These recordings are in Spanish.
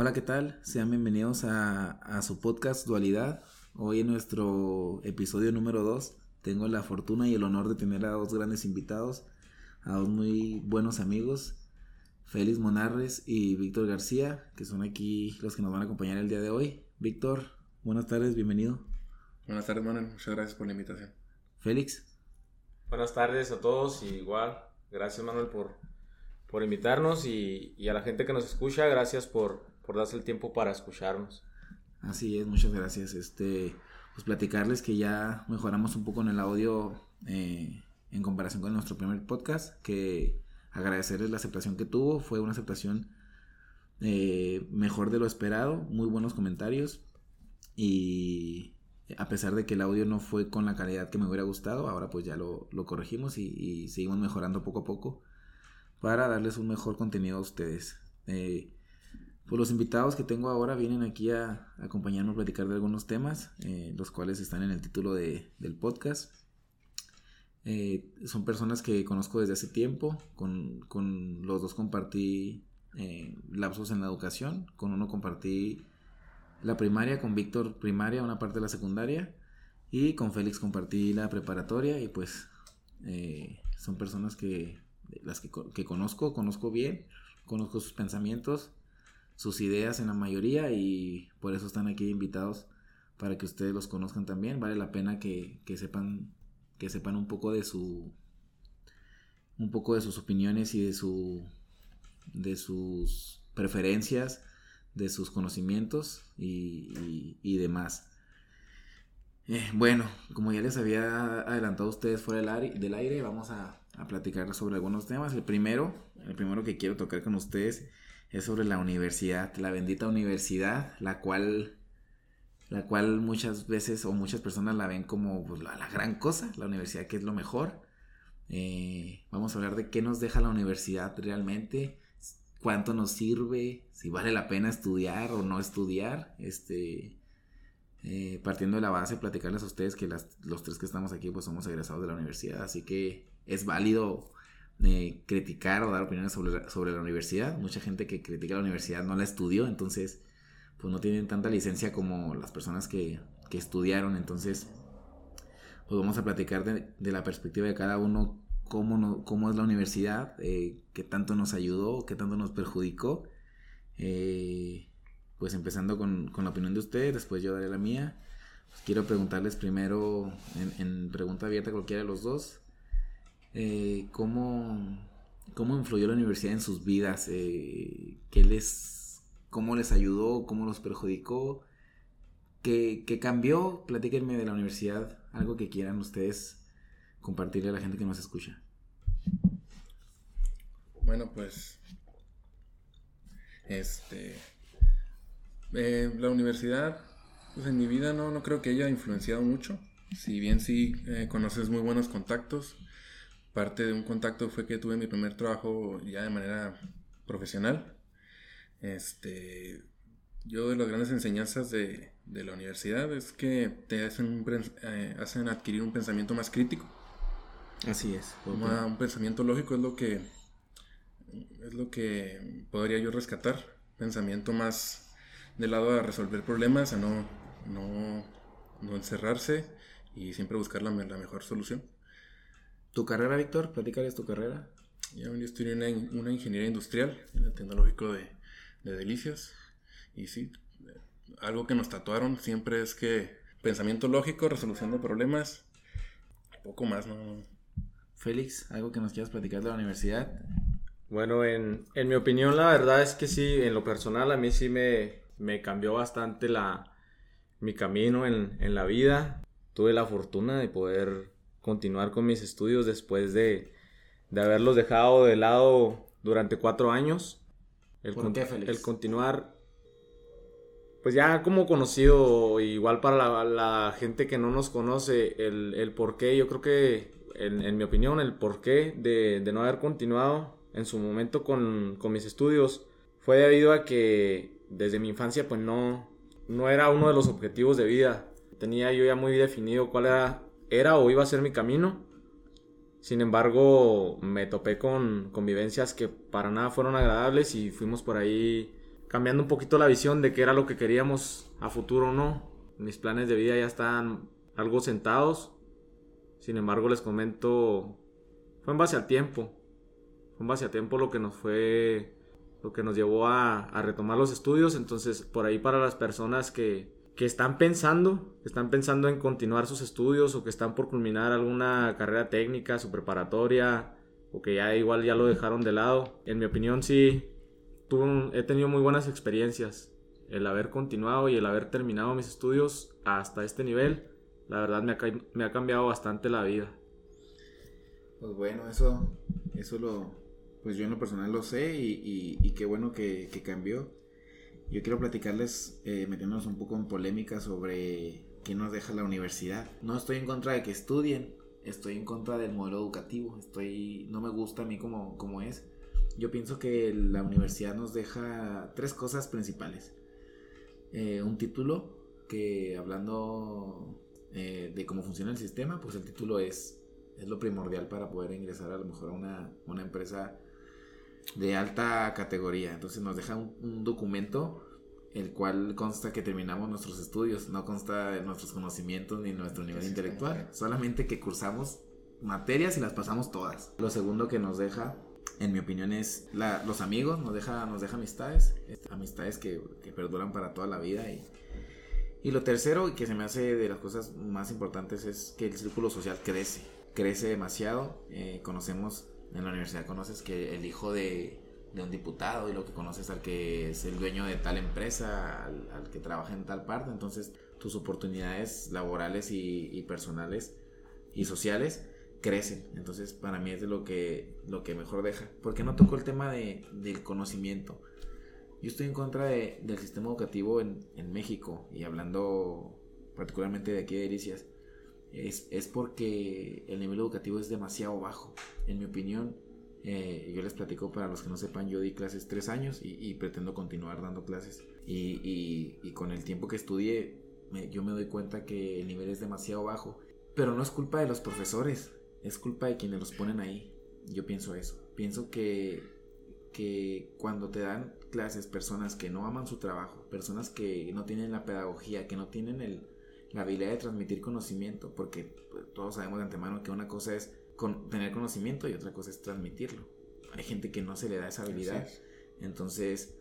Hola, ¿qué tal? Sean bienvenidos a, su podcast Dualidad. Hoy en nuestro episodio número 2 tengo la fortuna y el honor de tener a dos grandes invitados, a dos muy buenos amigos, Félix Monarres y Víctor García, que son aquí los que nos van a acompañar el día de hoy. Víctor, buenas tardes, bienvenido. Buenas tardes, Manuel. Muchas gracias por la invitación. Félix. Buenas tardes a todos y igual, gracias Manuel por, por invitarnos y, y a la gente que nos escucha, gracias por, por darse el tiempo para escucharnos. Así es, muchas gracias. Este, pues platicarles que ya mejoramos un poco en el audio eh, en comparación con nuestro primer podcast, que agradecerles la aceptación que tuvo, fue una aceptación eh, mejor de lo esperado, muy buenos comentarios y a pesar de que el audio no fue con la calidad que me hubiera gustado, ahora pues ya lo, corregimos y, seguimos mejorando poco a poco para darles un mejor contenido a ustedes. Eh, pues los invitados que tengo ahora vienen aquí a, acompañarnos a platicar de algunos temas, eh, los cuales están en el título de, del podcast. Eh, son personas que conozco desde hace tiempo, con, con los dos compartí eh, lapsos en la educación, con uno compartí la primaria, con Víctor primaria, una parte de la secundaria, y con Félix compartí la preparatoria, y pues son personas que las que, que conozco, conozco bien, conozco sus pensamientos, sus ideas en la mayoría y por eso están aquí invitados para que ustedes los conozcan también. Vale la pena que, sepan que sepan un poco de su un poco de sus opiniones y de su de sus preferencias, de sus conocimientos y, demás. Eh, bueno, como ya les había adelantado a ustedes fuera del aire, del aire vamos a, a platicar sobre algunos temas. El primero, el primero que quiero tocar con ustedes es sobre la universidad, la bendita universidad, la cual, la cual muchas veces o muchas personas la ven como pues, la, gran cosa, la universidad que es lo mejor. Eh, vamos a hablar de qué nos deja la universidad realmente, cuánto nos sirve, si vale la pena estudiar o no estudiar. Este, eh, partiendo de la base, platicarles a ustedes que los tres que estamos aquí pues somos egresados de la universidad, así que es válido criticar o dar opiniones sobre, sobre la universidad. Mucha gente que critica la universidad no la estudió, entonces pues no tienen tanta licencia como las personas que, que estudiaron. Entonces, pues vamos a platicar de, de la perspectiva de cada uno, cómo, no, cómo es la universidad, eh, qué tanto nos ayudó, qué tanto nos perjudicó. Eh, pues empezando con, con, la opinión de ustedes, después yo daré la mía. Pues quiero preguntarles primero en, en pregunta abierta cualquiera de los dos eh, ¿cómo, ¿cómo, influyó la universidad en sus vidas? Eh, ¿qué les, ¿Cómo les ayudó? ¿Cómo los perjudicó? ¿Qué, ¿Qué, cambió? Platíquenme de la universidad, algo que quieran ustedes compartirle a la gente que nos escucha. Bueno, pues este eh, la universidad pues en mi vida no, no creo que haya influenciado mucho si bien sí eh, conoces muy buenos contactos parte de un contacto fue que tuve mi primer trabajo ya de manera profesional. Este, yo de las grandes enseñanzas de, de la universidad es que te hacen, eh, hacen adquirir un pensamiento más crítico. Así es. Un pensamiento lógico es lo que es lo que podría yo rescatar. Pensamiento más del lado a resolver problemas, a no, no, no encerrarse y siempre buscar la, la mejor solución. ¿Tu carrera, Víctor? Platícales tu carrera. Yo estudié una, una ingeniería industrial en el tecnológico de, de Delicias. Y sí, algo que nos tatuaron siempre es que pensamiento lógico, resolución de problemas, poco más, ¿no? Félix, ¿algo que nos quieras platicar de la universidad? Bueno, en, en mi opinión, la verdad es que sí, en lo personal, a mí sí me, me cambió bastante la, mi camino en, en la vida. Tuve la fortuna de poder continuar con mis estudios después de, de haberlos dejado de lado durante cuatro años. El, ¿Por qué, el continuar, pues ya como conocido, igual para la, gente que no nos conoce, el, el por qué, yo creo que, en, mi opinión, el porqué de, de no haber continuado en su momento con, con, mis estudios fue debido a que desde mi infancia pues no, no era uno de los objetivos de vida. Tenía yo ya muy definido cuál era era o iba a ser mi camino. Sin embargo, me topé con convivencias que para nada fueron agradables y fuimos por ahí cambiando un poquito la visión de qué era lo que queríamos a futuro o no. Mis planes de vida ya están algo sentados. Sin embargo, les comento, fue en base al tiempo. Fue en base al tiempo lo que nos fue, lo que nos llevó a, a retomar los estudios. Entonces, por ahí para las personas que, que están pensando, que están pensando en continuar sus estudios o que están por culminar alguna carrera técnica, su preparatoria, o que ya igual ya lo dejaron de lado. En mi opinión sí, tuve he tenido muy buenas experiencias. El haber continuado y el haber terminado mis estudios hasta este nivel, la verdad me ha, me ha cambiado bastante la vida. Pues bueno, eso, eso lo, pues yo en lo personal lo sé y, y, qué bueno que, que, cambió. Yo quiero platicarles, eh, metiéndonos un poco en polémica sobre qué nos deja la universidad. No estoy en contra de que estudien, estoy en contra del modelo educativo, estoy, no me gusta a mí como, como es yo pienso que la universidad nos deja tres cosas principales. Eh, un título que hablando eh, de cómo funciona el sistema, pues el título es, es lo primordial para poder ingresar a lo mejor a una, una empresa de alta categoría. Entonces nos deja un, documento el cual consta que terminamos nuestros estudios, no consta de nuestros conocimientos ni nuestro nivel intelectual, solamente que cursamos materias y las pasamos todas. Lo segundo que nos deja en mi opinión es los amigos, nos deja, nos deja amistades, este, amistades que, perduran para toda la vida. Y, y lo tercero, que se me hace de las cosas más importantes, es que el círculo social crece, crece demasiado. Eh, conocemos, en la universidad conoces que el hijo de, un diputado y lo que conoces al que es el dueño de tal empresa, al, que trabaja en tal parte, entonces tus oportunidades laborales y, personales y sociales crecen. Entonces, para mí es de lo que, lo que mejor deja. Porque no tocó el tema de, del conocimiento. Yo estoy en contra de, del sistema educativo en, en, México y hablando particularmente de aquí de Delicias. Es, es, porque el nivel educativo es demasiado bajo. En mi opinión, eh, yo les platico para los que no sepan, yo di clases tres años y, pretendo continuar dando clases. Y, y, y, con el tiempo que estudié, yo me doy cuenta que el nivel es demasiado bajo. Pero no es culpa de los profesores, es culpa de quienes los ponen ahí. Yo pienso eso. Pienso que, que cuando te dan clases personas que no aman su trabajo, personas que no tienen la pedagogía, que no tienen el, la habilidad de transmitir conocimiento, porque pues, todos sabemos de antemano que una cosa es tener conocimiento y otra cosa es transmitirlo. Hay gente que no se le da esa habilidad. Entonces,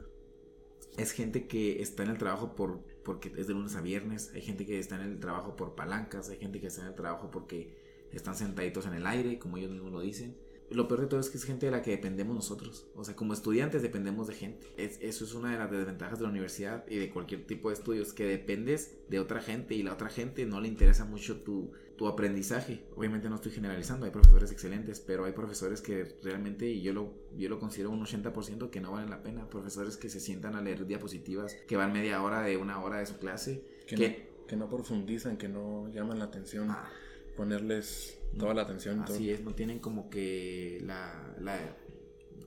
es gente que está en el trabajo por porque es de lunes a viernes, hay gente que está en el trabajo por palancas, hay gente que está en el trabajo porque están sentaditos en el aire, como ellos mismos lo dicen. Lo peor de todo es que es gente de la que dependemos nosotros. O sea, como estudiantes dependemos de gente. eso es una de las desventajas de la universidad y de cualquier tipo de estudios, que dependes de otra gente y la otra gente no le interesa mucho tu, tu aprendizaje. Obviamente no estoy generalizando, hay profesores excelentes, pero hay profesores que realmente, y yo lo, yo lo considero un 80% que no valen la pena. Profesores que se sientan a leer diapositivas, que van media hora de una hora de su clase. Que, no, que no profundizan, que no llaman la atención. Ah ponerles toda la atención. Así es, no tienen como que la, la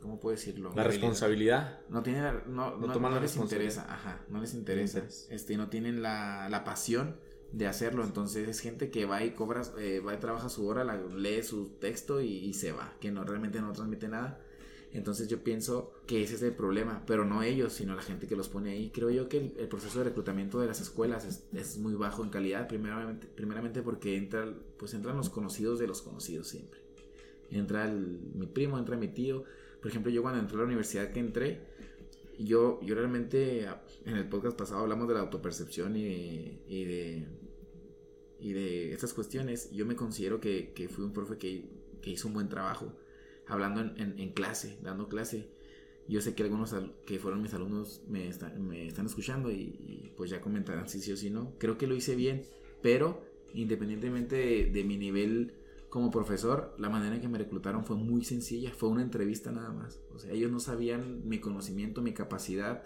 ¿cómo puedo decirlo? La responsabilidad. No tienen, no, no, no, les interesa, ajá, no les interesa, este, no tienen la, la pasión de hacerlo, entonces es gente que va y cobra, eh, va y trabaja su hora, la, lee su texto y, y, se va, que no realmente no transmite nada entonces yo pienso que ese es el problema, pero no ellos, sino la gente que los pone ahí. Creo yo que el, proceso de reclutamiento de las escuelas es, es, muy bajo en calidad, primeramente, primeramente porque entra, pues entran los conocidos de los conocidos siempre. Entra mi primo, entra mi tío. Por ejemplo, yo cuando entré a la universidad que entré, yo, yo realmente, en el podcast pasado hablamos de la autopercepción y de, y de, y de estas cuestiones. Yo me considero que, que fui un profe que, que hizo un buen trabajo hablando en, clase, dando clase. Yo sé que algunos que fueron mis alumnos me, están escuchando y, pues ya comentarán si sí o si no. Creo que lo hice bien, pero independientemente de, mi nivel como profesor, la manera en que me reclutaron fue muy sencilla, fue una entrevista nada más. O sea, ellos no sabían mi conocimiento, mi capacidad,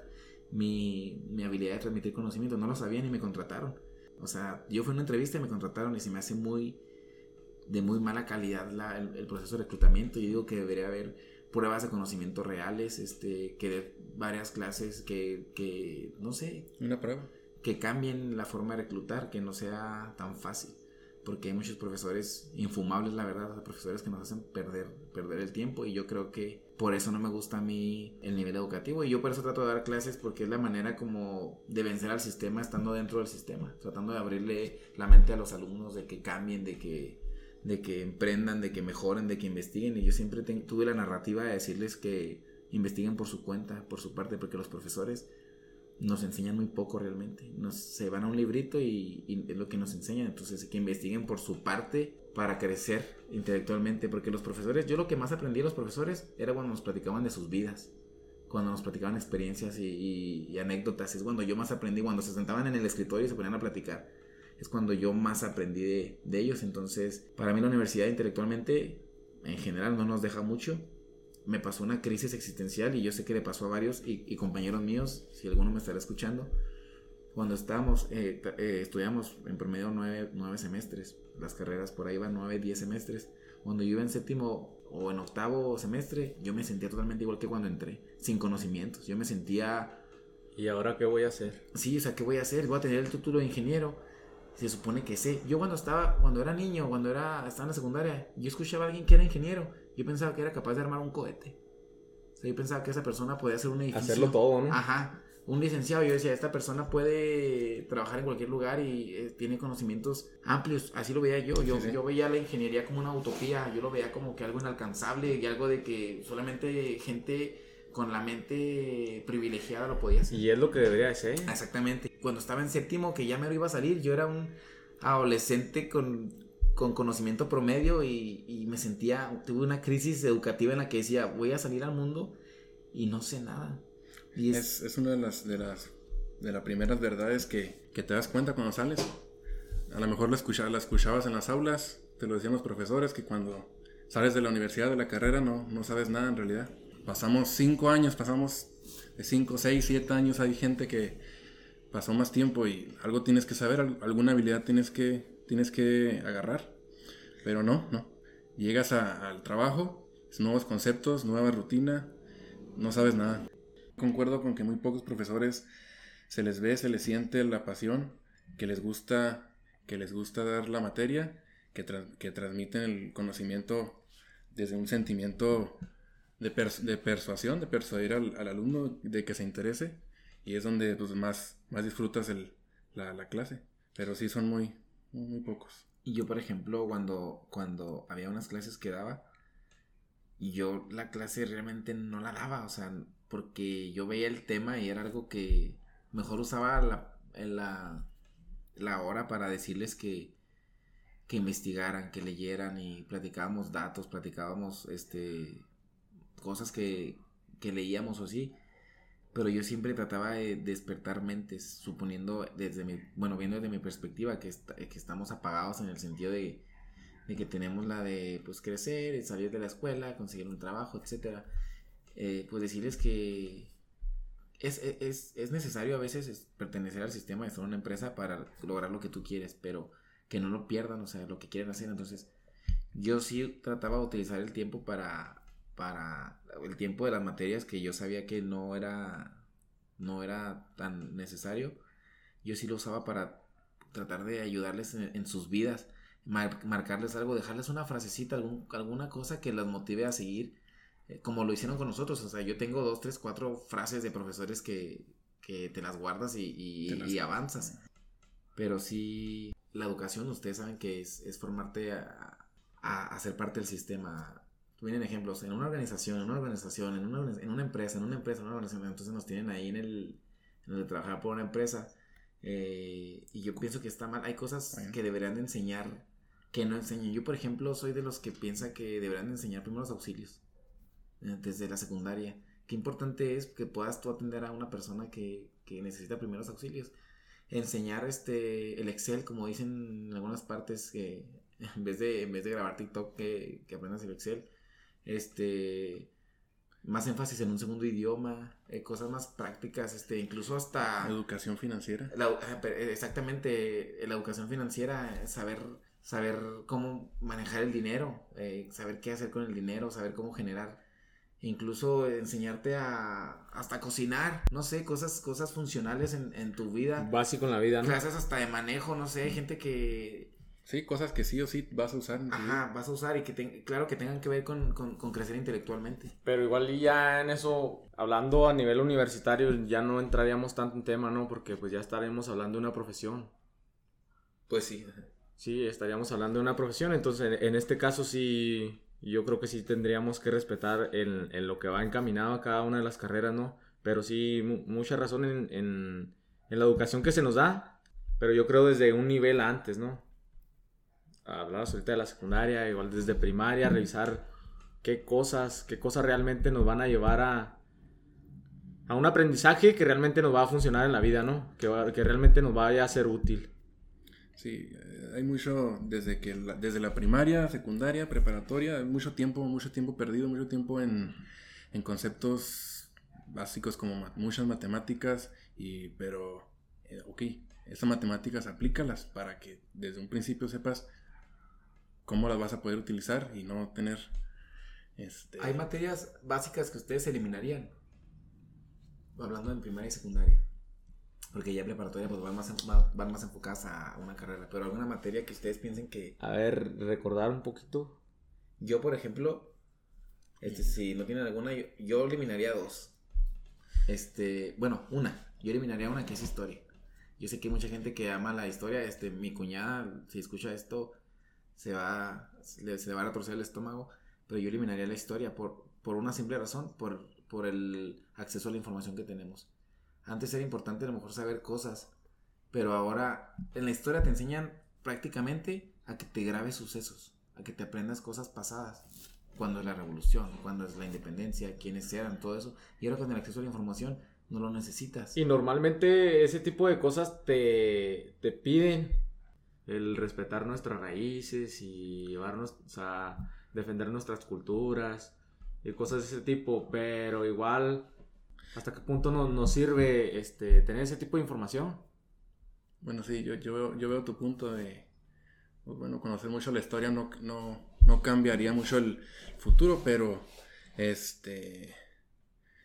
mi, mi habilidad de transmitir conocimiento, no lo sabían y me contrataron. O sea, yo fui a una entrevista y me contrataron y se me hace muy, de muy mala calidad el, proceso de reclutamiento. Yo digo que debería haber pruebas de conocimiento reales, este, que de varias clases que, que, no sé. Una prueba. Que cambien la forma de reclutar, que no sea tan fácil. porque hay muchos profesores infumables, la verdad, profesores que nos hacen perder, perder el tiempo y yo creo que por eso no me gusta a mí el nivel educativo y yo por eso trato de dar clases porque es la manera como de vencer al sistema estando dentro del sistema, tratando de abrirle la mente a los alumnos de que cambien, de que de que emprendan, de que mejoren, de que investiguen y yo siempre tuve la narrativa de decirles que investiguen por su cuenta, por su parte, porque los profesores nos enseñan muy poco realmente. Nos, se van a un librito y, es lo que nos enseñan. Entonces, que investiguen por su parte para crecer intelectualmente. Porque los profesores, yo lo que más aprendí de los profesores era cuando nos platicaban de sus vidas. Cuando nos platicaban experiencias y, anécdotas. Es cuando yo más aprendí. Cuando se sentaban en el escritorio y se ponían a platicar. Es cuando yo más aprendí de, de ellos. Entonces, para mí la universidad intelectualmente, en general, no nos deja mucho me pasó una crisis existencial y yo sé que le pasó a varios y, compañeros míos, si alguno me estará escuchando, cuando estábamos, eh, eh, estudiamos en promedio nueve, nueve, semestres, las carreras por ahí van nueve, diez semestres, cuando yo iba en séptimo o en octavo semestre, yo me sentía totalmente igual que cuando entré, sin conocimientos, yo me sentía... ¿Y ahora qué voy a hacer? Sí, o sea, ¿qué voy a hacer? Voy a tener el título de ingeniero, se supone que sé. Yo cuando estaba, cuando era niño, cuando era, estaba en la secundaria, yo escuchaba a alguien que era ingeniero yo pensaba que era capaz de armar un cohete. O sea, yo pensaba que esa persona podía hacer un edificio. Hacerlo todo, ¿no? Ajá. Un licenciado, yo decía, esta persona puede trabajar en cualquier lugar y eh, tiene conocimientos amplios. Así lo veía yo. Yo, yo veía la ingeniería como una utopía. Yo lo veía como que algo inalcanzable y algo de que solamente gente con la mente privilegiada lo podía hacer. Y es lo que debería ser. Exactamente. Cuando estaba en séptimo, que ya me lo iba a salir, yo era un adolescente con con conocimiento promedio y, me sentía, tuve una crisis educativa en la que decía, voy a salir al mundo y no sé nada. Y es, es, una de las, de las, de las primeras verdades que, que, te das cuenta cuando sales. A lo mejor la, escucha, la escuchabas en las aulas, te lo decían los profesores, que cuando sales de la universidad, de la carrera, no, no sabes nada en realidad. Pasamos cinco años, pasamos de cinco, seis, siete años, hay gente que pasó más tiempo y algo tienes que saber, alguna habilidad tienes que, tienes que agarrar. Pero no, no. Llegas al trabajo, nuevos conceptos, nueva rutina, no sabes nada. Concuerdo con que muy pocos profesores se les ve, se les siente la pasión, que les gusta, que les gusta dar la materia, que, que transmiten el conocimiento desde un sentimiento de, de persuasión, de persuadir al, alumno de que se interese, y es donde pues, más, más disfrutas el, la, la clase. Pero sí son muy, muy pocos. Y yo, por ejemplo, cuando, cuando había unas clases que daba, y yo la clase realmente no la daba, o sea, porque yo veía el tema y era algo que mejor usaba la, la, la hora para decirles que, que investigaran, que leyeran y platicábamos datos, platicábamos este cosas que, que leíamos o así pero yo siempre trataba de despertar mentes, suponiendo desde mi, bueno, viendo desde mi perspectiva que, que estamos apagados en el sentido de, que tenemos la de, pues, crecer, salir de la escuela, conseguir un trabajo, etcétera, eh, pues decirles que es, es, necesario a veces pertenecer al sistema de ser una empresa para lograr lo que tú quieres, pero que no lo pierdan, o sea, lo que quieren hacer, entonces yo sí trataba de utilizar el tiempo para para el tiempo de las materias que yo sabía que no era no era tan necesario yo sí lo usaba para tratar de ayudarles en, sus vidas marcarles algo dejarles una frasecita alguna cosa que las motive a seguir eh, como lo hicieron con nosotros. O sea yo tengo dos tres cuatro frases de profesores que, que te las guardas y, avanzas. pero sí la educación ustedes saben que es, es formarte a, a, a ser parte del sistema vienen ejemplos en una organización, en una organización, en una, en una empresa, en una empresa, en una organización, entonces nos tienen ahí en el, en el de trabajar por una empresa. Eh, y yo pienso que está mal. Hay cosas que deberían de enseñar que no enseñan. Yo, por ejemplo, soy de los que piensa que deberían de enseñar primeros auxilios eh, desde la secundaria. Qué importante es que puedas tú atender a una persona que, que necesita primeros auxilios. Enseñar este el Excel, como dicen en algunas partes, que en vez de, en vez de grabar TikTok, que, que aprendas el Excel este más énfasis en un segundo idioma, eh, cosas más prácticas, este, incluso hasta... Educación financiera. Eh, exactamente, la educación financiera, saber, saber cómo manejar el dinero, eh, saber qué hacer con el dinero, saber cómo generar, incluso enseñarte a hasta cocinar, no sé, cosas, cosas funcionales en, en tu vida. Básico en la vida, ¿no? Clases hasta de manejo, no sé, gente que Sí, cosas que sí o sí vas a usar. Ajá, vas a usar y que claro que tengan que ver con, crecer intelectualmente. Pero igual y ya en eso, hablando a nivel universitario, ya no entraríamos tanto en tema, ¿no? Porque pues ya estaremos hablando de una profesión. Pues sí. Sí, estaríamos hablando de una profesión, entonces en este caso sí, yo creo que sí tendríamos que respetar en, en lo que va encaminado a cada una de las carreras, ¿no? Pero sí, mucha razón en, en, en la educación que se nos da, pero yo creo desde un nivel antes, ¿no? Hablabas ahorita de la secundaria, igual desde primaria, revisar qué cosas, qué cosas realmente nos van a llevar a, a un aprendizaje que realmente nos va a funcionar en la vida, ¿no? Que, que realmente nos vaya a ser útil. Sí, eh, hay mucho desde que la, desde la primaria, secundaria, preparatoria, mucho tiempo, mucho tiempo perdido, mucho tiempo en, en conceptos básicos como muchas matemáticas y pero eh, ok, esas matemáticas aplícalas para que desde un principio sepas cómo las vas a poder utilizar y no tener... Este... Hay materias básicas que ustedes eliminarían. Hablando en primaria y secundaria. Porque ya preparatoria pues van más, van más enfocadas a una carrera. Pero alguna materia que ustedes piensen que... A ver, recordar un poquito. Yo, por ejemplo, este, si no tienen alguna, yo, eliminaría dos. Este, bueno, una. Yo eliminaría una que es historia. Yo sé que hay mucha gente que ama la historia. Este, mi cuñada, si escucha esto, se va, se le va a retorcer el estómago, pero yo eliminaría la historia por, por una simple razón, por, por el acceso a la información que tenemos. Antes era importante a lo mejor saber cosas, pero ahora en la historia te enseñan prácticamente a que te grabes sucesos, a que te aprendas cosas pasadas, cuando es la revolución, cuando es la independencia, quiénes eran, todo eso. Y ahora con el acceso a la información no lo necesitas. Y normalmente ese tipo de cosas te, te piden el respetar nuestras raíces y llevarnos a defender nuestras culturas y cosas de ese tipo, pero igual, ¿hasta qué punto nos, sirve este, tener ese tipo de información? Bueno, sí, yo, yo, veo, yo veo tu punto de, pues, bueno, conocer mucho la historia no, no, no cambiaría mucho el futuro, pero, este,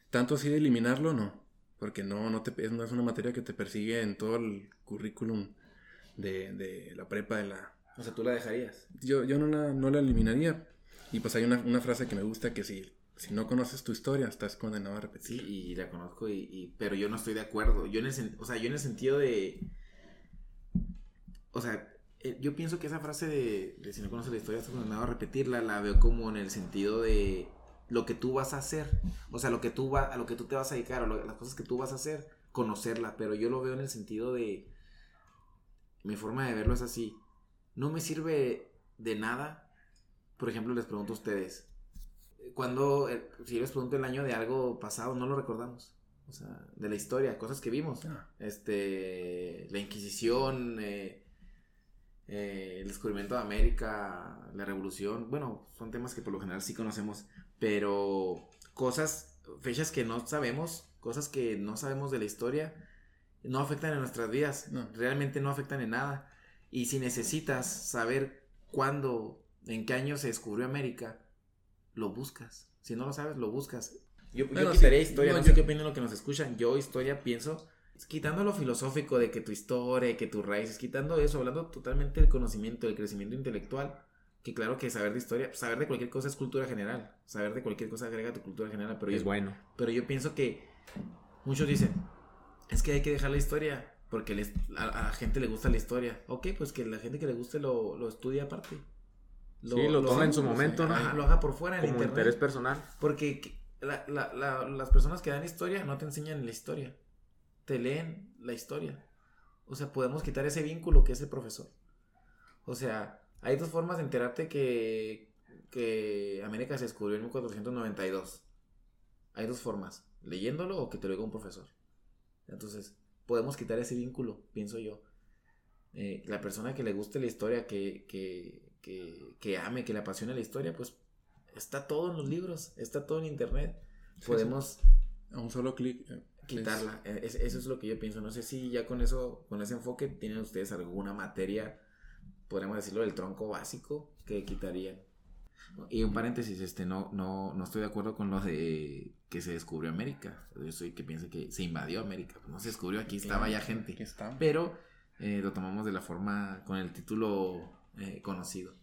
tanto así de eliminarlo, no, porque no, no, te, no es una materia que te persigue en todo el currículum de, de la prepa de la... O sea, tú la dejarías. Yo, yo no, la, no la eliminaría. Y pues hay una, una frase que me gusta que si, si no conoces tu historia, estás condenado a repetir. Sí, y la conozco, y, pero yo no estoy de acuerdo. Yo en el, o sea, yo en el sentido de... O sea, eh, yo pienso que esa frase de, de si no conoces la historia, estás condenado a repetirla, la veo como en el sentido de lo que tú vas a hacer. O sea, lo que tú va, a lo que tú te vas a dedicar, o las cosas que tú vas a hacer, conocerla. Pero yo lo veo en el sentido de mi forma de verlo es así. No me sirve de nada. Por ejemplo, les pregunto a ustedes. Cuando, eh, si yo les pregunto el año de algo pasado, no lo recordamos. O sea, de la historia, cosas que vimos. Ah. Este, la Inquisición, eh, eh, el descubrimiento de América, la Revolución. Bueno, son temas que por lo general sí conocemos. Pero cosas, fechas que no sabemos, cosas que no sabemos de la historia no afectan en nuestras vidas, realmente no afectan en nada. Y si necesitas saber cuándo, en qué año se descubrió América, lo buscas. Si no lo sabes, lo buscas. Yo, quitaría historia, no, sé qué opinan lo que nos escuchan. Yo historia pienso, quitando lo filosófico de que tu historia, que tus raíces, quitando eso, hablando totalmente del conocimiento, del crecimiento intelectual, que claro que saber de historia, saber de cualquier cosa es cultura general, saber de cualquier cosa agrega tu cultura general, pero es bueno. Pero yo pienso que muchos dicen, es que hay que dejar la historia porque a, la gente le gusta la historia. Ok, pues que la gente que le guste lo, lo estudie aparte. Lo, sí, lo, toma en su momento, ¿no? lo haga por fuera en Como internet. interés personal. Porque las personas que dan historia no te enseñan la historia. Te leen la historia. O sea, podemos quitar ese vínculo que es el profesor. O sea, hay dos formas de enterarte que, que América se descubrió en 1492. Hay dos formas. Leyéndolo o que te lo diga un profesor. Entonces, podemos quitar ese vínculo, pienso yo. Eh, la persona que le guste la historia, que, que, que, que, ame, que le apasione la historia, pues está todo en los libros, está todo en internet. Podemos... A un solo clic. Eh, quitarla. Eh, eso es lo que yo pienso. No sé si ya con eso, con ese enfoque, tienen ustedes alguna materia, podríamos decirlo, del tronco básico que quitarían. Y un paréntesis, este, no, no, no estoy de acuerdo con lo de que se descubrió América. Yo soy que piensa que se invadió América. Pues no se descubrió, aquí estaba ya gente. Pero eh, lo tomamos de la forma, con el título eh, conocido.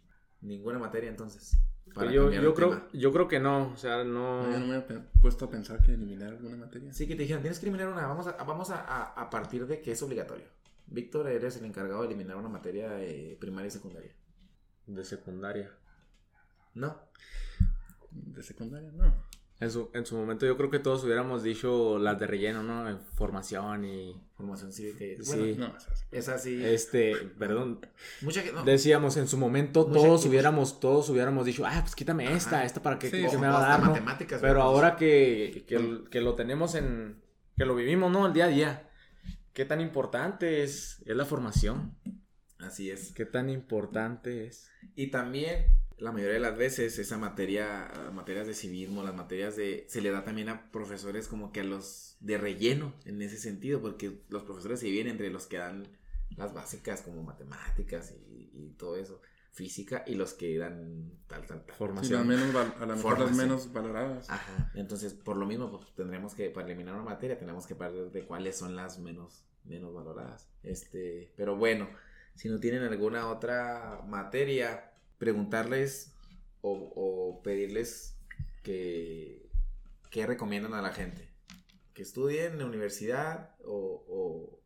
Ninguna materia entonces. Pues yo, yo creo, yo creo que no, o sea, no... no me he puesto a pensar que eliminar alguna materia. Sí, que te dijeron, tienes que eliminar una, vamos a, vamos a, a, partir de que es obligatorio. Víctor, eres el encargado de eliminar una materia de primaria y secundaria. De secundaria. No. De secundaria, no. En su, en su momento yo creo que todos hubiéramos dicho las de relleno, ¿no? Formación y... Formación cívica. Y... Sí. no, es así. Este, perdón. Mucha que, Decíamos, en su momento todos hubiéramos, todos hubiéramos dicho, ah, pues quítame esta, esta para que, me va a dar, matemáticas, Pero ahora que, que, que, lo tenemos en... Que lo vivimos, ¿no? El día a día. ¿Qué tan importante es, es la formación? Así es. ¿Qué tan importante es? Y también la mayoría de las veces esa materia, materias de civismo, las materias de, se le da también a profesores como que a los de relleno en ese sentido, porque los profesores se dividen entre los que dan las básicas como matemáticas y, todo eso, física, y los que dan tal, tal, tal. Formación. menos, a lo mejor las menos valoradas. Ajá, entonces por lo mismo pues tendremos que, para eliminar una materia, tenemos que partir de cuáles son las menos, menos valoradas. Este, pero bueno, si no tienen alguna otra materia, preguntarles o, pedirles que, que, recomiendan a la gente. Que estudien en la universidad o,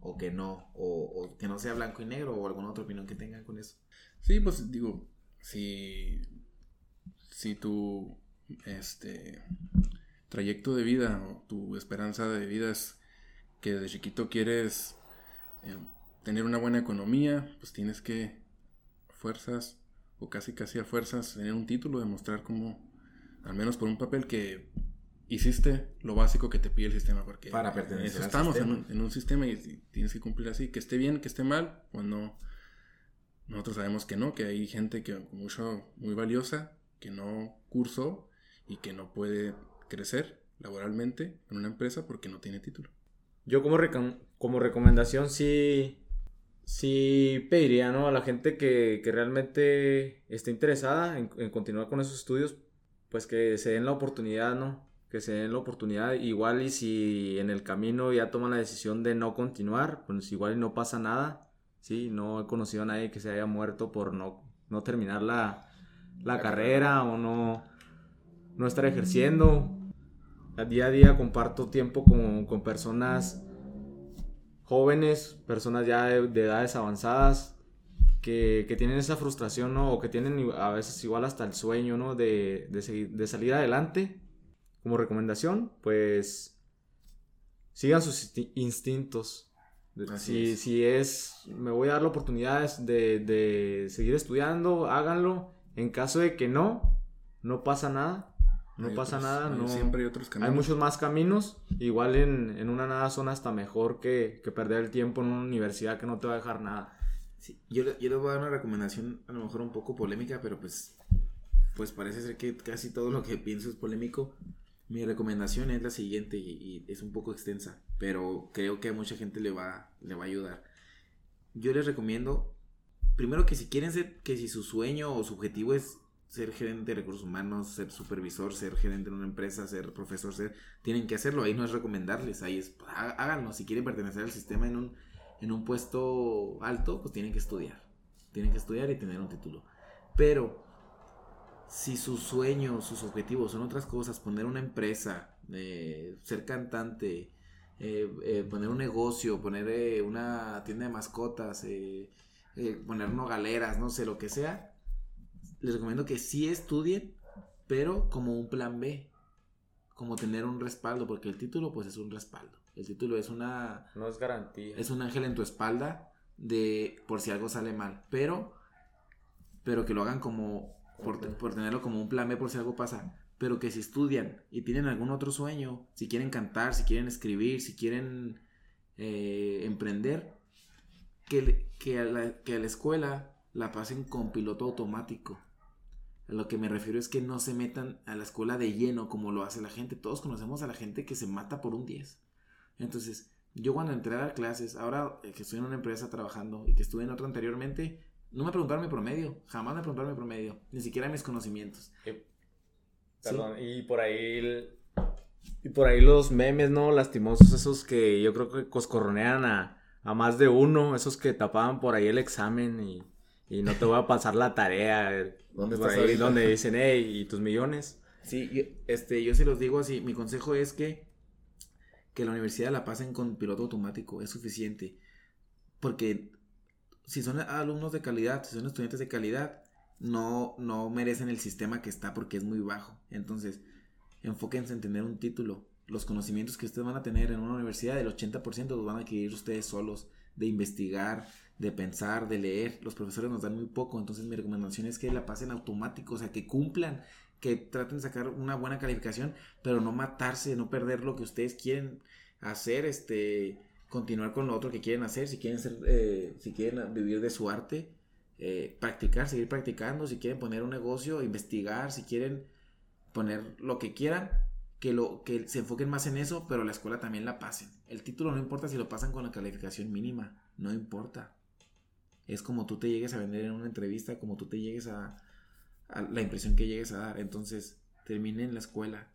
o, que no, o, que no sea blanco y negro o alguna otra opinión que tengan con eso. Sí, pues digo, si, si tu este, trayecto de vida o tu esperanza de vida es que de chiquito quieres eh, tener una buena economía, pues tienes que fuerzas, o casi casi a fuerzas, tener un título, demostrar como, al menos por un papel que hiciste lo básico que te pide el sistema, porque para pertenecer estamos En, un, sistema y, tienes que cumplir así, que esté bien, que esté mal, pues no, nosotros sabemos que no, que hay gente que mucho, muy valiosa, que no cursó y que no puede crecer laboralmente en una empresa porque no tiene título. Yo como, como recomendación sí sí pediría ¿no? a la gente que, realmente esté interesada en, continuar con esos estudios, pues que se den la oportunidad, ¿no? Que se den la oportunidad. Igual y si en el camino ya toman la decisión de no continuar, pues igual y no pasa nada. Sí, no he conocido a nadie que se haya muerto por no, no terminar la, carrera o no, no estar ejerciendo. día a día comparto tiempo con, con personas jóvenes, personas ya de, edades avanzadas, que, tienen esa frustración, ¿no? O que tienen a veces igual hasta el sueño, ¿no? De, de, salir adelante. Como recomendación, pues sigan sus instintos. Si es. si es, me voy a dar la oportunidad de, de seguir estudiando, háganlo. En caso de que no, no pasa nada. No pasa nada, no. Siempre hay otros caminos. Hay muchos más caminos. Igual en, una nada son hasta mejor que, perder el tiempo en una universidad que no te va a dejar nada. Sí, yo, yo les voy a dar una recomendación, a lo mejor un poco polémica, pero pues, pues parece ser que casi todo lo que pienso es polémico. Mi recomendación es la siguiente y, es un poco extensa, pero creo que a mucha gente le va, le va a ayudar. Yo les recomiendo, primero que si quieren ser, que si su sueño o su objetivo es ser gerente de recursos humanos, ser supervisor, ser gerente en una empresa, ser profesor, ser, tienen que hacerlo. Ahí no es recomendarles, ahí es, háganlo. Si quieren pertenecer al sistema en un, en un puesto alto, pues tienen que estudiar. Tienen que estudiar y tener un título. Pero, si sus sueños, sus objetivos son otras cosas, poner una empresa, eh, ser cantante, eh, eh, poner un negocio, poner una tienda de mascotas, poner unos galeras, no sé, lo que sea, les recomiendo que sí estudien, pero como un plan B, como tener un respaldo, porque el título pues es un respaldo. El título es una... No es garantía. Es un ángel en tu espalda de por si algo sale mal, pero, pero que lo hagan como, por, tenerlo como un plan B por si algo pasa, pero que si estudian y tienen algún otro sueño, si quieren cantar, si quieren escribir, si quieren eh, emprender, que, que, a la, que a la escuela la pasen con piloto automático. A lo que me refiero es que no se metan a la escuela de lleno como lo hace la gente. Todos conocemos a la gente que se mata por un 10. Entonces, yo cuando entré a dar clases, ahora que estoy en una empresa trabajando y que estuve en otra anteriormente, no me preguntaron mi promedio. Jamás me preguntaron mi promedio. Ni siquiera mis conocimientos. perdón, y por ahí... Y por ahí los memes, ¿no? Lastimosos, esos que yo creo que coscorronean a, a más de uno, esos que tapaban por ahí el examen y y no te voy a pasar la tarea. ¿Dónde por estás ahí donde dicen, hey, ¿y tus millones? Sí, yo, este, yo se los digo así, mi consejo es que, que la universidad la pasen con piloto automático, es suficiente. Porque si son alumnos de calidad, si son estudiantes de calidad, no, no merecen el sistema que está porque es muy bajo. Entonces, enfóquense en tener un título. Los conocimientos que ustedes van a tener en una universidad, el 80% los van a adquirir ustedes solos, de investigar, de pensar, de leer. Los profesores nos dan muy poco, entonces mi recomendación es que la pasen automático, o sea, que cumplan, que traten de sacar una buena calificación, pero no matarse, no perder lo que ustedes quieren hacer, este, continuar con lo otro que quieren hacer, si quieren ser, eh, si quieren vivir de su arte, eh, practicar, seguir practicando, si quieren poner un negocio, investigar, si quieren poner lo que quieran, que, lo, que se enfoquen más en eso, pero la escuela también la pasen. El título no importa si lo pasan con la calificación mínima, no importa. Es como tú te llegues a vender en una entrevista, como tú te llegues a, la impresión que llegues a dar. Entonces, terminen la escuela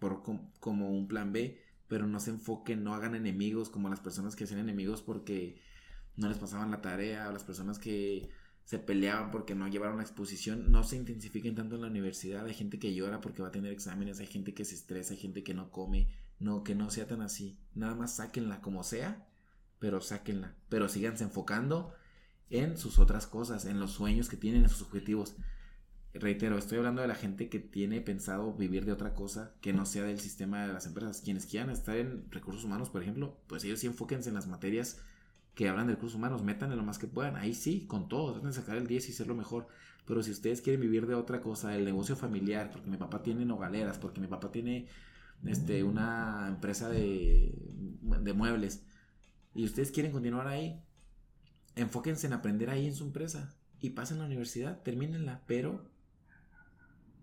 por, com- como un plan B, pero no se enfoquen, no hagan enemigos como las personas que hacían enemigos porque no les pasaban la tarea, o las personas que se peleaban porque no llevaron la exposición, no se intensifiquen tanto en la universidad. Hay gente que llora porque va a tener exámenes, hay gente que se estresa, hay gente que no come. No, que no sea tan así. Nada más sáquenla como sea, pero sáquenla. Pero síganse enfocando en sus otras cosas, en los sueños que tienen, en sus objetivos. Reitero, estoy hablando de la gente que tiene pensado vivir de otra cosa que no sea del sistema de las empresas. Quienes quieran estar en recursos humanos, por ejemplo, pues ellos sí enfóquense en las materias que hablan de recursos humanos, métanle lo más que puedan. Ahí sí, con todo, traten de sacar el 10 y ser lo mejor. Pero si ustedes quieren vivir de otra cosa, del negocio familiar, porque mi papá tiene nogaleras, porque mi papá tiene este, una empresa de, de muebles, y ustedes quieren continuar ahí, enfóquense en aprender ahí en su empresa y pasen la universidad, termínenla, pero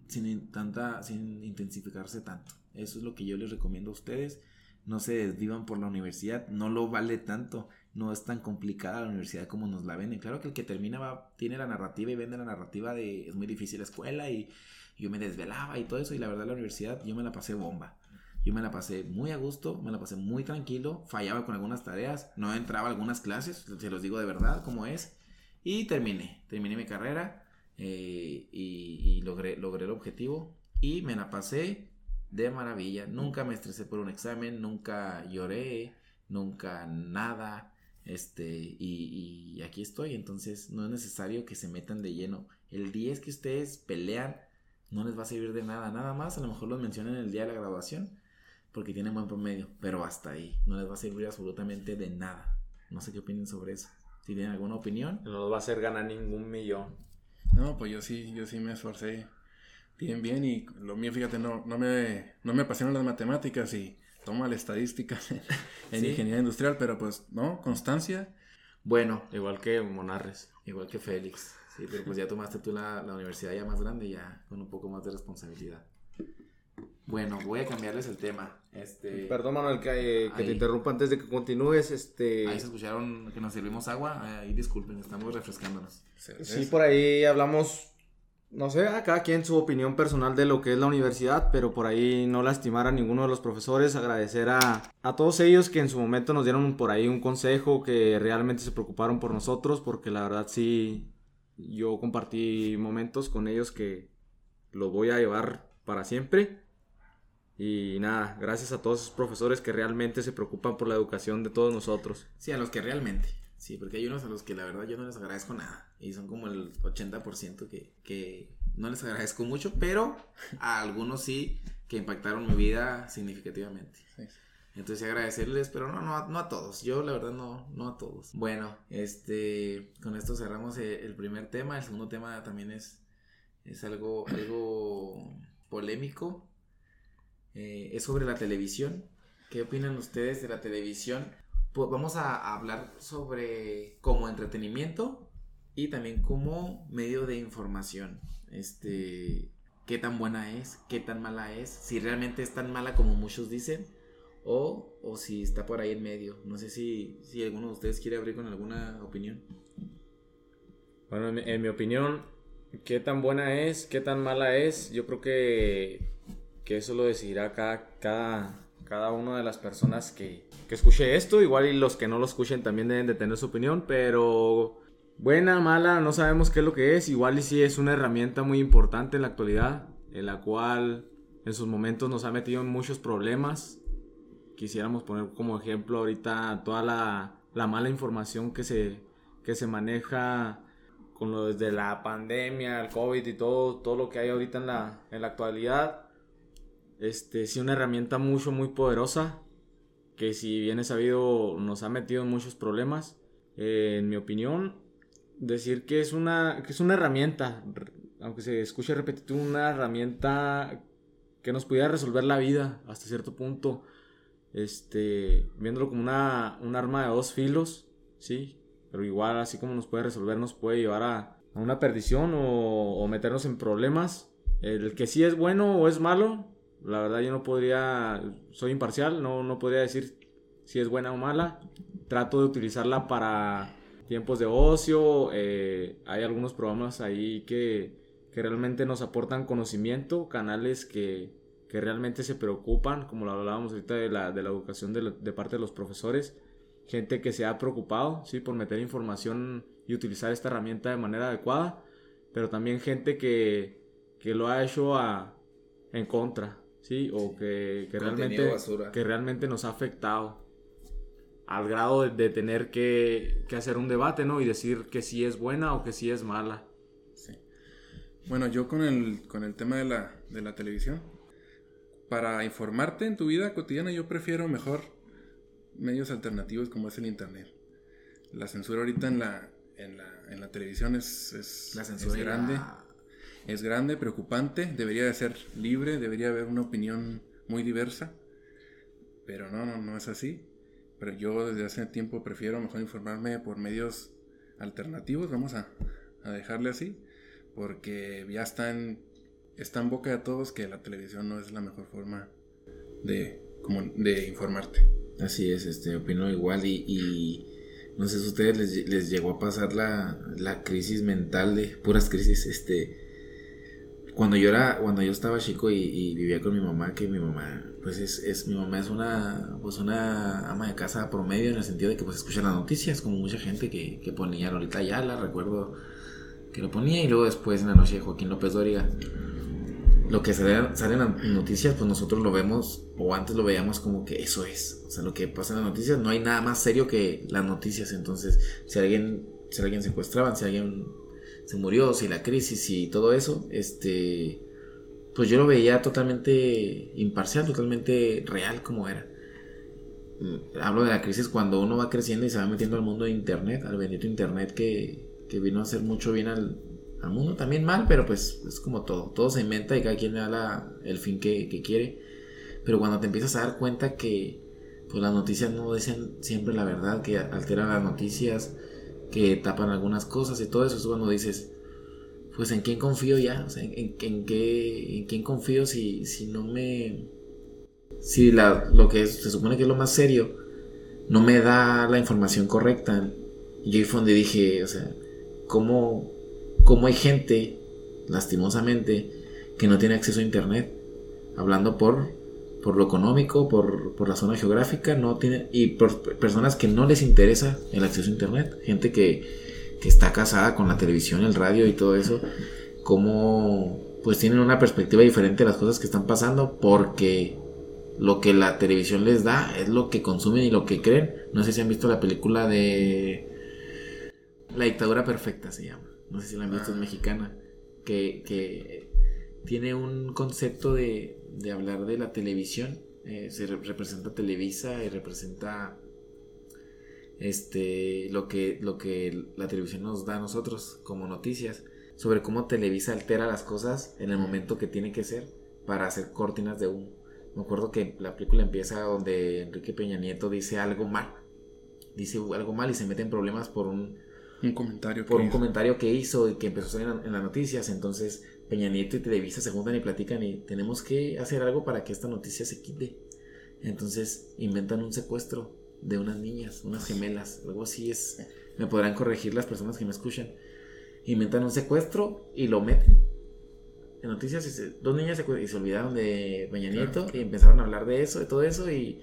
sin in- tanta, sin intensificarse tanto. Eso es lo que yo les recomiendo a ustedes. No se desvivan por la universidad, no lo vale tanto, no es tan complicada la universidad como nos la venden. Claro que el que termina va, tiene la narrativa y vende la narrativa de es muy difícil la escuela y yo me desvelaba y todo eso y la verdad la universidad yo me la pasé bomba. Yo me la pasé muy a gusto, me la pasé muy tranquilo, fallaba con algunas tareas, no entraba a algunas clases, se los digo de verdad como es, y terminé, terminé mi carrera eh, y, logré, logré el objetivo y me la pasé de maravilla. Nunca me estresé por un examen, nunca lloré, nunca nada, este, y, y aquí estoy, entonces no es necesario que se metan de lleno. El 10 que ustedes pelean no les va a servir de nada, nada más, a lo mejor los mencionan el día de la graduación porque tienen buen promedio, pero hasta ahí, no les va a servir absolutamente de nada. No sé qué opinen sobre eso. Si tienen alguna opinión, No nos va a hacer ganar ningún millón. No, pues yo sí, yo sí me esforcé bien, bien y lo mío, fíjate, no, no, me, no me apasionan las matemáticas y toma la estadística en, Sí. ingeniería industrial, pero pues, ¿no? Constancia. bueno, Igual que Monarres. igual que Félix. Sí, pero pues ya tomaste tú la, la universidad ya más grande, ya con un poco más de responsabilidad. Bueno, voy a cambiarles el tema. Este, Perdón, Manuel, que, eh, que Ahí. te interrumpa antes de que continúes. Este, Ahí se escucharon que nos servimos agua. Ahí disculpen, estamos refrescándonos. Sí, por ahí hablamos, no sé, a cada quien su opinión personal de lo que es la universidad, pero por ahí no lastimar a ninguno de los profesores, agradecer a, a todos ellos que en su momento nos dieron por ahí un consejo, que realmente se preocuparon por nosotros, porque la verdad sí, yo compartí momentos con ellos que los voy a llevar para siempre. Y nada, gracias a todos esos profesores que realmente se preocupan por la educación de todos nosotros. Sí, a los que realmente. Sí, porque hay unos a los que la verdad yo no les agradezco nada. Y son como el 80% que, que no les agradezco mucho, pero a algunos sí que impactaron mi vida significativamente. Sí. Entonces agradecerles, pero no, no, a- no a todos. Yo la verdad no, no a todos. Bueno, este, con esto cerramos eh, el primer tema. El segundo tema también es, es algo, algo polémico. Eh, es sobre la televisión. ¿Qué opinan ustedes de la televisión? Pues vamos a, hablar sobre como entretenimiento y también como medio de información. Este, qué tan buena es, qué tan mala es, si realmente es tan mala como muchos dicen o, o si está por ahí en medio. No sé si, si alguno de ustedes quiere abrir con alguna opinión. Bueno, en mi opinión, qué tan buena es, qué tan mala es, yo creo que, que eso lo decidirá cada, cada, cada una de las personas que, que escuche esto. Igual y los que no lo escuchen también deben de tener su opinión, pero buena, mala, no sabemos qué es lo que es. Igual y sí es una herramienta muy importante en la actualidad, en la cual en sus momentos nos ha metido en muchos problemas. Quisiéramos poner como ejemplo ahorita toda la, la mala información que se, que se maneja con lo desde la pandemia, el COVID y todo, todo lo que hay ahorita en la, en la actualidad. Este, sí, una herramienta mucho, muy poderosa, que si bien es sabido nos ha metido en muchos problemas. Eh, en mi opinión, decir que es una, que es una herramienta, aunque se escuche repetitivo, una herramienta que nos pudiera resolver la vida hasta cierto punto. Este, viéndolo como una, un arma de dos filos, sí, pero igual así como nos puede resolver, nos puede llevar a, una perdición o, o, meternos en problemas. El que sí es bueno o es malo, la verdad yo no podría, soy imparcial, no, no podría decir si es buena o mala. Trato de utilizarla para tiempos de ocio, eh, hay algunos programas ahí que, que, realmente nos aportan conocimiento, canales que, que, realmente se preocupan, como lo hablábamos ahorita de la, de la educación de, de, parte de los profesores, gente que se ha preocupado ¿sí? por meter información y utilizar esta herramienta de manera adecuada, pero también gente que, que lo ha hecho a, en contra, ¿sí? o que, que realmente, que realmente nos ha afectado al grado de, tener que, hacer un debate, ¿no? Y decir que sí es buena o que sí es mala. Sí. Bueno, yo con el, con el tema de la, de la televisión, para informarte en tu vida cotidiana, yo prefiero mejor medios alternativos como es el Internet. La censura ahorita en la, en la, en la televisión es, es, la censura es grande. Es grande, preocupante, debería de ser libre, debería haber una opinión muy diversa. Pero no, no, no es así. Pero yo desde hace tiempo prefiero mejor informarme por medios alternativos, vamos a, dejarle así, porque ya está en, está en boca de todos que la televisión no es la mejor forma de, como, de informarte. Así es, este, opino igual y, no sé si a ustedes les, les llegó a pasar la, la, crisis mental de puras crisis, este, cuando yo era, cuando yo estaba chico y, y vivía con mi mamá, que mi mamá pues es, es, mi mamá es una pues una ama de casa promedio en el sentido de que pues escucha las noticias como mucha gente que, que ponía Lolita la recuerdo que lo ponía y luego después en la noche de Joaquín López Dóriga. Lo que sale, sale en las noticias pues nosotros lo vemos o antes lo veíamos como que eso es. O sea lo que pasa en las noticias no hay nada más serio que las noticias. Entonces si alguien si alguien secuestraban si alguien se murió si la crisis y todo eso este pues yo lo veía totalmente imparcial, totalmente real como era. Mm, hablo de la crisis cuando uno va creciendo y se va metiendo al mundo de Internet, al bendito Internet que, vino a hacer mucho bien al, mundo, también mal, pero pues es como todo, todo se inventa y cada quien le da el fin que, quiere. Pero cuando te empiezas a dar cuenta que pues las noticias no dicen siempre la verdad, que alteran las noticias, que tapan algunas cosas y todo eso, es cuando dices, pues en quién confío ya, sea, en, qué, en quién confío si, si no me, si la, lo que se supone que es lo más serio, no me da la información correcta. Y ahí fue donde dije, o sea, ¿cómo, cómo hay gente, lastimosamente, que no tiene acceso a internet? Hablando por, por lo económico, por, por la zona geográfica, no tiene, y por personas que no les interesa el acceso a internet. Gente que que está casada con la televisión, el radio y todo eso, como pues tienen una perspectiva diferente de las cosas que están pasando porque lo que la televisión les da es lo que consumen y lo que creen. No sé si han visto la película de La dictadura perfecta se llama. No sé si la han visto, es ah. mexicana. Que, que, tiene un concepto de, de hablar de la televisión. Eh, se representa Televisa y representa este, lo, que, lo que la televisión nos da a nosotros como noticias sobre cómo Televisa altera las cosas en el momento que tiene que ser para hacer cortinas de humo. Me acuerdo que la película empieza donde Enrique Peña Nieto dice algo mal. Dice algo mal y se mete en problemas por un, un comentario por un comentario que hizo y que empezó a salir en, las noticias. Entonces Peña Nieto y Televisa se juntan y platican y tenemos que hacer algo para que esta noticia se quite. Entonces inventan un secuestro de unas niñas, unas gemelas, algo así es. Me podrán corregir las personas que me escuchan. Inventan un secuestro y lo meten. En noticias, dos niñas se, y se olvidaron de Peña Nieto y empezaron a hablar de eso, de todo eso y,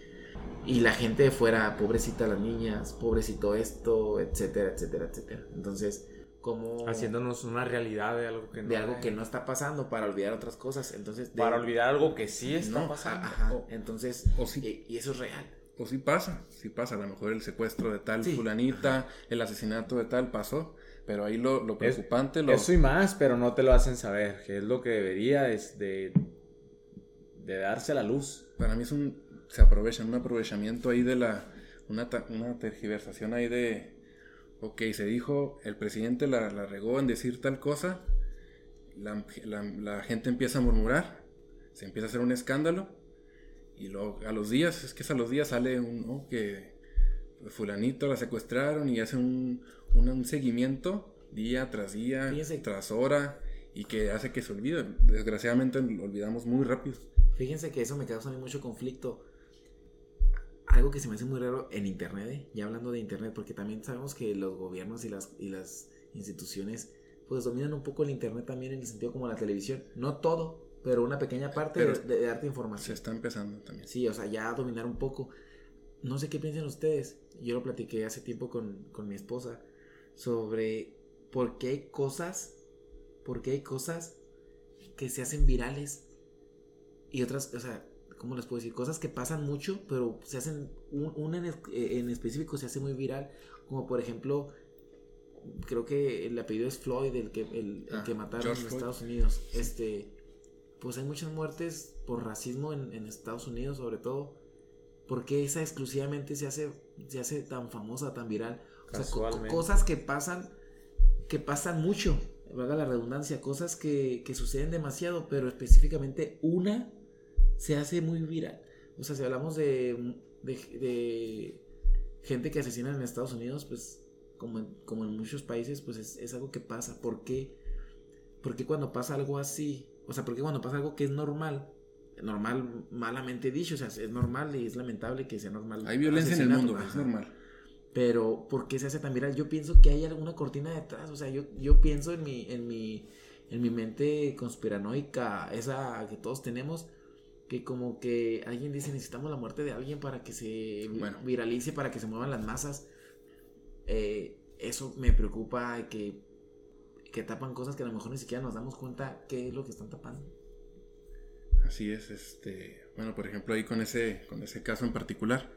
y la gente de fuera, pobrecita las niñas, pobrecito esto, etcétera, etcétera, etcétera. Entonces, como... Haciéndonos una realidad de algo que no... De algo que no está pasando para olvidar otras cosas. Entonces... Para olvidar algo que sí está pasando. Ajá, entonces... O sí, y, eso es real. O sí pasa, sí pasa. A lo mejor el secuestro de tal fulanita, el asesinato de tal pasó. Pero ahí lo, lo preocupante... lo... Eso y más, pero no te lo hacen saber. Que es lo que debería es de... De darse a la luz. Para mí es un se aprovechan, un aprovechamiento ahí de la, una, una tergiversación ahí de, ok, se dijo, el presidente la, la regó en decir tal cosa, la, la, gente empieza a murmurar, se empieza a hacer un escándalo, y luego a los días, es que es a los días sale un, que fulanito la secuestraron y hace un, un, seguimiento día tras día, tras hora, y que hace que se olvide. Desgraciadamente lo olvidamos muy rápido. Fíjense que eso me causa mucho conflicto algo que se me hace muy raro en Internet, ¿eh? ya hablando de Internet, porque también sabemos que los gobiernos y las, y las instituciones pues dominan un poco el Internet también en el sentido como la televisión. No todo, pero una pequeña parte de, darte información. Se está empezando también. Sí, o sea, ya a dominar un poco. No sé qué piensan ustedes. Yo lo platiqué hace tiempo con, con mi esposa sobre por qué hay cosas, por qué hay cosas que se hacen virales y otras, o sea, ¿cómo les puedo decir? Cosas que pasan mucho, pero se hacen, un, en, en, específico se hace muy viral, como por ejemplo, creo que el apellido es Floyd, el que, el, ah, que mataron en Estados Unidos. Este, pues hay muchas muertes por racismo en, en Estados Unidos, sobre todo, porque esa exclusivamente se hace, se hace tan famosa, tan viral. O sea, cosas que pasan, que pasan mucho, valga la redundancia, cosas que, que suceden demasiado, pero específicamente una se hace muy viral. O sea, si hablamos de, de, gente que asesina en Estados Unidos, pues como en, como en muchos países, pues es, algo que pasa. ¿Por qué? Porque cuando pasa algo así, o sea, porque cuando pasa algo que es normal, normal malamente dicho, o sea, es normal y es lamentable que sea normal. Hay violencia en el mundo, es normal. Pero, ¿por qué se hace tan viral? Yo pienso que hay alguna cortina detrás, o sea, yo, yo pienso en mi, en mi, en mi mente conspiranoica, esa que todos tenemos, que como que alguien dice necesitamos la muerte de alguien para que se viralice, para que se muevan las masas. Eh, eso me preocupa que, que tapan cosas que a lo mejor ni siquiera nos damos cuenta qué es lo que están tapando. Así es, este, bueno, por ejemplo ahí con ese, con ese caso en particular,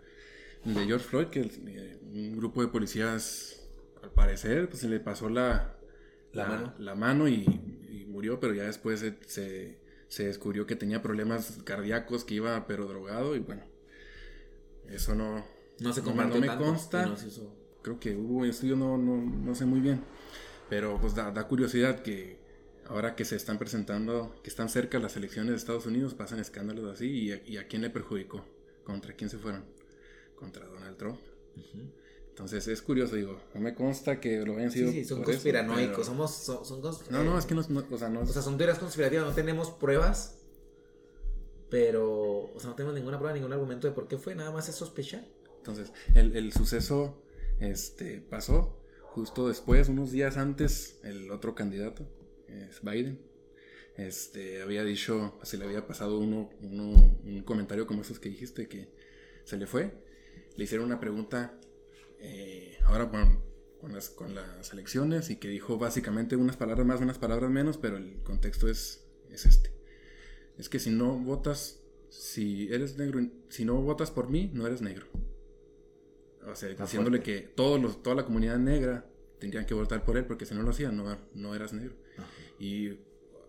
de George Floyd, que eh, un grupo de policías, al parecer, pues se le pasó la, la, mano, y, murió, pero ya después se se descubrió que tenía problemas cardíacos, que iba pero drogado y bueno, eso no, no, se no, me consta. Creo que hubo estudio, no, no, no sé muy bien, pero pues da, curiosidad que ahora que se están presentando, que están cerca las elecciones de Estados Unidos, pasan escándalos así y a, y a quién le perjudicó, contra quién se fueron, contra Donald Trump. Entonces es curioso, digo, no me consta que lo hayan sido. Sí, sí, son conspiranoicos, somos. Son, son no, no, es que no, o sea, no. O sea, son teorías conspirativas, no tenemos pruebas, pero. O sea, no tenemos ninguna prueba, ningún argumento de por qué fue, nada más es sospechar. Entonces, el, el suceso este, pasó justo después, unos días antes, el otro candidato, es Biden. Este, había dicho, se le había pasado uno, uno, un comentario como esos que dijiste, que se le fue. Le hicieron una pregunta eh, ahora con, las, con las elecciones y que dijo básicamente unas palabras más, unas palabras menos, pero el contexto es, es este. Es que si no votas, si eres negro, si no votas por mí, no eres negro. O sea, diciéndole que todos los, toda la comunidad negra tendrían que votar por él porque si no lo hacían, no, no eras negro. Y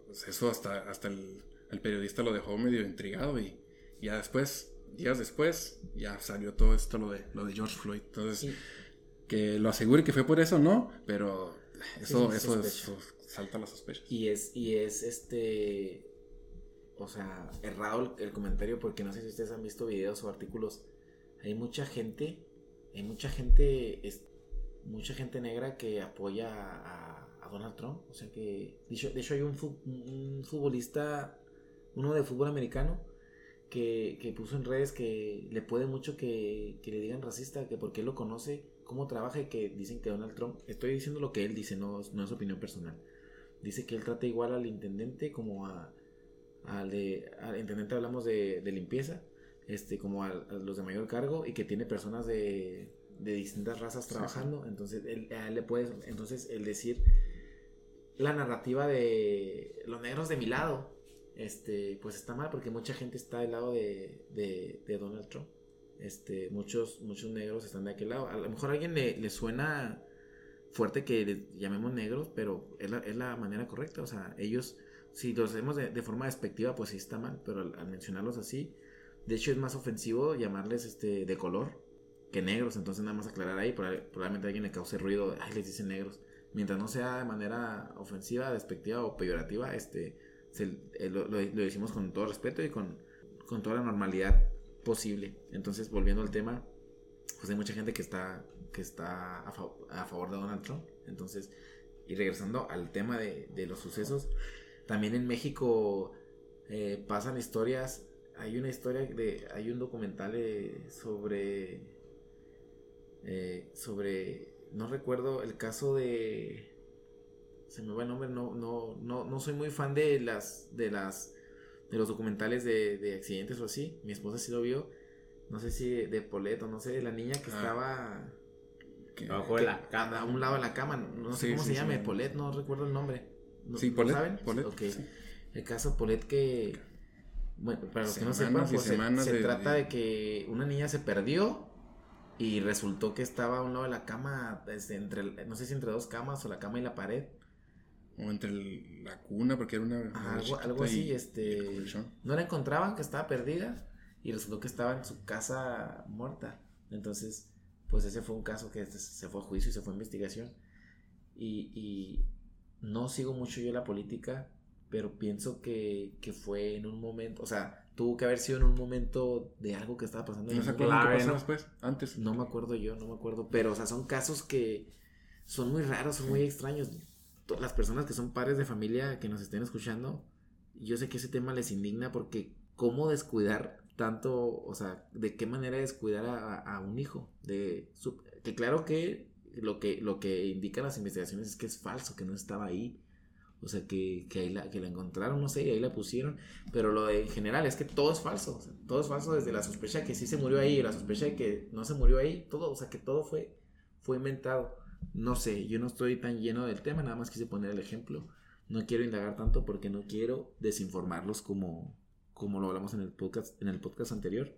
pues, eso hasta, hasta el, el, periodista lo dejó medio intrigado y ya después días después ya salió todo esto, lo de, lo de George Floyd. Entonces, que lo asegure que fue por eso, no, pero eso, eso, salta la sospecha. Y es, y es este, o sea, errado el, comentario porque no sé si ustedes han visto videos o artículos. Hay mucha gente, hay mucha gente, es, mucha gente negra que apoya a, Donald Trump. O sea que, de hecho, de hecho hay un, un futbolista, uno de fútbol americano, que, puso en redes que le puede mucho que, le digan racista, que porque él lo conoce, cómo trabaja y que dicen que Donald Trump, estoy diciendo lo que él dice, no, no es opinión personal, dice que él trata igual al intendente como a, al, de, al intendente hablamos de, limpieza, este, como a, los de mayor cargo y que tiene personas de, de distintas razas trabajando. Entonces, él, le puede, entonces, el decir la narrativa de los negros de mi lado, este, pues está mal porque mucha gente está del lado de, de, Donald Trump. Este, muchos, muchos negros están de aquel lado. A lo mejor a alguien le, le suena fuerte que les llamemos negros, pero es la, es la, manera correcta. O sea, ellos, si los hacemos de, de, forma despectiva, pues sí está mal, pero al, mencionarlos así, de hecho es más ofensivo llamarles este de color que negros. Entonces nada más aclarar ahí, probablemente alguien le cause ruido, ay, les dicen negros. Mientras no sea de manera ofensiva, despectiva o peyorativa, este, eh, lo, lo, decimos con todo respeto y con, con toda la normalidad posible. Entonces, volviendo al tema, pues hay mucha gente que está, que está a, favor de Donald Trump. Entonces, y regresando al tema de, de los sucesos, también en México eh, pasan historias. Hay una historia de, hay un documental eh, sobre, sobre, no recuerdo el caso de se me va el nombre, no, no, no, no soy muy fan de las, de las, de los documentales de, de accidentes o así. Mi esposa sí lo vio, no sé si de, Polet o no sé, de la niña que ah. estaba abajo de la cama, a un lado de la cama, no sé cómo se llama, Polet, no recuerdo el nombre. sí, Polet, ¿saben? Polet, El caso Polet que, bueno, para los que no sepan, pues se, trata de que una niña se perdió y resultó que estaba a un lado de la cama, desde entre, no sé si entre dos camas o la cama y la pared o entre la cuna, porque era una. algo, así, este. No la encontraban, que estaba perdida. Y resultó que estaba en su casa muerta. Entonces, pues ese fue un caso que se fue a juicio y se fue a investigación. Y, y no sigo mucho yo la política, pero pienso que, que, fue en un momento, o sea, tuvo que haber sido en un momento de algo que estaba pasando. ¿No se acuerdan qué pasó después? Antes. No me acuerdo yo, no me acuerdo, pero, o sea, son casos que son muy raros, son muy extraños las personas que son padres de familia que nos estén escuchando, yo sé que ese tema les indigna porque cómo descuidar tanto, o sea, de qué manera descuidar a, un hijo, de que claro que lo que lo que indican las investigaciones es que es falso, que no estaba ahí. O sea, que, que ahí la, que la encontraron, no sé, y ahí la pusieron. Pero lo de en general es que todo es falso. todo es falso desde la sospecha que sí se murió ahí, la sospecha de que no se murió ahí. Todo, o sea, que todo fue, fue inventado. No sé, yo no estoy tan lleno del tema, nada más quise poner el ejemplo. No quiero indagar tanto porque no quiero desinformarlos como, como lo hablamos en el podcast, en el podcast anterior.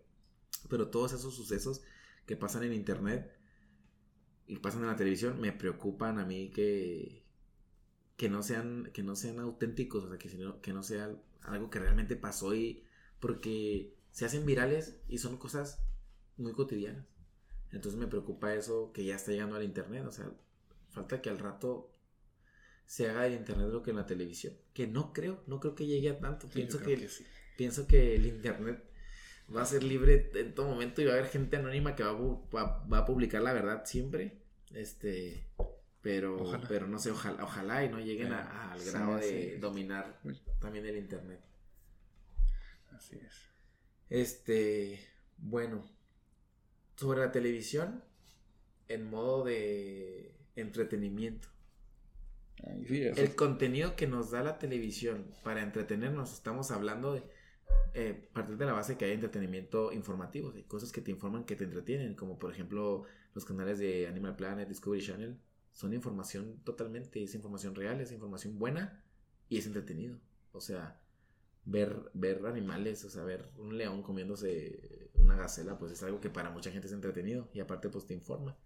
Pero todos esos sucesos que pasan en internet y pasan en la televisión me preocupan a mí que, que no sean, que no sean auténticos, o sea, que, que no sea algo que realmente pasó y porque se hacen virales y son cosas muy cotidianas. Entonces me preocupa eso que ya está llegando al internet, o sea, falta que al rato se haga el internet lo que en la televisión, que no creo, no creo que llegue a tanto, pienso que, pienso que el internet va a ser libre en todo momento y va a haber gente anónima que va a, va, a publicar la verdad siempre, este, pero, pero no sé, ojalá, ojalá y no lleguen al grado de dominar también el internet. Así es. Este, bueno, sobre la televisión en modo de entretenimiento. el contenido que nos da la televisión para entretenernos, estamos hablando de eh, partir de la base que hay entretenimiento informativo, de cosas que te informan, que te entretienen, como por ejemplo los canales de Animal Planet, Discovery Channel, son información totalmente, es información real, es información buena y es entretenido. O sea, ver, ver animales, o sea, ver un león comiéndose una gacela, pues es algo que para mucha gente es entretenido y aparte pues te informa.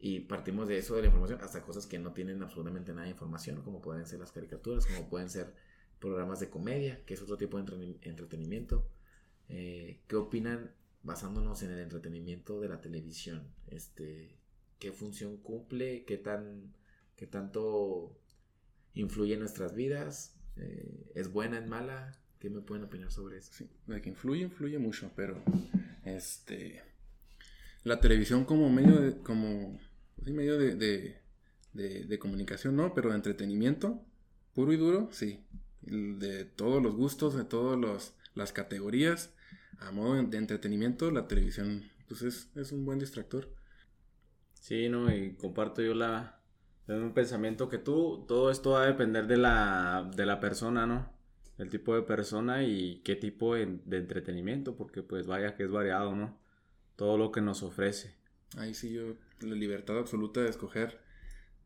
Y partimos de eso, de la información, hasta cosas que no tienen absolutamente nada de información, como pueden ser las caricaturas, como pueden ser programas de comedia, que es otro tipo de entretenimiento. Eh, ¿Qué opinan basándonos en el entretenimiento de la televisión? Este, ¿Qué función cumple? ¿Qué, tan, qué tanto influye en nuestras vidas? Eh, ¿Es buena, es mala? ¿Qué me pueden opinar sobre eso? Sí, de que influye, influye mucho, pero este la televisión como medio de, como medio de, comunicación, ¿no? Pero de entretenimiento, puro y duro, sí. De todos los gustos, de todas las categorías, a modo de entretenimiento, la televisión, pues es, es un buen distractor. Sí, ¿no? Y comparto yo la, el pensamiento que tú, todo esto va a depender de la, de la persona, ¿no? El tipo de persona y qué tipo de, de entretenimiento, porque pues vaya que es variado, ¿no? Todo lo que nos ofrece. Ahí sí yo, la libertad absoluta de escoger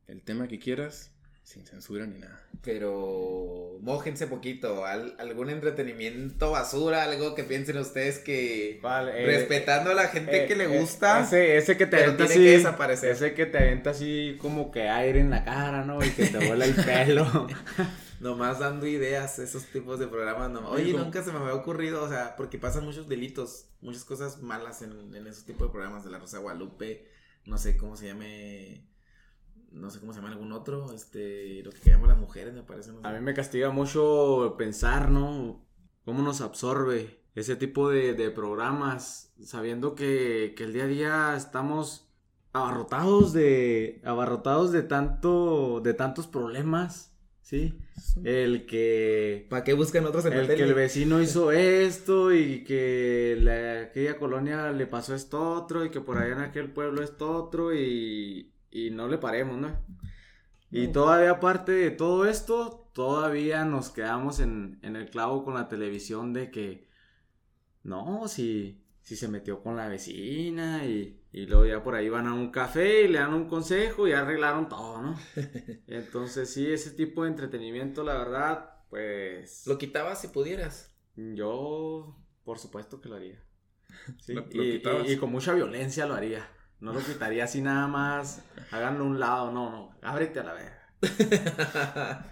el tema que quieras, sin censura ni nada. Pero mójense poquito, al- algún entretenimiento basura, algo que piensen ustedes que Vale, eh, respetando a la gente Eh, que le eh, gusta. ese, ese que te pero avienta tiene así. que desaparecer. Ese que te avienta así como que aire en la cara, ¿no? Y que te vuela el pelo. Nomás dando ideas, esos tipos de programas. No, Oye, oye, ¿cómo? nunca se me había ocurrido, o sea, porque pasan muchos delitos, muchas cosas malas en, en esos tipos de programas de la Rosa de Guadalupe. No sé cómo se llame. No sé cómo se llama algún otro. Este. Lo que llaman las mujeres, me parece. No sé. A mí me castiga mucho pensar, ¿no? Cómo nos absorbe ese tipo de, de programas, sabiendo que, que el día a día estamos abarrotados de, abarrotados de tanto, de tantos problemas, ¿sí? El que, ¿Para qué buscan otros en el que el vecino hizo esto y que la, aquella colonia le pasó esto otro y que por allá en aquel pueblo esto otro y, y no le paremos, ¿no? Y No. todavía aparte de todo esto, todavía nos quedamos en, en el clavo con la televisión de que no, si, si se metió con la vecina y, y luego ya por ahí van a un café y le dan un consejo y arreglaron todo, ¿no? Entonces sí, ese tipo de entretenimiento, la verdad, pues Lo quitabas si pudieras. yo por supuesto que lo haría. Sí, Lo- lo y, quitabas. y- y con mucha violencia lo haría. No lo quitaría así nada más, háganlo a un lado, no, no, ábrete a la verga.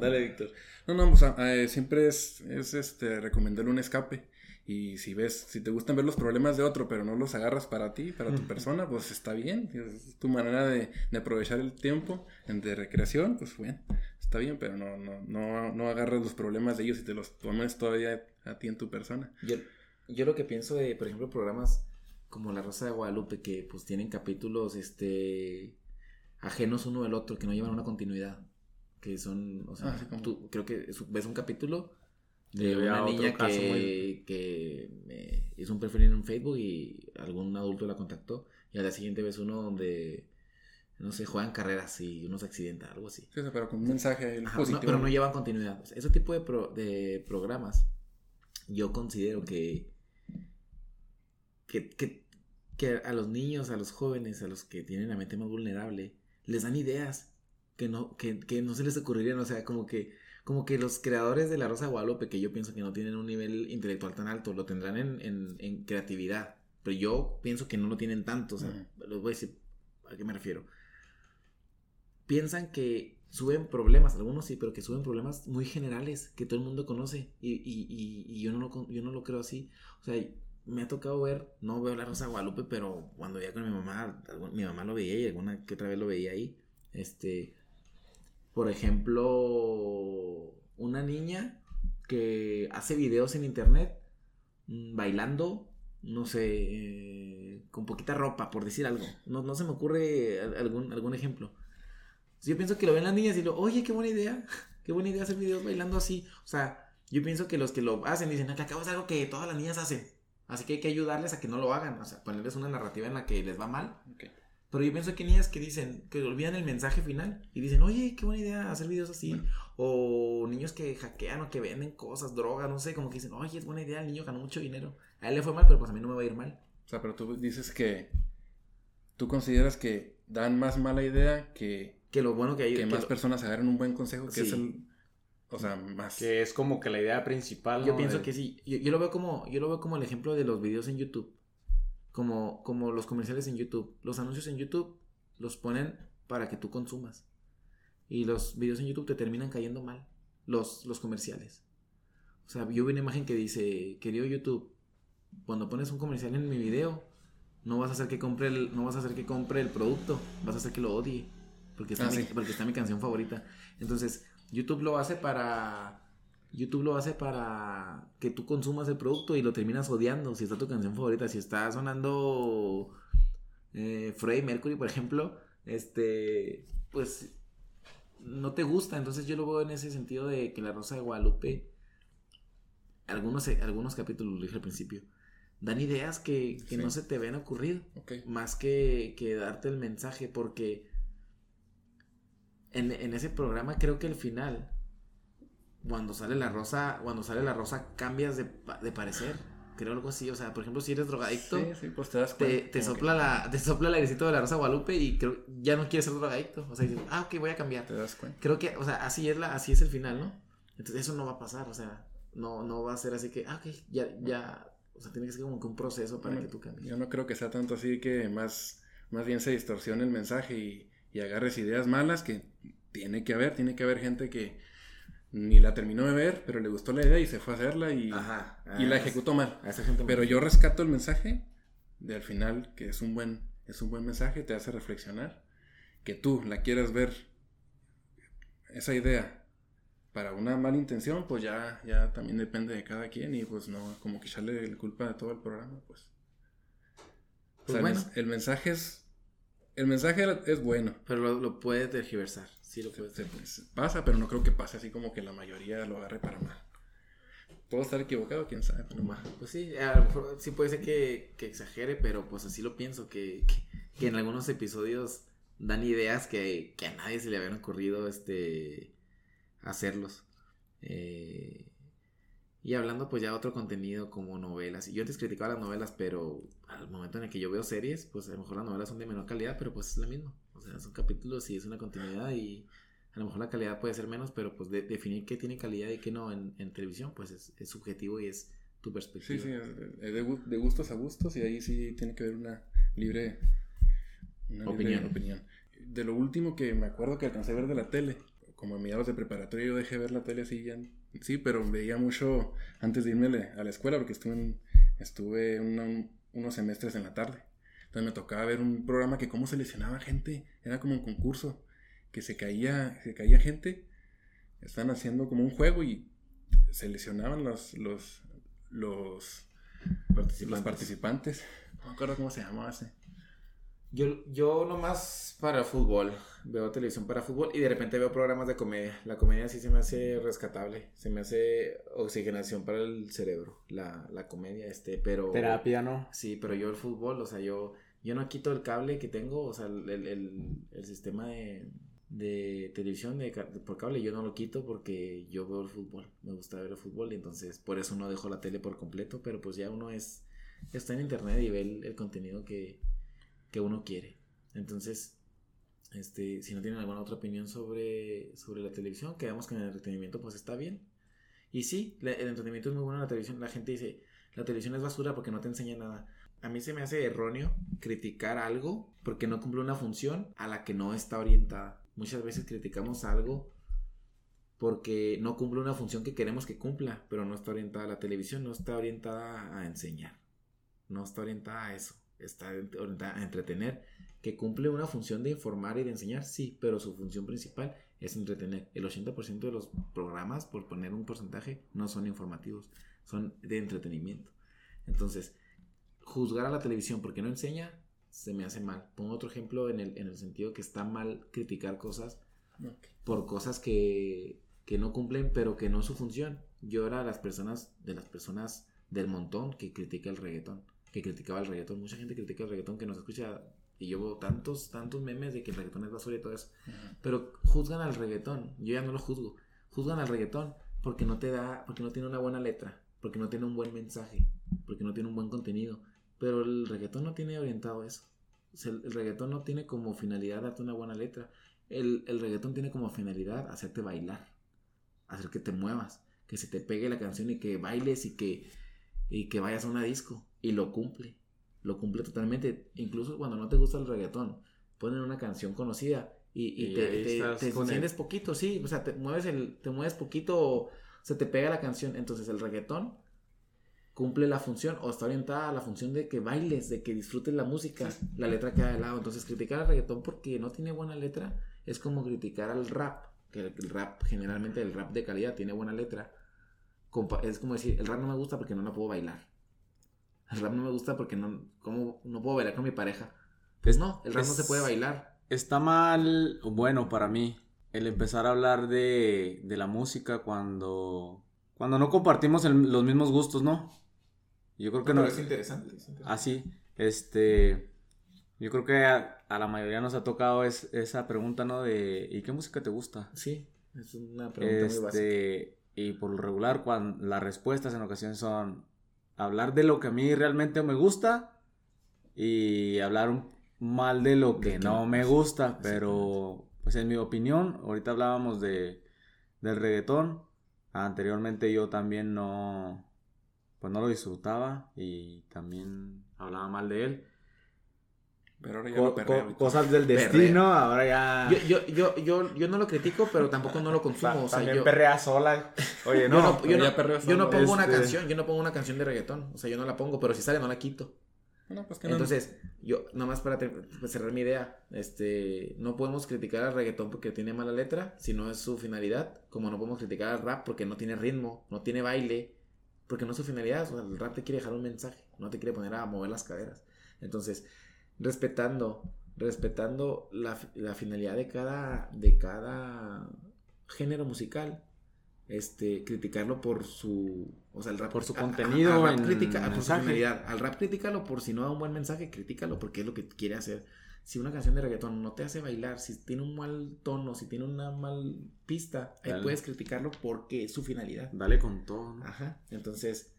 Dale, Víctor. No, no, pues eh, siempre es, es este, recomendarle un escape. Y si ves, si te gustan ver los problemas de otro, pero no los agarras para ti, para tu persona, pues está bien. Es tu manera de, de aprovechar el tiempo de recreación, pues bueno, está bien, pero no, no, no, no agarras los problemas de ellos y te los tomes todavía a ti en tu persona. Yo, yo lo que pienso de, por ejemplo, programas como La Rosa de Guadalupe, que pues tienen capítulos, este, ajenos uno del otro, que no llevan una continuidad. Que son, o sea, Ah, sí, tú creo que es- ves un capítulo de una otro niña caso que, muy- que eh, hizo un perfil en Facebook y algún adulto la contactó. Y al día siguiente ves uno donde, no sé, juegan carreras y uno se accidenta, algo así. Sí, pero con un mensaje Ajá, positivo. no, pero no llevan continuidad. O sea, ese tipo de, pro- de programas, yo considero que, que, que, que a los niños, a los jóvenes, a los que tienen la mente más vulnerable, les dan ideas que no, que, que no se les ocurrirían. O sea, como que, como que los creadores de La Rosa de Guadalupe, que yo pienso que no tienen un nivel intelectual tan alto, lo tendrán en, en, en creatividad. Pero yo pienso que no lo tienen tanto. O sea, les voy a decir a qué me refiero piensan que suben problemas, algunos sí, pero que suben problemas muy generales que todo el mundo conoce y, y, y, y yo, no lo, yo no lo creo así. O sea, me ha tocado ver, no veo la Rosa de Guadalupe, pero cuando veía con mi mamá, mi mamá lo veía y alguna que otra vez lo veía ahí. Este, por ejemplo, una niña que hace videos en internet mm, bailando, no sé, eh, con poquita ropa, por decir algo. No, no se me ocurre al- algún, algún ejemplo. Yo pienso que lo ven las niñas y lo, oye, qué buena idea, qué buena idea hacer videos bailando así. O sea, yo pienso que los que lo hacen dicen, que acabo es algo que todas las niñas hacen. Así que hay que ayudarles a que no lo hagan. O sea, ponerles una narrativa en la que les va mal. Ok. Pero yo pienso que hay niñas que dicen, que olvidan el mensaje final y dicen, oye, qué buena idea hacer videos así. O niños que hackean o que venden cosas, drogas, no sé, como que dicen, oye, es buena idea, el niño ganó mucho dinero. A él le fue mal, pero pues a mí no me va a ir mal. O sea, pero tú dices que tú consideras que dan más mala idea que, Que lo bueno que hay que que más lo- personas agarren un buen consejo, que es el... O sea, más... Que es como que la idea principal. Yo ¿no? pienso de- que sí. Yo, yo lo veo como, yo lo veo como el ejemplo de los videos en YouTube. Como, como los comerciales en YouTube. Los anuncios en YouTube los ponen para que tú consumas. Y los videos en YouTube te terminan cayendo mal. Los, los comerciales. O sea, yo vi una imagen que dice, querido YouTube, cuando pones un comercial en mi video, no vas a hacer que compre el, no vas a hacer que compre el producto, vas a hacer que lo odie. Porque está, Ah, mi, sí. porque está mi canción favorita. Entonces, YouTube lo hace para. YouTube lo hace para que tú consumas el producto y lo terminas odiando. Si está tu canción favorita, si está sonando eh, Freddie Mercury, por ejemplo, este, pues no te gusta. Entonces yo lo veo en ese sentido de que La Rosa de Guadalupe, algunos, algunos capítulos, lo dije al principio, dan ideas que, que Sí. no se te ven ocurrir más que, que darte el mensaje, porque en, en ese programa creo que el final cuando sale la rosa, cuando sale la rosa cambias de, de parecer. Creo algo así, o sea, por ejemplo, si eres drogadicto, Sí, sí, pues te das te, cuenta. te como sopla la, te sopla el airecito de la rosa Guadalupe y creo, ya no quieres ser drogadicto. O sea, dices, ah, ok, voy a cambiar. Te das cuenta. Creo que, o sea, así es la, así es el final, ¿no? Entonces eso no va a pasar, o sea, no, no va a ser así que, ah, ok, ya, ya, o sea, tiene que ser como que un proceso para No, que tú cambies. Yo no creo que sea tanto así que más, más bien se distorsione el mensaje y, y agarres ideas malas que tiene que haber, tiene que haber gente que ni la terminó de ver, pero le gustó la idea y se fue a hacerla y, Ajá. y la ah, ejecutó mal. Pero yo rescato el mensaje de al final, que es un buen, es un buen mensaje, te hace reflexionar, que tú la quieras ver, esa idea, para una mala intención, pues ya, ya también depende de cada quien y pues no, como que echarle la culpa de todo el programa, pues. O Pues sea, bueno. el mensaje es, el mensaje es bueno. Pero lo, lo puedes tergiversar, sí lo Se- puedes se- tergiversar. se pasa, pero no creo que pase así como que la mayoría lo agarre para mal. Puedo estar equivocado, quién sabe. pero Pues sí, a lo mejor sí puede ser que, que exagere, pero pues así lo pienso, que, que, que en algunos episodios dan ideas que, que a nadie se le habían ocurrido este hacerlos. Eh, y hablando pues ya de otro contenido como novelas. Yo antes criticaba las novelas, pero al momento en el que yo veo series, pues a lo mejor las novelas son de menor calidad, pero pues es lo mismo. O sea, son capítulos y es una continuidad y a lo mejor la calidad puede ser menos, pero pues de- definir qué tiene calidad y qué no en, en televisión, pues es, es subjetivo y es tu Sí, perspectiva. sí, es de, de gu- de gustos a gustos y ahí sí tiene que haber una libre, una libre Opinión. opinión. De lo último que me acuerdo que alcancé a ver de la tele, como a mediados de preparatoria yo dejé ver la tele así ya, sí, pero veía mucho antes de irme a la- a la escuela porque estuve, en- estuve una- unos semestres en la tarde. Entonces me tocaba ver un programa que cómo seleccionaba gente, era como un concurso, que se caía, se caía gente, están haciendo como un juego y seleccionaban los, los, los, los participantes. No me acuerdo cómo se llamaba ese. Yo, yo nomás para fútbol, veo televisión para fútbol y de repente veo programas de comedia. La comedia sí se me hace rescatable, se me hace oxigenación para el cerebro, la, la comedia, este, pero... Terapia, ¿no? Sí, pero yo el fútbol, o sea, yo, yo no quito el cable que tengo, o sea, el, el, el- el sistema de, de televisión de, ca- por cable, yo no lo quito porque yo veo el fútbol, me gusta ver el fútbol y entonces por eso no dejo la tele por completo, pero pues ya uno es, está en internet y ve el contenido que, que uno quiere. Entonces, este, si no tienen alguna otra opinión sobre, sobre la televisión, quedamos que en el entretenimiento pues está bien. Y sí, el entretenimiento es muy bueno en la televisión. La gente dice, la televisión es basura porque no te enseña nada. A mí se me hace erróneo criticar algo porque no cumple una función a la que no está orientada. Muchas veces criticamos algo porque no cumple una función que queremos que cumpla, pero no está orientada a la televisión, no está orientada a enseñar, no está orientada a eso, está orientada a entretener, que cumple una función de informar y de enseñar, sí, pero su función principal es entretener. El 80% de los programas, por poner un porcentaje, no son informativos, son de entretenimiento. Entonces, juzgar a la televisión porque no enseña, se me hace mal. Pongo otro ejemplo en el, en el sentido que está mal criticar cosas por cosas que, que no cumplen, pero que no es su función. Yo era de las personas, de las personas del montón que critica el reggaetón, que criticaba el reggaetón. Mucha gente critica el reggaetón que nos escucha y yo veo tantos, tantos memes de que el reggaetón es basura y todo eso. Pero juzgan al reggaetón, yo ya no lo juzgo. Juzgan al reggaetón porque no te da, porque no tiene una buena letra, porque no tiene un buen mensaje, porque no tiene un buen contenido. Pero el reggaetón no tiene orientado eso. O sea, el, el reggaetón no tiene como finalidad darte una buena letra. El, el reggaetón tiene como finalidad hacerte bailar, hacer que te muevas, que se te pegue la canción y que bailes y que, y que vayas a una disco. Y lo cumple, lo cumple totalmente. Incluso cuando no te gusta el reggaetón, ponen una canción conocida y, y Y te, te, el- enciendes poquito, sí, o sea, te mueves, el, te mueves poquito, se te pega la canción. Entonces el reggaetón cumple la función o está orientada a la función de que bailes, de que disfrutes la música, la letra queda de lado. Entonces criticar al reggaetón porque no tiene buena letra es como criticar al rap, que el, rap generalmente el rap de calidad tiene buena letra. Es como decir, el rap no me gusta porque no la puedo bailar. El rap no me gusta porque no, como, no puedo bailar con mi pareja. Pues no, el rap no Es- se puede bailar. Está mal, bueno, para mí, el empezar a hablar de, de la música cuando, cuando no compartimos el- los mismos gustos, ¿no? Yo creo que no. interesante. Así, este. Yo creo que a, a la mayoría nos ha tocado es, esa pregunta, ¿no? De ¿y qué música te gusta? Sí, es una pregunta muy básica. Este, y por lo regular cuando las respuestas en ocasiones son hablar de lo que a mí realmente me gusta y hablar mal de lo que no me gusta, pero pues en mi opinión, ahorita hablábamos de del reggaetón, anteriormente yo también no pues no lo disfrutaba y también hablaba mal de él. Pero ahora ya lo perreo. cosas del destino, ahora ya. Yo, yo, yo, yo, no lo critico, pero tampoco no lo consumo. o sea, también yo, perrea sola. Oye, no. yo no, yo no, yo no pongo una Este- canción, yo no pongo una canción de reggaetón. O sea, yo no la pongo, pero si sale no la quito. No, pues que no. Entonces, yo, nomás para pues, cerrar mi idea, este, no podemos criticar al reggaetón porque tiene mala letra, si no es su finalidad, como no podemos criticar al rap porque no tiene ritmo, no tiene baile, porque no es su finalidad, o sea, el rap te quiere dejar un mensaje, no te quiere poner a mover las caderas. Entonces, respetando, respetando la, la finalidad de cada, de cada género musical, este, criticarlo por su, o sea, el rap Por su a- a- contenido al rap en critica- por su finalidad. Al rap críticalo por si no da un buen mensaje, críticalo porque es lo que quiere hacer. Si una canción de reggaetón no te hace bailar, si tiene un mal tono, si tiene una mal pista, ahí puedes criticarlo porque es su finalidad. Dale con todo, ¿no? Ajá. Entonces,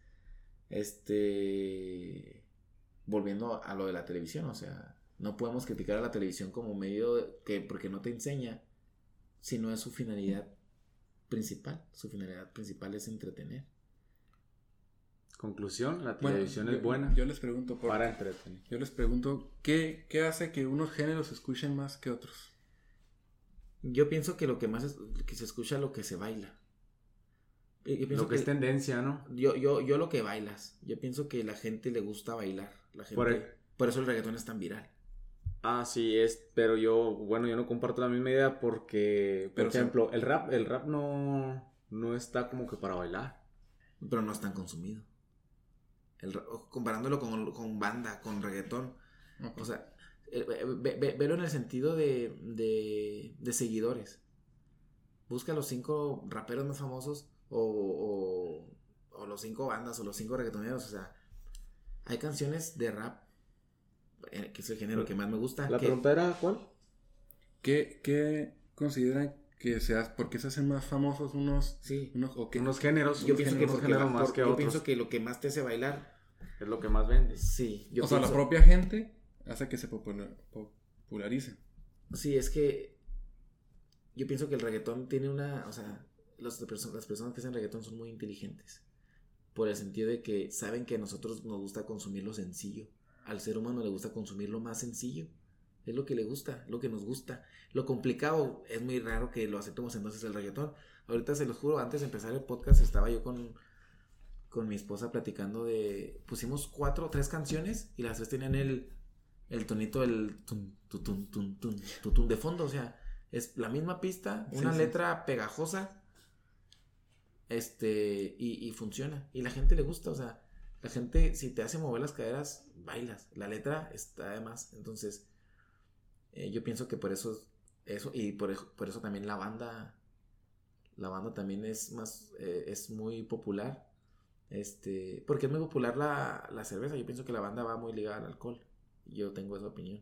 este. Volviendo a lo de la televisión, o sea, no podemos criticar a la televisión como medio que porque no te enseña, si no es su finalidad principal. Su finalidad principal es entretener. Conclusión, la Bueno, televisión yo- es buena Yo les pregunto por, para entretener. Yo les pregunto, ¿qué, ¿qué hace que unos géneros se escuchen más que otros? Yo pienso que lo que más es que se escucha es lo que se baila. Yo, yo pienso Lo que es tendencia, ¿no? yo, yo, yo lo que bailas. Yo pienso que la gente le gusta bailar. La gente, Por por, eso el reggaetón es tan viral. Ah, sí, es, pero yo, bueno, yo no comparto la misma idea porque, por Pero, ejemplo, el rap, el rap no, no está como que para bailar. Pero no es tan consumido. El comparándolo con, con banda, con reggaetón. O sea, eh, ve- ve- velo en el sentido de, de, de seguidores. Busca los cinco raperos más famosos o, o, o los cinco bandas o los cinco reggaetoneros. O sea, hay canciones de rap, eh, que es el género que más me gusta. La que- pregunta era, ¿cuál? ¿Qué, qué consideran que se hace, por qué se hacen más famosos unos, Sí. unos o qué? Unos géneros, Yo unos pienso que, géneros, porque géneros va más por- que yo otros. pienso que lo que más te hace bailar, Es lo que más vende. sí. Yo o sea, la propia gente hace que se popula- popularicen. Sí, es que yo pienso que el reggaetón tiene una, o sea, los las personas que hacen reggaetón son muy inteligentes, por el sentido de que saben que a nosotros nos gusta consumir lo sencillo, al ser humano le gusta consumir lo más sencillo, es lo que le gusta, lo que nos gusta, lo complicado es muy raro que lo aceptemos entonces el reggaetón. Ahorita se los juro, antes de empezar el podcast estaba yo con con mi esposa platicando de pusimos cuatro, tres canciones y las tres tenían el el tonito del tun, tun, tun, tutun de fondo, o sea, es la misma pista, una letra pegajosa, este, y, y funciona, y la gente le gusta, o sea, la gente, si te hace mover las caderas, bailas, la letra está además, entonces, eh, yo pienso que por eso, eso, y por, por eso también la banda, la banda también es más, eh, es muy popular, este, porque es muy popular la, la cerveza, yo pienso que la banda va muy ligada al alcohol, yo tengo esa opinión.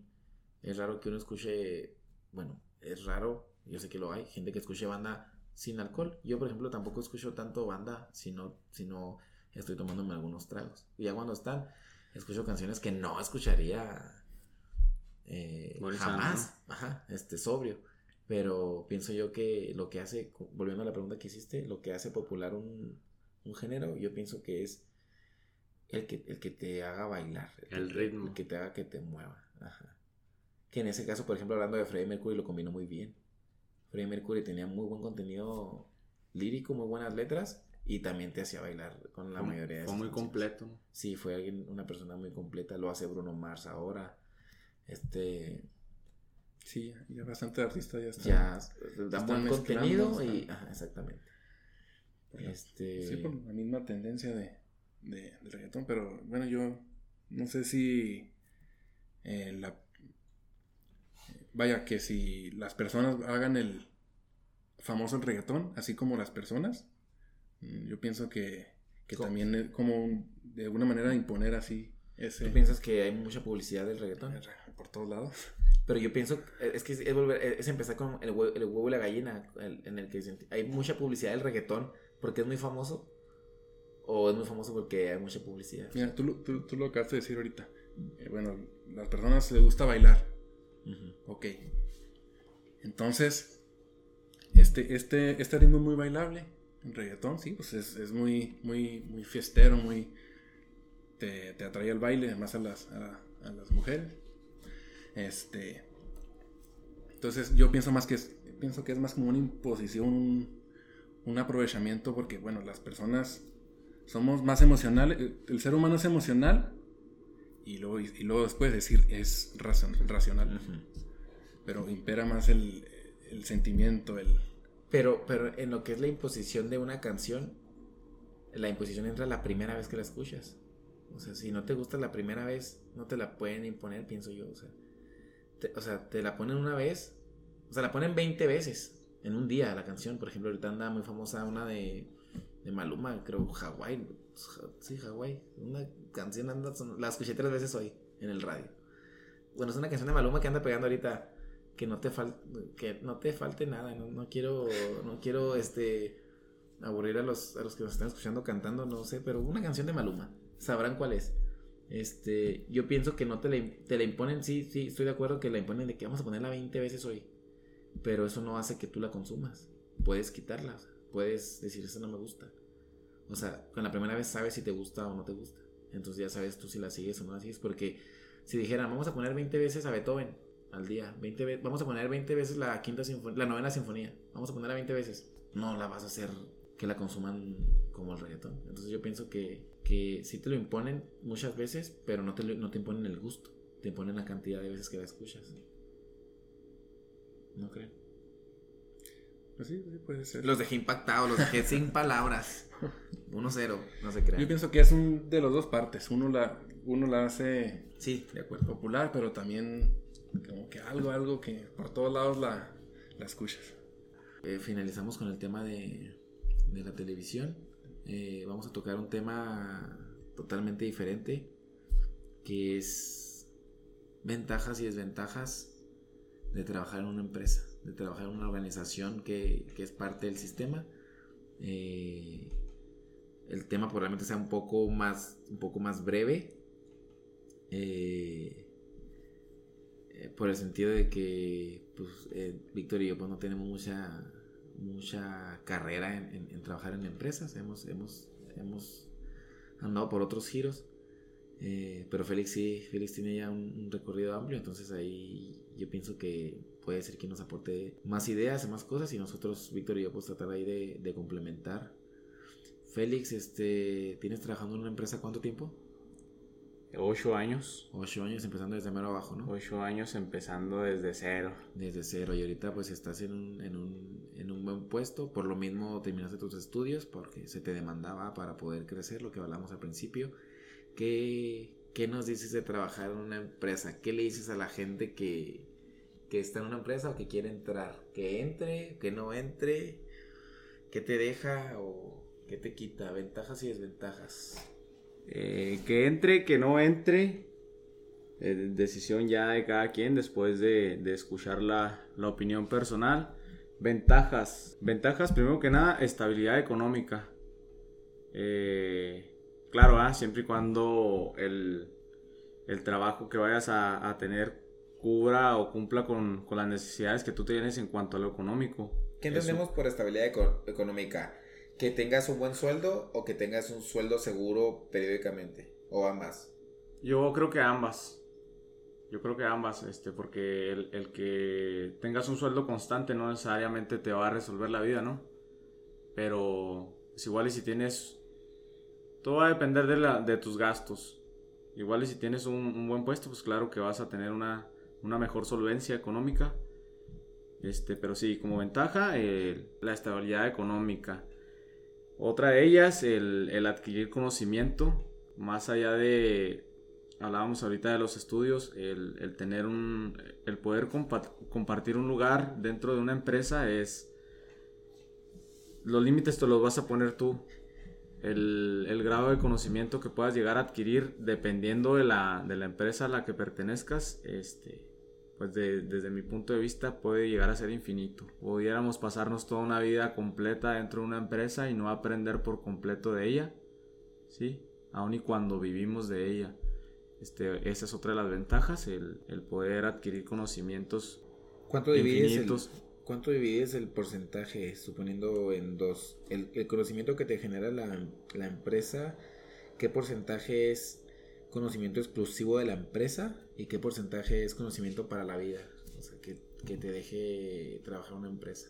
Es raro que uno escuche, bueno, es raro, yo sé que lo hay, gente que escuche banda sin alcohol. Yo, por ejemplo, tampoco escucho tanto banda si no, si no estoy tomándome algunos tragos. Y ya cuando están, escucho canciones que no escucharía eh, jamás, ajá, este, sobrio. Pero pienso yo que lo que hace, volviendo a la pregunta que hiciste, lo que hace popular un, un género, yo pienso que es el que, el que te haga bailar. El ritmo. El que te haga que te mueva. Ajá. Que en ese caso, por ejemplo, hablando de Freddie Mercury, lo combinó muy bien. Freddie Mercury tenía muy buen contenido lírico, muy buenas letras y también te hacía bailar con la Fue- mayoría de Fue muy canciones. completo. ¿no? Sí, fue alguien, una persona muy completa. Lo hace Bruno Mars ahora. Este. Sí, ya bastante artistas ya están. Ya da buen contenido y. Ajá, exactamente. Por la- Este. Sí, por la misma tendencia de, de, del reggaetón, pero bueno, yo no sé si eh, la vaya que si las personas hagan el famoso el reggaetón, así como las personas, mm, yo pienso que, que también es como de alguna manera imponer así ese ¿Tú piensas que hay mucha publicidad del reggaetón? por todos lados. Pero yo pienso, eh, es que es, volver- es empezar con el huevo, el huevo y la gallina, el- en el que hay mucha publicidad del reggaetón porque es muy famoso o es muy famoso porque hay mucha publicidad. Mira, tú, tú, tú lo acabaste de decir ahorita. Eh, bueno, las personas les gusta bailar. Ujú. Ok. Entonces, este, este, este ritmo es muy bailable. En reggaetón, sí, pues es, es muy, muy, muy fiestero, muy. Te, te atrae al baile, además a las, a, las mujeres. Este. Entonces, yo pienso más que es, pienso que es más como una imposición, un, aprovechamiento, porque, bueno, las personas somos más emocionales. El, el ser humano es emocional y luego, y luego después decir es razon- racional Ujú. pero impera más el, el sentimiento, el... Pero, pero en lo que es la imposición de una canción, la imposición entra la primera vez que la escuchas. O sea, si no te gusta la primera vez, no te la pueden imponer, pienso yo. O sea, te, o sea, te la ponen una vez, o sea, la ponen 20 veces en un día la canción. Por ejemplo, ahorita anda muy famosa una de, de Maluma, creo, Hawái. Sí, Hawái. Una canción anda, son- la escuché tres veces hoy en el radio. Bueno, es una canción de Maluma que anda pegando ahorita que no te fal que no te falte nada, no, quiero no quiero este aburrir a los a los que nos están escuchando cantando, no sé, pero una canción de Maluma, sabrán cuál es. Este, yo pienso que no te la, imponen, sí, sí, estoy de acuerdo que la imponen de que vamos a ponerla 20 veces hoy, pero eso no hace que tú la consumas. Puedes quitarla, puedes decir, eso no me gusta. O sea, con la primera vez sabes si te gusta o no te gusta. Entonces ya sabes tú si la sigues o no la sigues, porque si dijeran, vamos a poner 20 veces a Beethoven al día, 20 ve- vamos a poner 20 veces la quinta sinfonía, la novena sinfonía, vamos a ponerla 20 veces, no la vas a hacer que la consuman como el reggaetón. Entonces yo pienso que, que sí te lo imponen muchas veces, pero no te, lo- no te imponen el gusto, te imponen la cantidad de veces que la escuchas. ¿No creen? Pues sí, sí puede ser. Los dejé impactados, los dejé sin palabras. 1-0, no se crean. Yo pienso que es un de las dos partes. Uno la, uno la hace Sí, de acuerdo. popular, pero también como que algo, algo que por todos lados la, la escuchas. Eh, finalizamos con el tema de, de la televisión. Eh, vamos a tocar un tema totalmente diferente, que es ventajas y desventajas de trabajar en una empresa, de trabajar en una organización que, que es parte del sistema. Eh, el tema probablemente sea un poco más, un poco más breve. eh, eh, por el sentido de que pues, Víctor y yo pues, no tenemos mucha mucha carrera en, trabajar en empresas hemos hemos hemos andado por otros giros pero Félix sí Félix tiene ya un, un recorrido amplio entonces ahí yo pienso que puede ser que nos aporte más ideas más cosas y nosotros Víctor y yo pues tratar ahí de, de complementar Félix este tienes trabajando en una empresa cuánto tiempo Ocho años. ocho años empezando desde mero abajo no Ocho años empezando desde cero. desde cero y ahorita pues estás en un, en un, en un buen puesto, por lo mismo terminaste tus estudios porque se te demandaba para poder crecer, lo que hablamos al principio. ¿Qué, qué nos dices de trabajar en una empresa? ¿Qué le dices a la gente que, que está en una empresa o que quiere entrar? ¿Que entre? ¿Que no entre? ¿Qué te deja o qué te quita? Ventajas y desventajas. Eh, que entre, que no entre. eh, decisión ya de cada quien después de, escuchar la, la opinión personal. Ventajas. Ventajas, primero que nada, estabilidad económica. Eh, claro, ah, siempre y cuando el, el trabajo que vayas a tener cubra o cumpla con, con las necesidades que tú tienes en cuanto a lo económico. ¿Qué Eso. entendemos por estabilidad eco- económica? ¿Que tengas un buen sueldo o que tengas un sueldo seguro periódicamente? ¿O ambas? Yo creo que ambas. Yo creo que ambas, este, porque el, el que tengas un sueldo constante no necesariamente te va a resolver la vida, ¿no? Pero es igual y si tienes... Todo va a depender de, la, de tus gastos. Igual y si tienes un, un buen puesto, pues claro que vas a tener una, una mejor solvencia económica. Este, pero sí, como ventaja, la estabilidad económica. Otra de ellas, el, el adquirir conocimiento, más allá de, hablábamos ahorita de los estudios, el, el tener un, el poder compa- compartir un lugar dentro de una empresa es, los límites te los vas a poner tú. El, el grado de conocimiento que puedas llegar a adquirir dependiendo de la, de la empresa a la que pertenezcas, este, pues desde mi punto de vista puede llegar a ser infinito. Pudiéramos pasarnos toda una vida completa dentro de una empresa y no aprender por completo de ella, ¿sí? Aun y cuando vivimos de ella. Este, esa es otra de las ventajas, el, el poder adquirir conocimientos ¿Cuánto divides infinitos. El, ¿Cuánto divides el porcentaje, suponiendo en dos? El, el conocimiento que te genera la, la empresa, ¿qué porcentaje es conocimiento exclusivo de la empresa y qué porcentaje es conocimiento para la vida. O sea, que, te deje trabajar una empresa.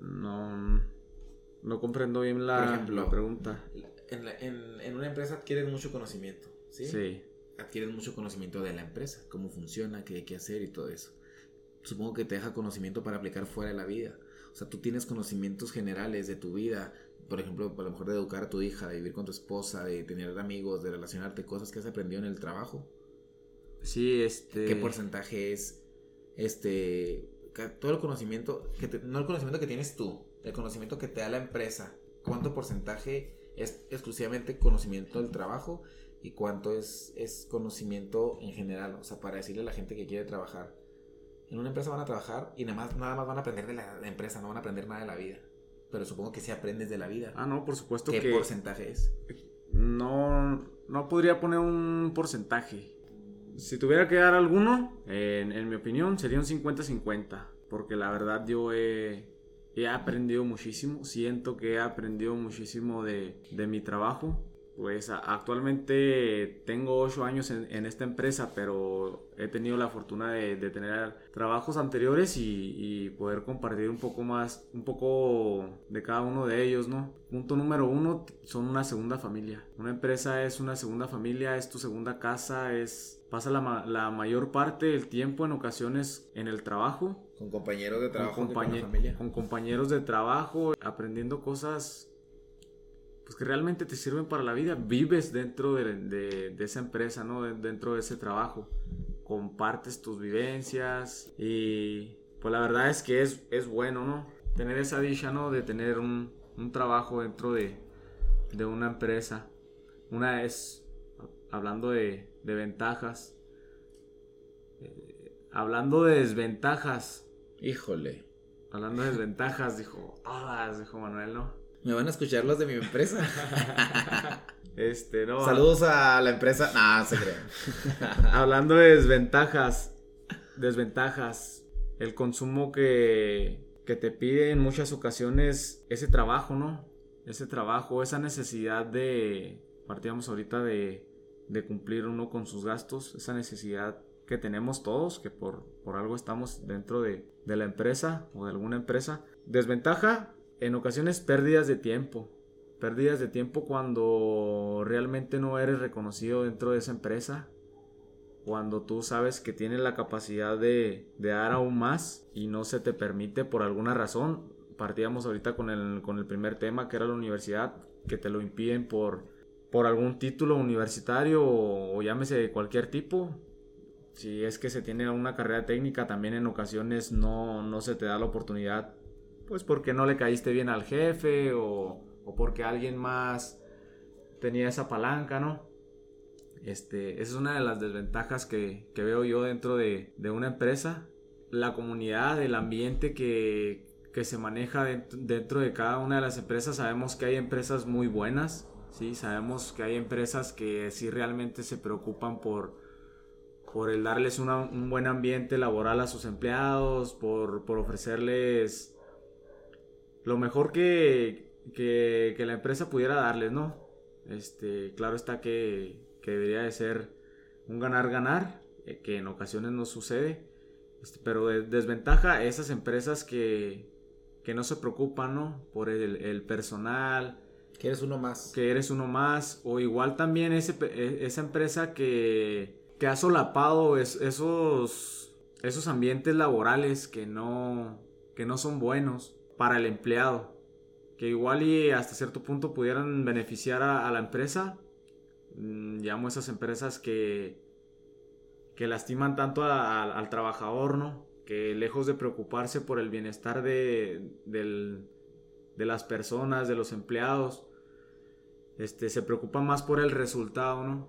No, no comprendo bien la, pregunta. En, en, una empresa adquieres mucho conocimiento, ¿sí? Sí. Adquieres mucho conocimiento de la empresa, cómo funciona, qué hay que hacer y todo eso. Supongo que te deja conocimiento para aplicar fuera de la vida. O sea, tú tienes conocimientos generales de tu vida, por ejemplo, a lo mejor de educar a tu hija, de vivir con tu esposa, de tener amigos, de relacionarte, cosas que has aprendido en el trabajo. Sí, este... ¿Qué porcentaje es, este, todo el conocimiento, que no el conocimiento que tienes tú, el conocimiento que te da la empresa, cuánto porcentaje es exclusivamente conocimiento del trabajo y cuánto es, es conocimiento en general, o sea, para decirle a la gente que quiere trabajar. En una empresa van a trabajar y nada más, nada más van a aprender de la empresa, no van a aprender nada de la vida pero supongo que sí aprendes de la vida. Ah, no, por supuesto ¿Qué porcentaje es? No, no podría poner un porcentaje. Si tuviera que dar alguno, en, mi opinión, sería un 50-50. Porque la verdad yo he, aprendido muchísimo. Siento que he aprendido muchísimo de, de mi trabajo. Pues actualmente tengo 8 años en, esta empresa, pero he tenido la fortuna de, tener trabajos anteriores y, poder compartir un poco más, un poco de cada uno de ellos, ¿no? Punto número uno, son una segunda familia. Una empresa es una segunda familia, es tu segunda casa, es pasa la, la mayor parte del tiempo en ocasiones en el trabajo. Con compañeros de trabajo, con, familia. con compañeros de trabajo, aprendiendo cosas pues que realmente te sirven para la vida. Vives dentro de, esa empresa, ¿no? Dentro de ese trabajo. Compartes tus vivencias y pues la verdad es que es, es bueno, ¿no? Tener esa dicha, ¿no? De tener un, trabajo dentro de, una empresa. Una es, hablando de, ventajas, eh, hablando de desventajas. Híjole. Hablando de desventajas, dijo, ah, dijo Manuel, ¿no? Me van a escuchar los de mi empresa. este, no. Saludos a la empresa. No, se crean. Hablando de desventajas. Desventajas. El consumo que, que te pide en muchas ocasiones ese trabajo, ¿no? Ese trabajo, esa necesidad de. Partíamos ahorita de, de cumplir uno con sus gastos, esa necesidad que tenemos todos, que por, por algo estamos dentro de, de la empresa o de alguna empresa. Desventaja, en ocasiones pérdidas de tiempo. Pérdidas de tiempo cuando realmente no eres reconocido dentro de esa empresa. Cuando tú sabes que tienes la capacidad de, dar aún más y no se te permite por alguna razón. Partíamos ahorita con el, con el primer tema que era la universidad, que te lo impiden por, por algún título universitario o, o llámese de cualquier tipo. Si es que se tiene una carrera técnica, también en ocasiones no, no se te da la oportunidad pues porque no le caíste bien al jefe o, porque alguien más tenía esa palanca, ¿no? Este, esa es una de las desventajas que, veo yo dentro de, una empresa. La comunidad, el ambiente que, se maneja dentro, de cada una de las empresas. Sabemos que hay empresas muy buenas, ¿sí? Sabemos que hay empresas que sí realmente se preocupan por, por el darles un buen ambiente laboral a sus empleados, por, por ofrecerles lo mejor que, que, la empresa pudiera darles, ¿no? Este, claro está que, que debería de ser un ganar-ganar, eh, que en ocasiones no sucede, este, pero de, desventaja esas empresas que, que no se preocupan, ¿no? Por el, personal. Que eres uno más. Que eres uno más, o igual también ese, e, esa empresa que, que ha solapado esos, esos ambientes laborales que no, que no son buenos para el empleado, que igual y hasta cierto punto pudieran beneficiar a, la empresa. Mm, llamo esas empresas que, que lastiman tanto al trabajador, ¿no? Que lejos de preocuparse por el bienestar de, de las personas, de los empleados, este, se preocupa más por el resultado, ¿no?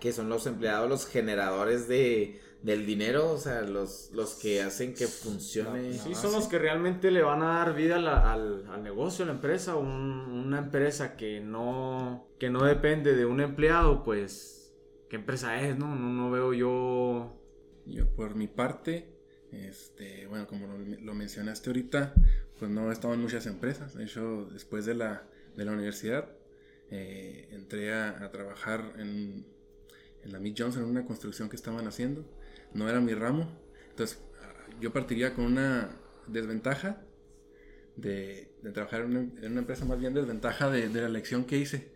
Que son los empleados los generadores de, del dinero, o sea, los, los que hacen que funcione. Sí, son los que realmente le van a dar vida al, al, negocio, a la empresa. una empresa que no, que no depende de un empleado, pues, ¿qué empresa es? No, no, veo yo... Yo por mi parte, este, bueno, como lo, mencionaste ahorita, pues no he estado en muchas empresas. De hecho, después de la, de la universidad, eh, entré a, a trabajar en, en la Mead Johnson, en una construcción que estaban haciendo no era mi ramo. Entonces, yo partiría con una desventaja de, trabajar en una, empresa, más bien desventaja de, la elección que hice.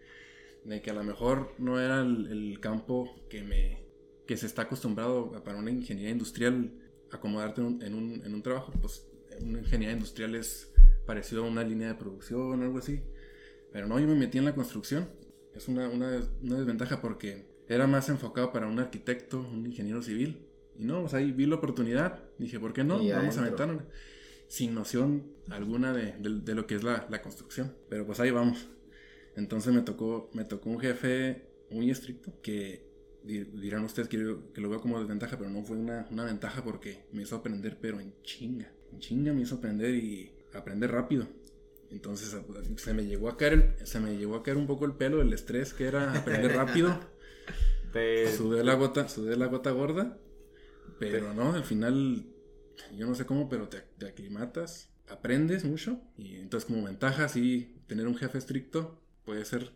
De que a lo mejor no era el, campo que, me, que se está acostumbrado para una ingeniería industrial acomodarte en un, en un, trabajo. Pues una ingeniería industrial es parecido a una línea de producción algo así. Pero no, yo me metí en la construcción. Es una, una, una desventaja porque era más enfocado para un arquitecto, un ingeniero civil. Y no, pues ahí vi la oportunidad. Dije, ¿por qué no? Vamos a meternos. Sin noción alguna de, lo que es la, construcción. Pero pues ahí vamos. Entonces me tocó, me tocó un jefe muy estricto que dirán ustedes que, que lo veo como desventaja, pero no fue una, ventaja porque me hizo aprender, pero en chinga. En chinga me hizo aprender y aprender rápido. Entonces se me llegó a caer, se me llegó a caer un poco el pelo del estrés que era aprender rápido. Sudé la gota, sudé la gota gorda pero no, al final, yo no sé cómo, pero te, aclimatas, aprendes mucho. Y entonces como ventaja, sí, tener un jefe estricto puede ser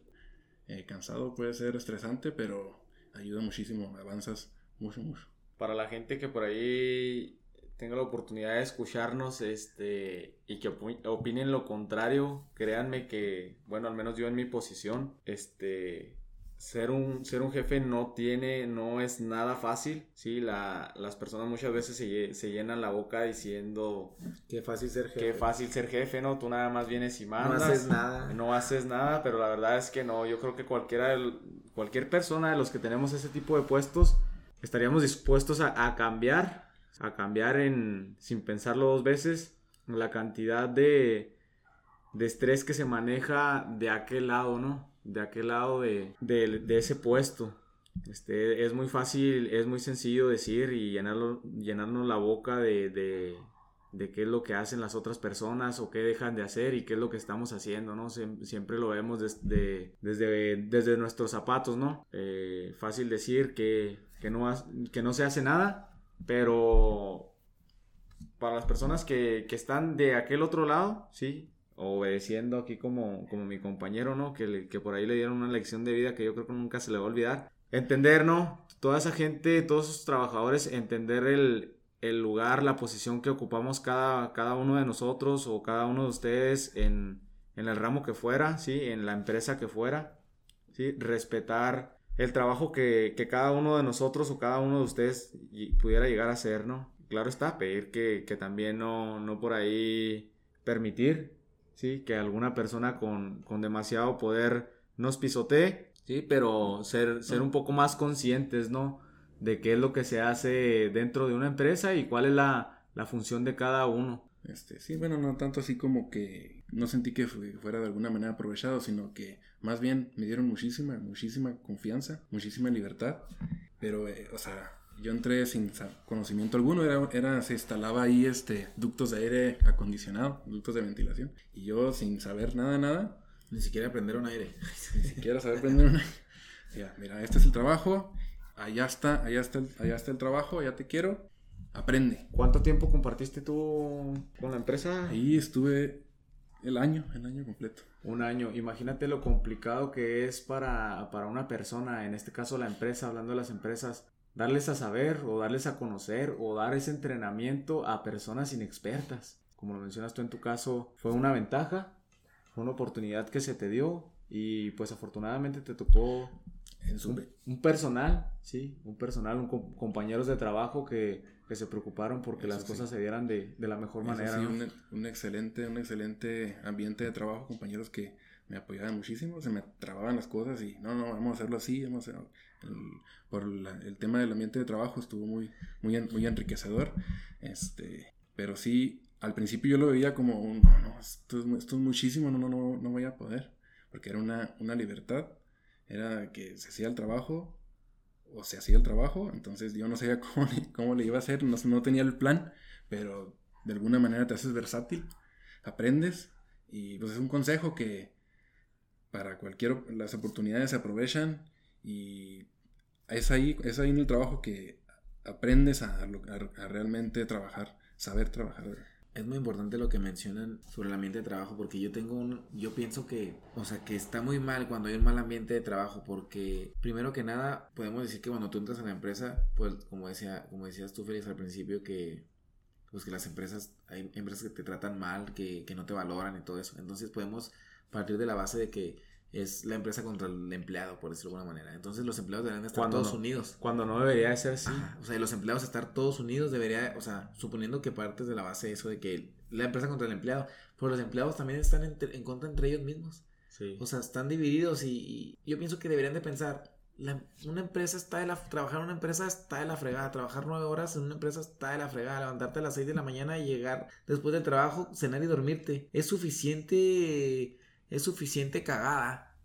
eh, cansado, puede ser estresante, pero ayuda muchísimo, avanzas mucho, mucho. Para la gente que por ahí tenga la oportunidad de escucharnos este y que opinen lo contrario, créanme que, bueno, al menos yo en mi posición, este ser un, ser un jefe no tiene, no es nada fácil, ¿sí? La, las personas muchas veces se, llenan la boca diciendo... Qué fácil ser jefe. Qué fácil ser jefe, ¿no? Tú nada más vienes y mandas. No haces nada. No haces nada, pero la verdad es que no. Yo creo que cualquiera, cualquier persona de los que tenemos ese tipo de puestos, estaríamos dispuestos a, a cambiar, a cambiar en, sin pensarlo dos veces, la cantidad de, de estrés que se maneja de aquel lado, ¿no? De aquel lado de, ese puesto. Este, es muy fácil, es muy sencillo decir y llenarlo, llenarnos la boca de, de, qué es lo que hacen las otras personas o qué dejan de hacer y qué es lo que estamos haciendo, ¿no? siempre lo vemos desde, desde, desde nuestros zapatos, ¿no? Eh, fácil decir que, que, no, que no se hace nada, pero para las personas que, que están de aquel otro lado, sí, obedeciendo aquí como, como mi compañero, ¿no? Que, que por ahí le dieron una lección de vida que yo creo que nunca se le va a olvidar. Entender, ¿no? Toda esa gente, todos esos trabajadores, entender el, el lugar, la posición que ocupamos cada, cada uno de nosotros o cada uno de ustedes en, en el ramo que fuera, ¿sí? En la empresa que fuera, ¿sí? Respetar el trabajo que, que cada uno de nosotros o cada uno de ustedes pudiera llegar a hacer, ¿no? Claro está, pedir que, que también no, no por ahí permitir ¿sí? Que alguna persona con, demasiado poder nos pisotee, ¿sí? Pero ser, ser un poco más conscientes, ¿no? De qué es lo que se hace dentro de una empresa y cuál es la, función de cada uno. Este, sí, bueno, no tanto así como que no sentí que fuera de alguna manera aprovechado, sino que más bien me dieron muchísima, muchísima confianza, muchísima libertad, pero, eh, o sea, yo entré sin conocimiento alguno, era, era, se instalaba ahí este, ductos de aire acondicionado, ductos de ventilación. Y yo sin saber nada, nada. Ni siquiera prender un aire. Ni siquiera saber prender un aire. Ya, mira, este es el trabajo, allá está, allá está, el, allá está el trabajo, allá te quiero, aprende. ¿Cuánto tiempo compartiste tú con la empresa? Ahí estuve el año, el año completo. Un año. Imagínate lo complicado que es para, para una persona, en este caso la empresa, hablando de las empresas, darles a saber o darles a conocer o dar ese entrenamiento a personas inexpertas. Como lo mencionas tú en tu caso, fue una ventaja, fue una oportunidad que se te dio y pues afortunadamente te tocó un, personal, sí, un personal, un compañeros de trabajo que, que se preocuparon porque las cosas se dieran de, de la mejor manera. Sí, un, un, excelente, un excelente ambiente de trabajo, compañeros que me apoyaban muchísimo, se me trababan las cosas y no, no, vamos a hacerlo así, vamos a por el tema del ambiente de trabajo estuvo muy, muy, muy enriquecedor, este, pero sí, al principio yo lo veía como, no, no, esto es, esto es muchísimo, no, no, no, no voy a poder, porque era una, una libertad, era que se hacía el trabajo, o se hacía el trabajo, entonces yo no sabía cómo cómo le iba a hacer, no, no tenía el plan, pero de alguna manera te haces versátil, aprendes y pues es un consejo que para cualquier, las oportunidades se aprovechan y es ahí, es ahí en el trabajo que aprendes a, realmente trabajar, saber trabajar. Es muy importante lo que mencionan sobre el ambiente de trabajo porque yo tengo un, yo pienso que, o sea, que está muy mal cuando hay un mal ambiente de trabajo porque primero que nada podemos decir que cuando tú entras a la empresa, pues como decía, como decías tú Félix al principio que pues que las empresas, hay empresas que te tratan mal, que, que no te valoran y todo eso. Entonces podemos partir de la base de que es la empresa contra el empleado, por decirlo de alguna manera. Entonces los empleados deberían estar todos unidos. Cuando no debería ser así. o sea, los empleados estar todos unidos debería, o sea, suponiendo que partes de la base eso de que la empresa contra el empleado, pero los empleados también están en, contra entre ellos mismos. Sí. O sea, están divididos y, yo pienso que deberían de pensar, una empresa está de la, trabajar en una empresa está de la fregada, trabajar nueve horas en una empresa está de la fregada, levantarte a las seis de la mañana y llegar después del trabajo, cenar y dormirte. Es suficiente es suficiente cagada.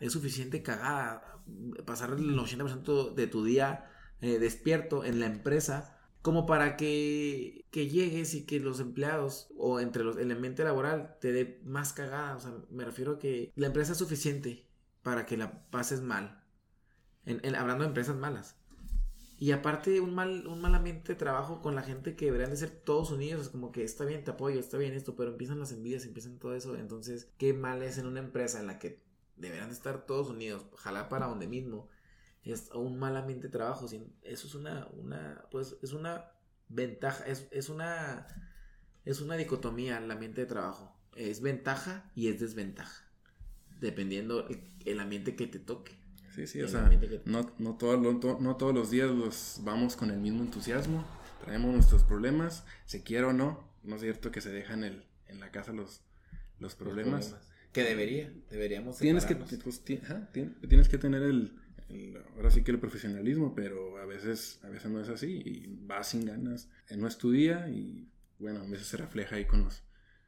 Es suficiente cagada. Pasar el 80% de tu día eh, despierto en la empresa como para que, que, llegues y que los empleados o entre los, el ambiente laboral te dé más cagada. O sea, me refiero a que la empresa es suficiente para que la pases mal. hablando de empresas malas. Y aparte, un mal, un mal ambiente de trabajo con la gente que deberían de ser todos unidos. Es como que está bien, te apoyo, está bien esto, pero empiezan las envidias, empiezan todo eso. Entonces, qué mal es en una empresa en la que deberían de estar todos unidos, ojalá para donde mismo. Es un mal ambiente de trabajo. Eso es una, una, pues, es una ventaja, es, es una, es una dicotomía el ambiente de trabajo. Es ventaja y es desventaja. Dependiendo el ambiente que te toque. Sí, sí, o sea, no, no, no todos los días los vamos con el mismo entusiasmo, traemos nuestros problemas, se quiera o no, no es cierto que se dejan el, en la casa los, los problemas. Que debería, deberíamos tienes que, pues, tienes que tener el, ahora sí que el profesionalismo, pero a veces, a veces no es así y vas sin ganas, no es tu día y bueno, a veces se refleja ahí con los,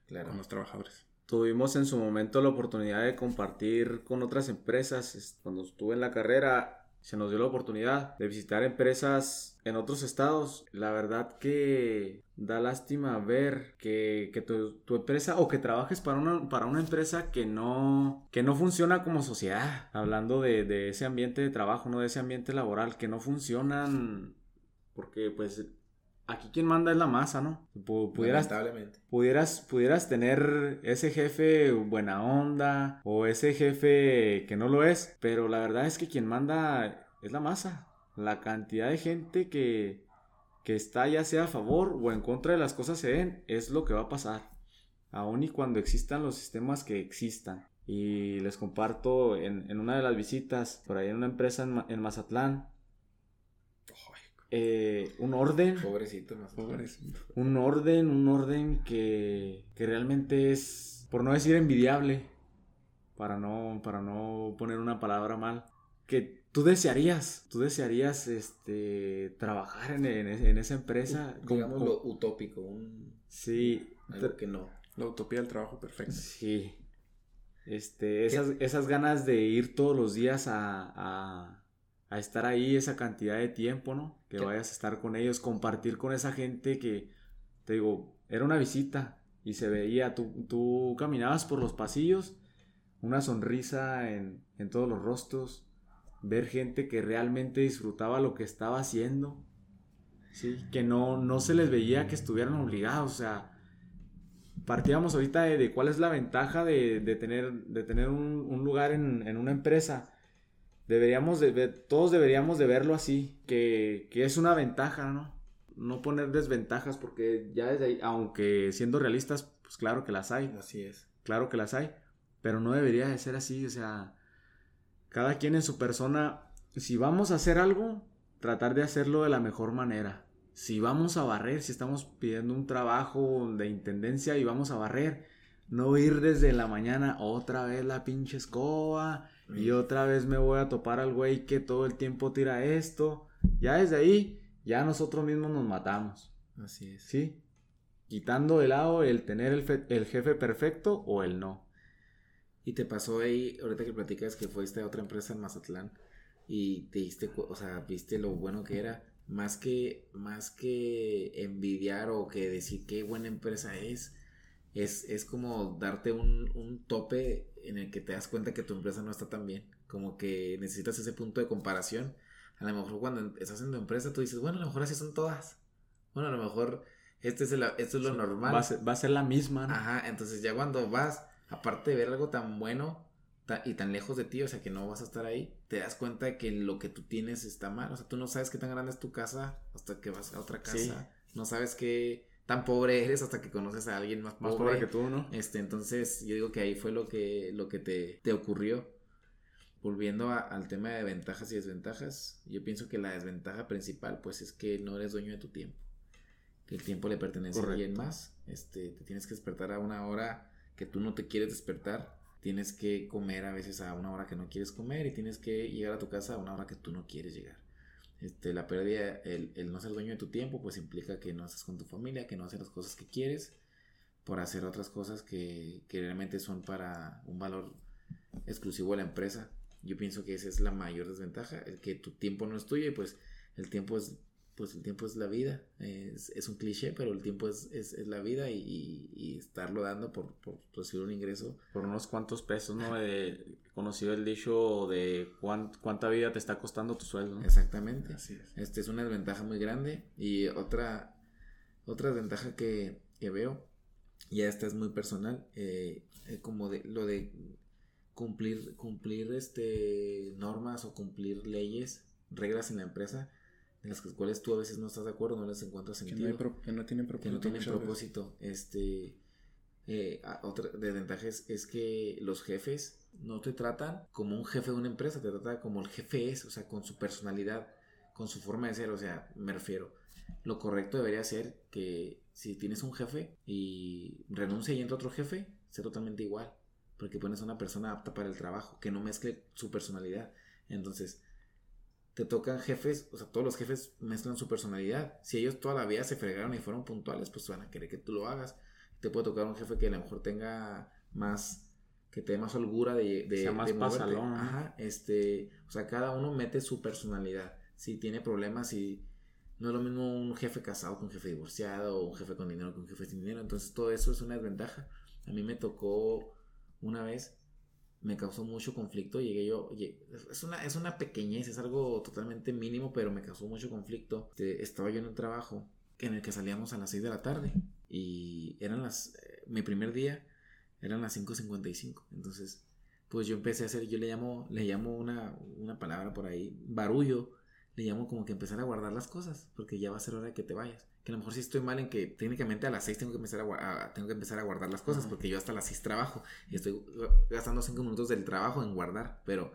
con los trabajadores. Tuvimos en su momento la oportunidad de compartir con otras empresas. Cuando estuve en la carrera, se nos dio la oportunidad de visitar empresas en otros estados. La verdad que da lástima ver que, tu, empresa o que trabajes para una, para una empresa que no, que no funciona como sociedad. Hablando de, de ese ambiente de trabajo, no de ese ambiente laboral, que no funcionan porque pues aquí quien manda es la masa, ¿no? Pudieras, pudieras, pudieras tener ese jefe buena onda o ese jefe que no lo es, pero la verdad es que quien manda es la masa. La cantidad de gente que, que está ya sea a favor o en contra de las cosas se den es lo que va a pasar. Aún y cuando existan los sistemas que existan. Y les comparto en, en una de las visitas por ahí en una empresa en, en Mazatlán, eh, un orden. Pobrecito, Un orden, un orden que, que realmente es, por no decir envidiable, para no, para no poner una palabra mal, que tú desearías, tú desearías este, trabajar en, en, esa empresa. Digamos lo utópico, un... Sí. Algo que no. La utopía del trabajo perfecto. Sí. Este, esas, esas ganas de ir todos los días a a estar ahí esa cantidad de tiempo, ¿no? Que vayas a estar con ellos, compartir con esa gente que, te digo, era una visita y se veía, tú, tú caminabas por los pasillos, una sonrisa en, en todos los rostros, ver gente que realmente disfrutaba lo que estaba haciendo, ¿sí? Que no, no se les veía que estuvieran obligados, o sea, partíamos ahorita de, cuál es la ventaja de, de tener, de tener un, un lugar en, en, una empresa deberíamos de ver, todos deberíamos de verlo así, que, que, es una ventaja, ¿no? No poner desventajas porque ya desde ahí, aunque siendo realistas, pues claro que las hay. Así es. Claro que las hay, pero no debería de ser así, o sea, cada quien en su persona, si vamos a hacer algo, tratar de hacerlo de la mejor manera. Si vamos a barrer, si estamos pidiendo un trabajo de intendencia y vamos a barrer, no ir desde la mañana otra vez la pinche escoba, y otra vez me voy a topar al güey que todo el tiempo tira esto. Ya desde ahí, ya nosotros mismos nos matamos. Así es. ¿Sí? Quitando de lado el tener el, el jefe perfecto o el no. Y te pasó ahí, ahorita que platicas que fuiste a otra empresa en Mazatlán, y te diste, o sea, viste lo bueno que era. Más que, más que envidiar o que decir qué buena empresa es, es, es como darte un, un tope en el que te das cuenta que tu empresa no está tan bien. Como que necesitas ese punto de comparación. A lo mejor cuando estás en tu empresa tú dices, bueno, a lo mejor así son todas. Bueno, a lo mejor este es el, esto es lo normal. Va a, ser, va a ser la misma, ¿no? Ajá, entonces ya cuando vas, aparte de ver algo tan bueno y tan lejos de ti, o sea que no vas a estar ahí, te das cuenta de que lo que tú tienes está mal. O sea, tú no sabes qué tan grande es tu casa hasta que vas a otra casa. No sabes qué tan pobre eres hasta que conoces a alguien más pobre. Más pobre que tú, ¿no? Este, entonces yo digo que ahí fue lo que, lo que te, te ocurrió. Volviendo al tema de ventajas y desventajas, yo pienso que la desventaja principal pues es que no eres dueño de tu tiempo. Que el tiempo le pertenece a alguien más. Este, te tienes que despertar a una hora que tú no te quieres despertar. Tienes que comer a veces a una hora que no quieres comer y tienes que llegar a tu casa a una hora que tú no quieres llegar. Este, la pérdida, el, el no ser dueño de tu tiempo, pues implica que no haces con tu familia, que no haces las cosas que quieres por hacer otras cosas que, que realmente son para un valor exclusivo de la empresa. Yo pienso que esa es la mayor desventaja, el que tu tiempo no es tuyo y pues el tiempo es pues el tiempo es la vida, es, un cliché, pero el tiempo es, es, la vida y, estarlo dando por, por, recibir un ingreso. Por unos cuantos pesos, ¿no? He conocido el dicho de cuánta vida te está costando tu sueldo. Exactamente. Así es. Este es una desventaja muy grande y otra, otra desventaja que, que veo, ya esta es muy personal, eh, como de lo de cumplir, cumplir este, normas o cumplir leyes, reglas en la empresa, en las cuales tú a veces no estás de acuerdo, no les encuentras sentido. Que no, tienen propósito. Que no tienen propósito. Este, eh, otra desventaja es, es, que los jefes no te tratan como un jefe de una empresa, te tratan como el jefe es, o sea, con su personalidad, con su forma de ser, o sea, me refiero. Lo correcto debería ser que si tienes un jefe y renuncia y entra otro jefe, sea totalmente igual porque pones a una persona apta para el trabajo, que no mezcle su personalidad. Entonces, te tocan jefes, o sea, todos los jefes mezclan su personalidad. Si ellos toda la vida se fregaron y fueron puntuales, pues van a querer que tú lo hagas. Te puede tocar un jefe que a lo mejor tenga más, que te dé más holgura de, de, sea más pasalón. Ajá, este, o sea, cada uno mete su personalidad. Si tiene problemas, si no es lo mismo un jefe casado que un jefe divorciado, o un jefe con dinero que un jefe sin dinero. Entonces, todo eso es una desventaja. A mí me tocó una vez me causó mucho conflicto. Llegué yo, es una, es una pequeñez, es algo totalmente mínimo, pero me causó mucho conflicto. Este, estaba yo en un trabajo en el que salíamos a las 6 de la tarde y eran las, eh, mi primer día eran las 5.55. Entonces, pues yo empecé a hacer, yo le llamo, le llamo una, una palabra por ahí, barullo, le llamo como que empezar a guardar las cosas, porque ya va a ser hora de que te vayas que a lo mejor sí estoy mal en que técnicamente a las 6 tengo que empezar a, tengo que empezar a guardar las cosas, porque yo hasta las 6 trabajo y estoy gastando 5 minutos del trabajo en guardar, pero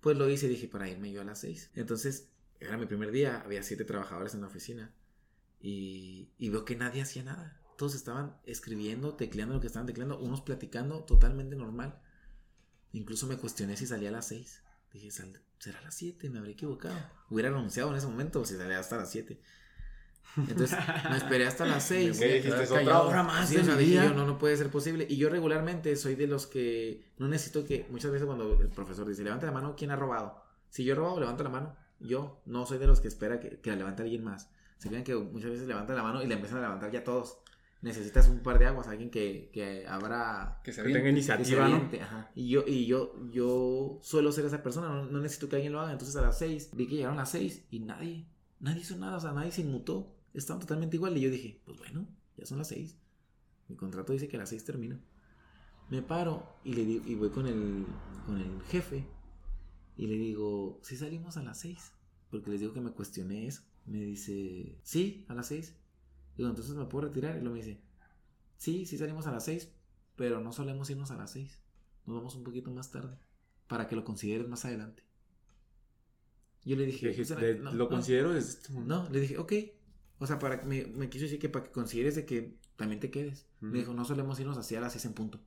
pues lo hice y dije para irme yo a las 6. Entonces, era mi primer día, había 7 trabajadores en la oficina y, y veo que nadie hacía nada. Todos estaban escribiendo, tecleando lo que estaban tecleando, unos platicando totalmente normal. Incluso me cuestioné si salía a las 6. Dije, será a las 7, me habría equivocado. Hubiera renunciado en ese momento si salía hasta las 7. Entonces me esperé hasta las 6. otra hora más sí, Yo, no, no puede ser posible. Y yo regularmente soy de los que no necesito que, muchas veces cuando el profesor dice, levanta la mano, ¿quién ha robado? Si yo he robado, levanta la mano. Yo no soy de los que espera que, que la levante alguien más. Se fijan que muchas veces levanta la mano y la empiezan a levantar ya todos. Necesitas un par de aguas, alguien que, que abra... Que, se tenga iniciativa, ¿no? Y, yo, y yo, yo suelo ser esa persona, no, no necesito que alguien lo haga. Entonces a las 6, vi que llegaron a las 6 y nadie, nadie hizo nada, o sea, nadie se inmutó estaban totalmente igual. Y yo dije, pues bueno, ya son las seis. Mi contrato dice que a las seis termina. Me paro y, le y voy con el, con el jefe y le digo, si salimos a las seis. Porque les digo que me cuestioné eso. Me dice, sí, a las seis. Digo, entonces me puedo retirar. Y luego me dice, sí, sí salimos a las seis, pero no solemos irnos a las seis. Nos vamos un poquito más tarde. Para que lo consideres más adelante. Yo le dije, lo considero desde No, le dije, ok, o sea, para me, me quiso decir que para que consideres de que también te quedes. Me dijo, no solemos irnos hacia las 6 en punto.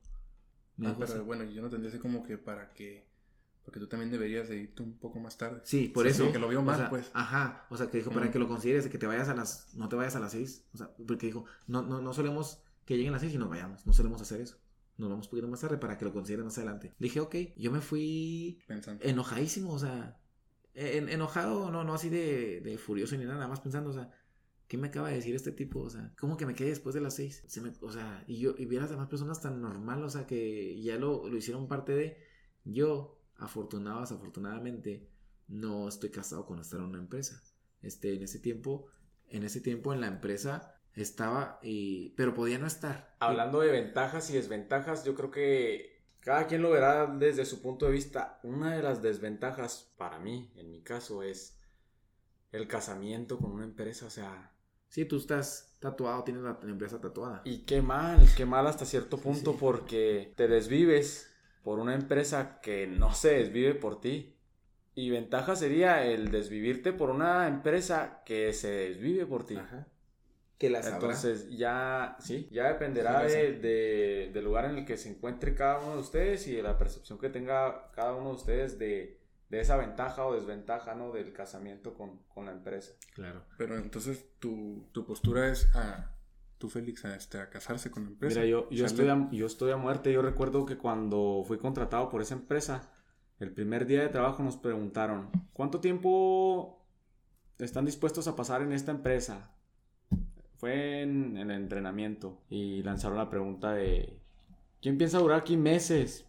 ah, pero bueno, yo no tendría así como que para que. Porque tú también deberías de irte un poco más tarde. Sí, por eso. que lo vio mal, pues. Ajá. O sea, que dijo, para que lo consideres de que te vayas a las. No te vayas a las 6. O sea, porque dijo, no, no, no solemos que lleguen las 6 y nos vayamos. No solemos hacer eso. Nos vamos un poquito más tarde para que lo consideres más adelante. Le dije, ok. Yo me fui. Pensando. Enojadísimo, o sea en- enojado, no, no así de, de furioso ni nada, nada más pensando, o sea, ¿qué me acaba de decir este tipo? O sea, ¿cómo que me quedé después de las seis? Se me- o sea, y yo, y vi a las demás personas tan normal, o sea, que ya lo, lo hicieron parte de. Yo, afortunado, desafortunadamente, no estoy casado con estar en una empresa. Este, en ese tiempo, en ese tiempo en la empresa estaba y, pero podía no estar. Hablando de ventajas y desventajas, yo creo que cada quien lo verá desde su punto de vista. Una de las desventajas para mí, en mi caso, es el casamiento con una empresa. O sea, Sí, tú estás tatuado, tienes la empresa tatuada. y qué mal, qué mal hasta cierto punto sí. porque te desvives por una empresa que no se desvive por ti. Y ventaja sería el desvivirte por una empresa que se desvive por ti. Ajá. Que la sabrá. Entonces ya, sí, ya dependerá Sí, de, de- del lugar en el que se encuentre cada uno de ustedes y de la percepción que tenga cada uno de ustedes de, de esa ventaja o desventaja, ¿no? Del casamiento con, con la empresa. Claro. Pero entonces tu, tu postura es a tú, Félix, a, este, a casarse con la empresa. Mira, yo, yo, estoy a, yo estoy a muerte. Yo recuerdo que cuando fui contratado por esa empresa, el primer día de trabajo nos preguntaron, ¿cuánto tiempo están dispuestos a pasar en esta empresa? Fue en, en el entrenamiento y lanzaron la pregunta de, ¿quién piensa durar aquí meses?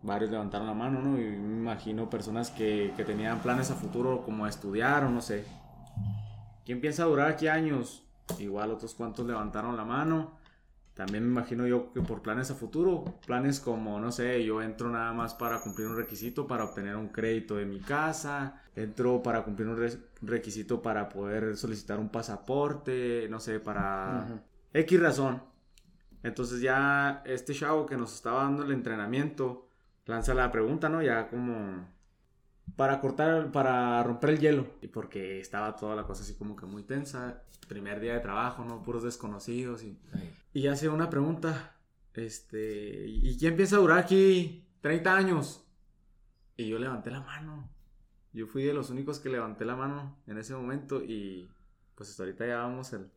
Varios levantaron la mano, ¿no? Y me imagino personas que, que tenían planes a futuro como estudiar o no sé. ¿Quién piensa durar aquí años? Igual otros cuantos levantaron la mano. También me imagino yo que por planes a futuro, planes como, no sé, yo entro nada más para cumplir un requisito para obtener un crédito de mi casa, entro para cumplir un re- requisito para poder solicitar un pasaporte, no sé, para Ujú. X razón. Entonces ya este chavo que nos estaba dando el entrenamiento lanza la pregunta, ¿no? Ya como para cortar, para romper el hielo. Y porque estaba toda la cosa así como que muy tensa. Primer día de trabajo, ¿no? Puros desconocidos y... Ay. Y hace una pregunta, este, ¿y quién piensa durar aquí 30 años? Y yo levanté la mano. Yo fui de los únicos que levanté la mano en ese momento y pues hasta ahorita ya vamos el,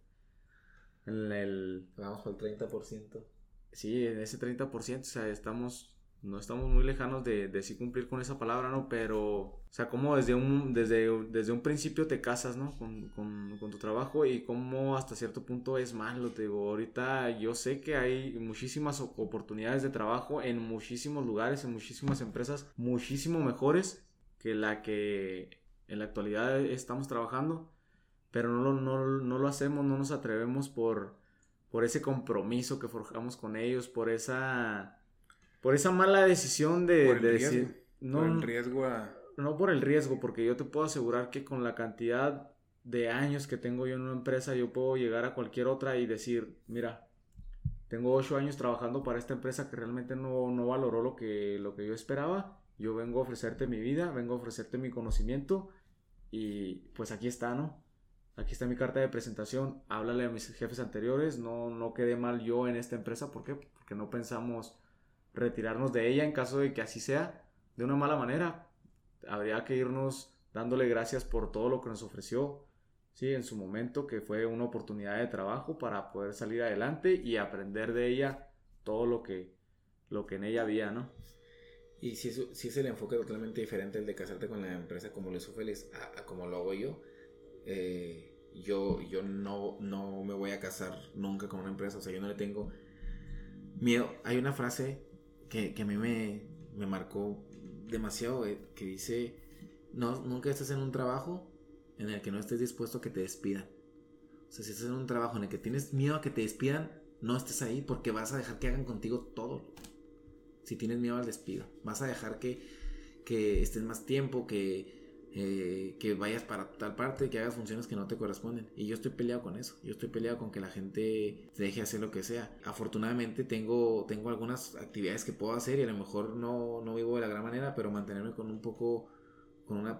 en el, Vamos por el 30%. sí, en ese 30%, o sea, estamos, no estamos muy lejanos de, de sí cumplir con esa palabra, ¿no? Pero, o sea, como desde un, desde, desde un principio te casas, ¿no? Con, con, tu trabajo y cómo hasta cierto punto es malo, te digo, ahorita yo sé que hay muchísimas oportunidades de trabajo en muchísimos lugares, en muchísimas empresas, muchísimo mejores que la que en la actualidad estamos trabajando, pero no lo, no, no lo hacemos, no nos atrevemos por, por ese compromiso que forjamos con ellos, por esa, por esa mala decisión de, Por el de riesgo, decir, no, Por el riesgo a... no por el riesgo, porque yo te puedo asegurar que con la cantidad de años que tengo yo en una empresa, yo puedo llegar a cualquier otra y decir, mira, tengo ocho años trabajando para esta empresa que realmente no, no valoró lo que, lo que yo esperaba. Yo vengo a ofrecerte mi vida, vengo a ofrecerte mi conocimiento y pues aquí está, ¿no? Aquí está mi carta de presentación, háblale a mis jefes anteriores, no, no quedé mal yo en esta empresa, ¿por qué? Porque no pensamos retirarnos de ella en caso de que así sea, de una mala manera. Habría que irnos dándole gracias por todo lo que nos ofreció, sí, en su momento, que fue una oportunidad de trabajo para poder salir adelante y aprender de ella todo lo que, lo que en ella había, ¿no? Y si es, si es el enfoque totalmente diferente el de casarte con la empresa como lo hizo a como lo hago yo. Eh, yo yo no, no me voy a casar nunca con una empresa, o sea, yo no le tengo miedo. Hay una frase que, que a mí me, me marcó demasiado, que dice, no, nunca estés en un trabajo en el que no estés dispuesto a que te despidan. O sea, si estás en un trabajo en el que tienes miedo a que te despidan, no estés ahí porque vas a dejar que hagan contigo todo. Si tienes miedo al despido, vas a dejar que, que estés más tiempo, que, eh, que vayas para tal parte, que hagas funciones que no te corresponden. Y yo estoy peleado con eso. Yo estoy peleado con que la gente te deje hacer lo que sea. Afortunadamente tengo, tengo algunas actividades que puedo hacer y a lo mejor no, no vivo de la gran manera, pero mantenerme con un poco, con una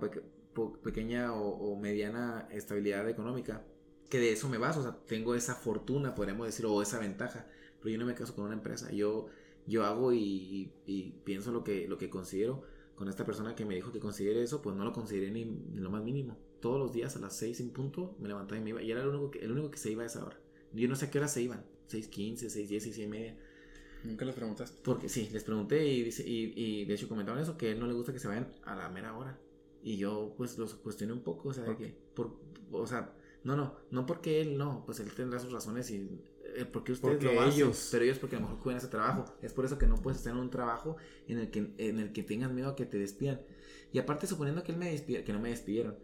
pequeña o, mediana estabilidad económica. Que de eso me baso, o sea, tengo esa fortuna, podríamos decir, o esa ventaja. Pero yo no me caso con una empresa. Yo, yo hago y, y- y pienso lo que, lo que considero. Con esta persona que me dijo que considere eso, pues no lo consideré ni, ni lo más mínimo. Todos los días a las 6 en punto me levantaba y me iba. Y era el único que, el único que se iba a esa hora. Yo no sé a qué hora se iban. 6.15, 6.10, 6 y media. Nunca les preguntaste. Porque sí, les pregunté y, y, y de hecho comentaban eso, que a él no le gusta que se vayan a la mera hora. Y yo pues los cuestioné un poco, o sea, de que, por, o sea, no, no, no porque él no, pues él tendrá sus razones y porque ustedes Porque lo hacen, ellos. pero ellos porque a lo mejor cuidan ese trabajo. Es por eso que no puedes estar en un trabajo en el que, en el que tengas miedo a que te despidan. Y aparte suponiendo que él me despida, que no me despidieron.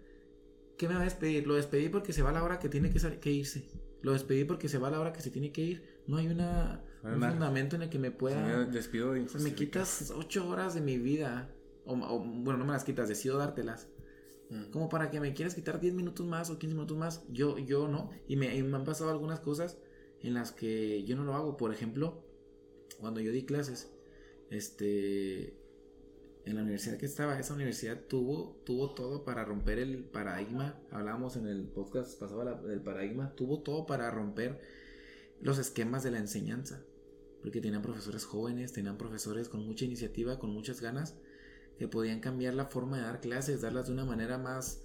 ¿Qué me va a despedir? Lo despedí porque se va a la hora que tiene que, irse. Lo despedí porque se va a la hora que se tiene que ir. No hay una, un fundamento en el que me pueda... me despido de O sea, me quitas ocho horas de mi vida. O, o, bueno, no me las quitas, decido dártelas. Mm. Como para que me quieras quitar 10 minutos más o 15 minutos más. Yo, yo no. Y me, y me han pasado algunas cosas en las que yo no lo hago. Por ejemplo, cuando yo di clases, este. En la universidad que estaba, esa universidad tuvo, tuvo todo para romper el paradigma. Hablábamos en el podcast pasado del paradigma. Tuvo todo para romper los esquemas de la enseñanza. Porque tenían profesores jóvenes, tenían profesores con mucha iniciativa, con muchas ganas, que podían cambiar la forma de dar clases, darlas de una manera más,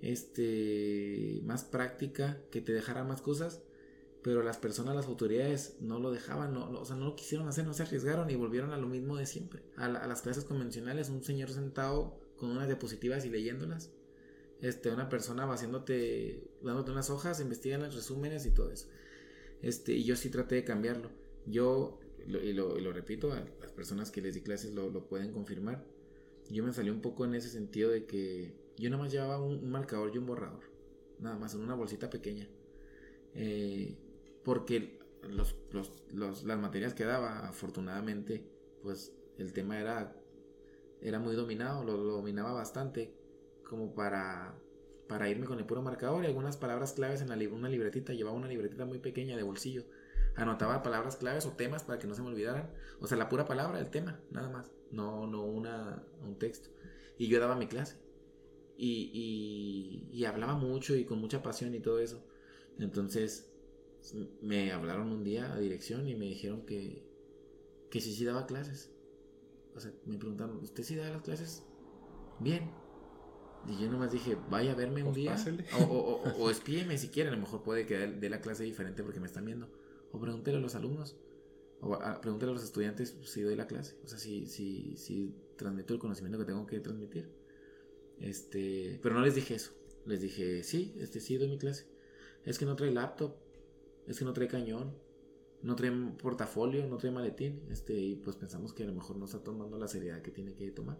este, más práctica, que te dejara más cosas. Pero las personas, las autoridades no lo dejaban, no, no, o sea, no lo quisieron hacer, no se arriesgaron y volvieron a lo mismo de siempre. A, la- a las clases convencionales, un señor sentado con unas diapositivas y leyéndolas. Este, una persona haciéndote, dándote unas hojas, investigan los resúmenes y todo eso. Este, y yo sí traté de cambiarlo. Yo, lo- y, lo, y lo repito, a las personas que les di clases lo, lo pueden confirmar. Yo me salí un poco en ese sentido de que yo nada más llevaba un, un marcador y un borrador. Nada más, en una bolsita pequeña. Eh, porque los, los- los- las materias que daba, afortunadamente, pues el tema era, era muy dominado, lo, dominaba bastante, como para, para irme con el puro marcador y algunas palabras claves en la, li- una libretita. Llevaba una libretita muy pequeña de bolsillo. Anotaba palabras claves o temas para que no se me olvidaran. O sea, la pura palabra, el tema, nada más. No, no una, un texto. Y yo daba mi clase. Y, y hablaba mucho y con mucha pasión y todo eso. Entonces me hablaron un día a dirección y me dijeron que, que sí, sí daba clases. O sea, me preguntaron, ¿usted sí da las clases? Bien. Y yo nomás dije, vaya a verme un Pues día. O, o, o, o espíeme si quiere, a lo mejor puede que dé dé la clase diferente porque me están viendo. O pregúntele a los alumnos. O a- pregúntele a los estudiantes si doy la clase. O sea, si, si, si transmito el conocimiento que tengo que transmitir. Este, pero no les dije eso. Les dije, sí, este sí doy mi clase. Es que no trae laptop, es que no trae cañón, no trae portafolio, no trae maletín. Este, y pues pensamos que a lo mejor no está tomando la seriedad que tiene que tomar.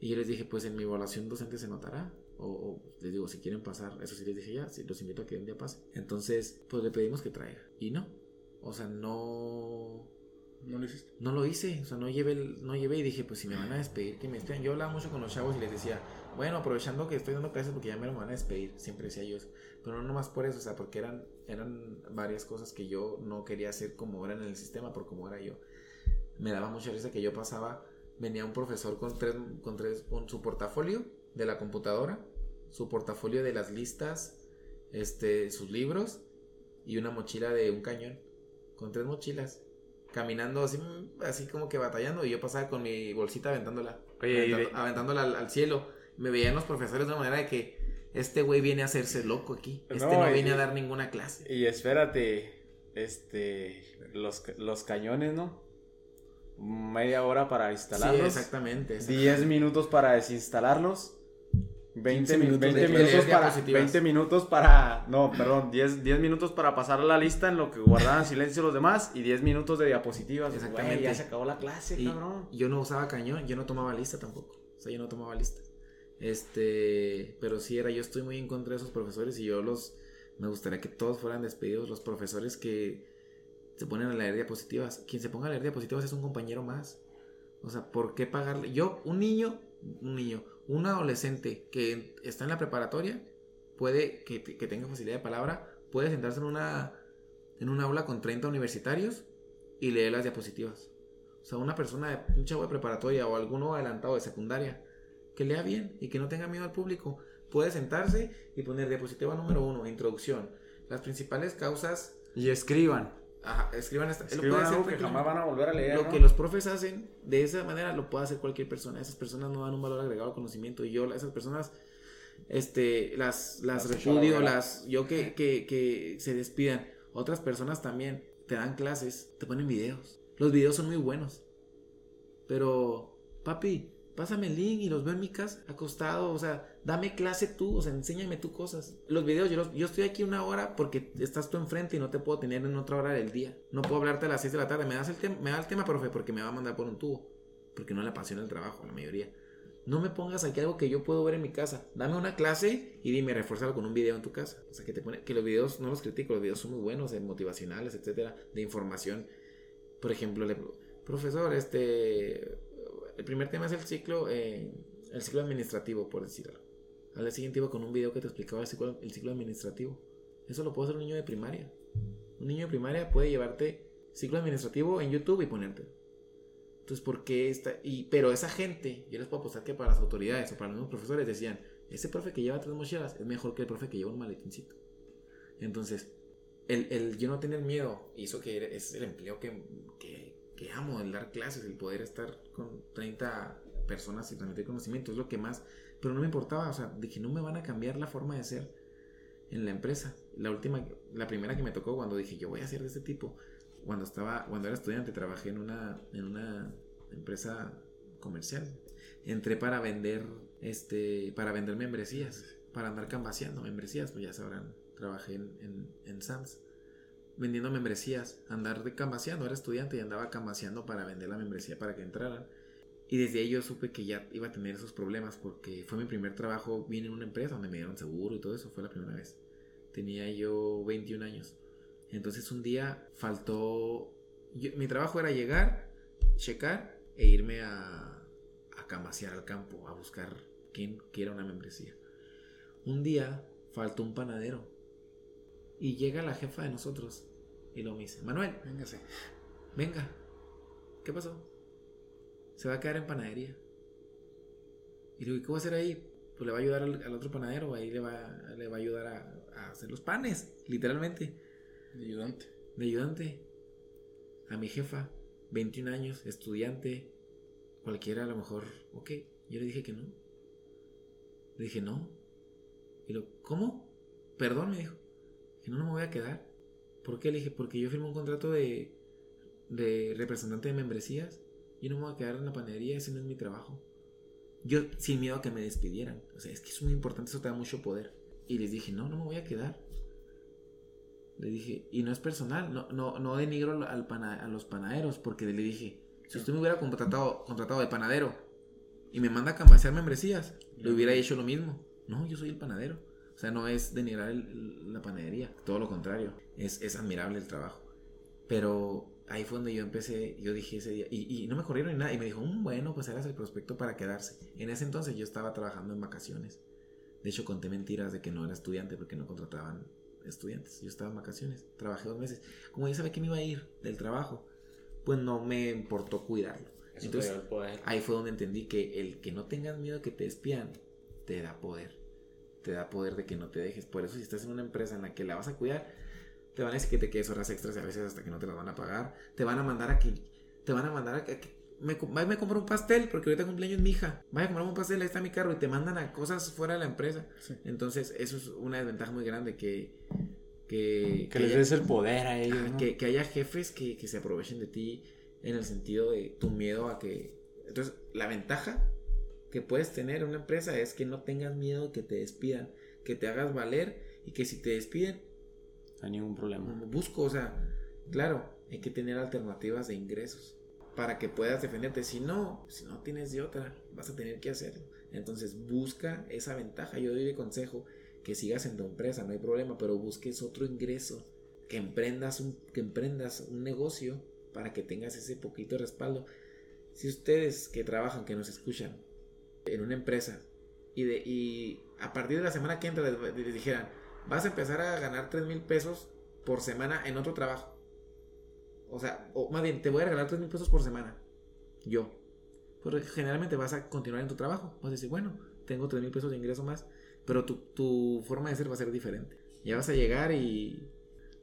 Y yo les dije, pues en mi evaluación docente se notará. O, o les digo, si quieren pasar, eso sí les dije ya, los invito a que un día pasen. Entonces, pues le pedimos que traiga. Y no. O sea, no ¿No lo hiciste? no lo hice, o sea, no llevé, no llevé y dije, pues si me van a despedir, que me despidan. Yo hablaba mucho con los chavos y les decía, bueno, aprovechando que estoy dando clases porque ya me lo van a despedir, siempre decía yo eso. Pero no nomás por eso, o sea, porque eran, eran varias cosas que yo no quería hacer como eran en el sistema, por como era yo. Me daba mucha risa que yo pasaba, venía un profesor con tres, con tres, su portafolio de la computadora, su portafolio de las listas, este, sus libros y una mochila de un cañón, con tres mochilas caminando así, así como que batallando y yo pasaba con mi bolsita aventándola, Oye, de- aventándola al, al cielo. Me veían los profesores de una manera de que este güey viene a hacerse loco aquí, este No, no, y- viene a dar ninguna clase. Y espérate, este, los, los cañones, ¿no? Media hora para Sí, instalarlos. exactamente. exactamente. 10 minutos para desinstalarlos. 20, 15 mi- minutos 20 de minutos para diapositivas. 20 minutos para no, perdón, 10, 10 minutos para pasar la lista en lo que guardaban silencio los demás y 10 minutos de diapositivas. Exactamente. Ya se acabó la clase, Y cabrón. yo no usaba cañón, yo no tomaba lista tampoco. O sea, yo no tomaba lista. Este, pero sí era, yo estoy muy en contra de esos profesores y yo los, me gustaría que todos fueran despedidos, los profesores que se ponen a leer diapositivas. Quien se ponga a leer diapositivas es un compañero más. O sea, ¿por qué pagarle? Yo, un niño, un niño, un adolescente que está en la preparatoria, puede, que, tenga facilidad de palabra, puede sentarse en una, en un aula con 30 universitarios y leer las diapositivas. O sea, una persona, de, un chavo de preparatoria o alguno adelantado de secundaria, que lea bien y que no tenga miedo al público, puede sentarse y poner diapositiva número uno, introducción. Las principales causas, Y escriban. Ajá, escriban lo Escriban algo que jamás van a volver a leer. Lo ¿no? que los profes hacen de esa manera lo puede hacer cualquier persona. Esas personas no dan un valor agregado al conocimiento. Y yo, esas personas, este, las, las Las repudio, las, yo que, que, que se despidan. Otras personas también te dan clases, te ponen videos. Los videos son muy buenos. Pero, papi, pásame el link y los veo en mi casa, acostado, o sea, dame clase tú, o sea, enséñame tú cosas. Los videos, yo, yo estoy aquí una hora porque estás tú enfrente y no te puedo tener en otra hora del día. No puedo hablarte a las 6 de la tarde, me das el, me da el tema, profe, porque me va a mandar por un tubo, porque no le apasiona el trabajo, la mayoría. No me pongas aquí algo que yo puedo ver en mi casa. Dame una clase y dime, refuérzalo con un video en tu casa. O sea, que te pone, que los videos, no los critico, los videos son muy buenos, motivacionales, etcétera, de información. Por ejemplo, le, profesor, este, el primer tema es el ciclo, eh, el ciclo administrativo, por decirlo. Al día siguiente iba con un video que te explicaba el ciclo, el ciclo administrativo. Eso lo puede hacer un niño de primaria. Un niño de primaria puede llevarte ciclo administrativo en YouTube y ponerte. Entonces, ¿por qué está? Y, pero esa gente, yo les puedo apostar que para las autoridades o para los mismos profesores decían, ese profe que lleva tres mochilas es mejor que el profe que lleva un maletincito. Entonces, el, el yo no tener miedo hizo que es el empleo que, que, que, amo, el dar clases, el poder estar con 30 personas y transmitir conocimiento, es lo que más, pero no me importaba, o sea, dije, no me van a cambiar la forma de ser en la empresa. La última, la primera que me tocó cuando dije, yo voy a ser de este tipo, cuando estaba, cuando era estudiante, trabajé en una, en una empresa comercial. Entré para vender, este, para vender membresías, para andar cambaseando membresías, pues ya sabrán, trabajé en, en, en Sams vendiendo membresías, andar de cambaseando, era estudiante y andaba cambaseando para vender la membresía para que entraran. Y desde ahí yo supe que ya iba a tener esos problemas porque fue mi primer trabajo, vine en una empresa donde me dieron seguro y todo eso, fue la primera vez. Tenía yo 21 años. Entonces un día faltó, mi trabajo era llegar, checar e irme a, a camasear al campo, a buscar quién quiera una membresía. Un día faltó un panadero y llega la jefa de nosotros y lo me dice, Manuel, véngase, venga, ¿qué pasó? Se va a quedar en panadería. Y le digo, ¿y qué va a hacer ahí? Pues le va a ayudar al, otro panadero, ahí le va, le va a ayudar a, a hacer los panes, literalmente. De ayudante. De ayudante. A mi jefa, 21 años, estudiante, cualquiera a lo mejor, ok. Yo le dije que no. Le dije no. Y lo, ¿cómo? Perdón, me dijo. Que no, no me voy a quedar. ¿Por qué? Le dije, porque yo firmé un contrato de, de representante de membresías. Yo no me voy a quedar en la panadería, ese no es mi trabajo. Yo sin miedo a que me despidieran. O sea, es que es muy importante, eso te da mucho poder. Y les dije, no, no me voy a quedar. Le dije, y no es personal, no, no, no denigro al a los panaderos, porque le dije, si usted me hubiera contratado, contratado de panadero y me manda a cambiar membresías, le hubiera hecho lo mismo. No, yo soy el panadero. O sea, no es denigrar la panadería, todo lo contrario, es, es admirable el trabajo. Pero ahí fue donde yo empecé, yo dije ese día, y, y no me corrieron ni nada, y me dijo, mm, bueno, pues hagas el prospecto para quedarse. En ese entonces yo estaba trabajando en vacaciones. De hecho, conté mentiras de que no era estudiante porque no contrataban estudiantes. Yo estaba en vacaciones, trabajé dos meses. Como ya sabía que me iba a ir del trabajo, pues no me importó cuidarlo. Entonces, ahí fue donde entendí que el que no tengas miedo que te despidan, te da poder. Te da poder de que no te dejes. Por eso, si estás en una empresa en la que la vas a cuidar, te van a decir que te quedes horas extras y a veces hasta que no te las van a pagar. Te van a mandar a que. Te van a mandar a que. Me, me compro un pastel porque ahorita cumpleaños mi hija. Vaya a comprar un pastel, ahí está mi carro y te mandan a cosas fuera de la empresa. Entonces, eso es una desventaja muy grande que, que, que, les des el poder a ellos. Que, que, haya jefes que, que, se aprovechen de ti en el sentido de tu miedo a que... Entonces, la ventaja que puedes tener en una empresa es que no tengas miedo de que te despidan, que te hagas valer y que si te despiden... No hay ningún problema. Busco, o sea, claro, hay que tener alternativas de ingresos para que puedas defenderte. Si no, si no tienes de otra, vas a tener que hacerlo. Entonces busca esa ventaja. Yo doy de consejo que sigas en tu empresa, no hay problema, pero busques otro ingreso, que emprendas un, que emprendas un negocio para que tengas ese poquito de respaldo. Si ustedes que trabajan, que nos escuchan en una empresa y, de, y a partir de la semana que entra les, dijeran, vas a empezar a ganar 3 mil pesos por semana en otro trabajo. O sea, o más bien, te voy a regalar 3 mil pesos por semana. Yo. Porque generalmente vas a continuar en tu trabajo. Vas a decir, bueno, tengo 3 mil pesos de ingreso más pero tu, tu, forma de ser va a ser diferente. Ya vas a llegar y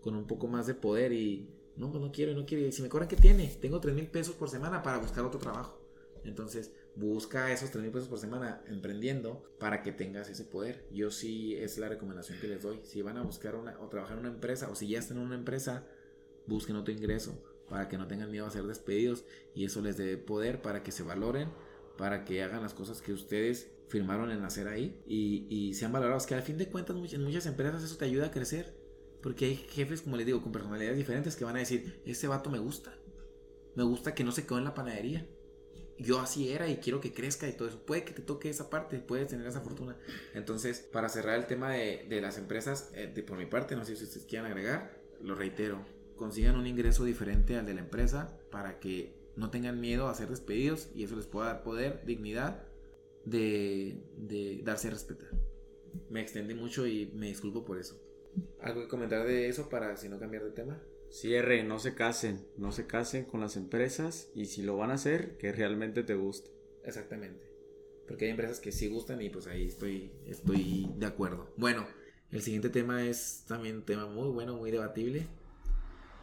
con un poco más de poder y no, pues no quiero, no quiero. Y si me cobran, ¿qué tiene? Tengo 3 mil pesos por semana para buscar otro trabajo. Entonces, busca esos 3 mil pesos por semana emprendiendo para que tengas ese poder. Yo sí es la recomendación que les doy. Si van a buscar una, o trabajar en una empresa o si ya están en una empresa, busquen otro ingreso para que no tengan miedo a ser despedidos y eso les dé poder para que se valoren para que hagan las cosas que ustedes firmaron en hacer ahí y, y sean valorados. Que al fin de cuentas en muchas empresas eso te ayuda a crecer. Porque hay jefes, como les digo, con personalidades diferentes que van a decir, este vato me gusta. Me gusta que no se quedó en la panadería. Yo así era y quiero que crezca y todo eso. Puede que te toque esa parte, puedes tener esa fortuna. Entonces, para cerrar el tema de, de las empresas, eh, de, por mi parte, no sé si ustedes quieran agregar, lo reitero, consigan un ingreso diferente al de la empresa para que no tengan miedo a ser despedidos y eso les pueda dar poder, dignidad de, de darse a respetar. Me extendí mucho y me disculpo por eso. ¿Algo que comentar de eso para si no cambiar de tema? Cierre, no se casen, no se casen con las empresas y si lo van a hacer, que realmente te guste. Exactamente. Porque hay empresas que sí gustan y pues ahí estoy, estoy de acuerdo. Bueno, el siguiente tema es también un tema muy bueno, muy debatible.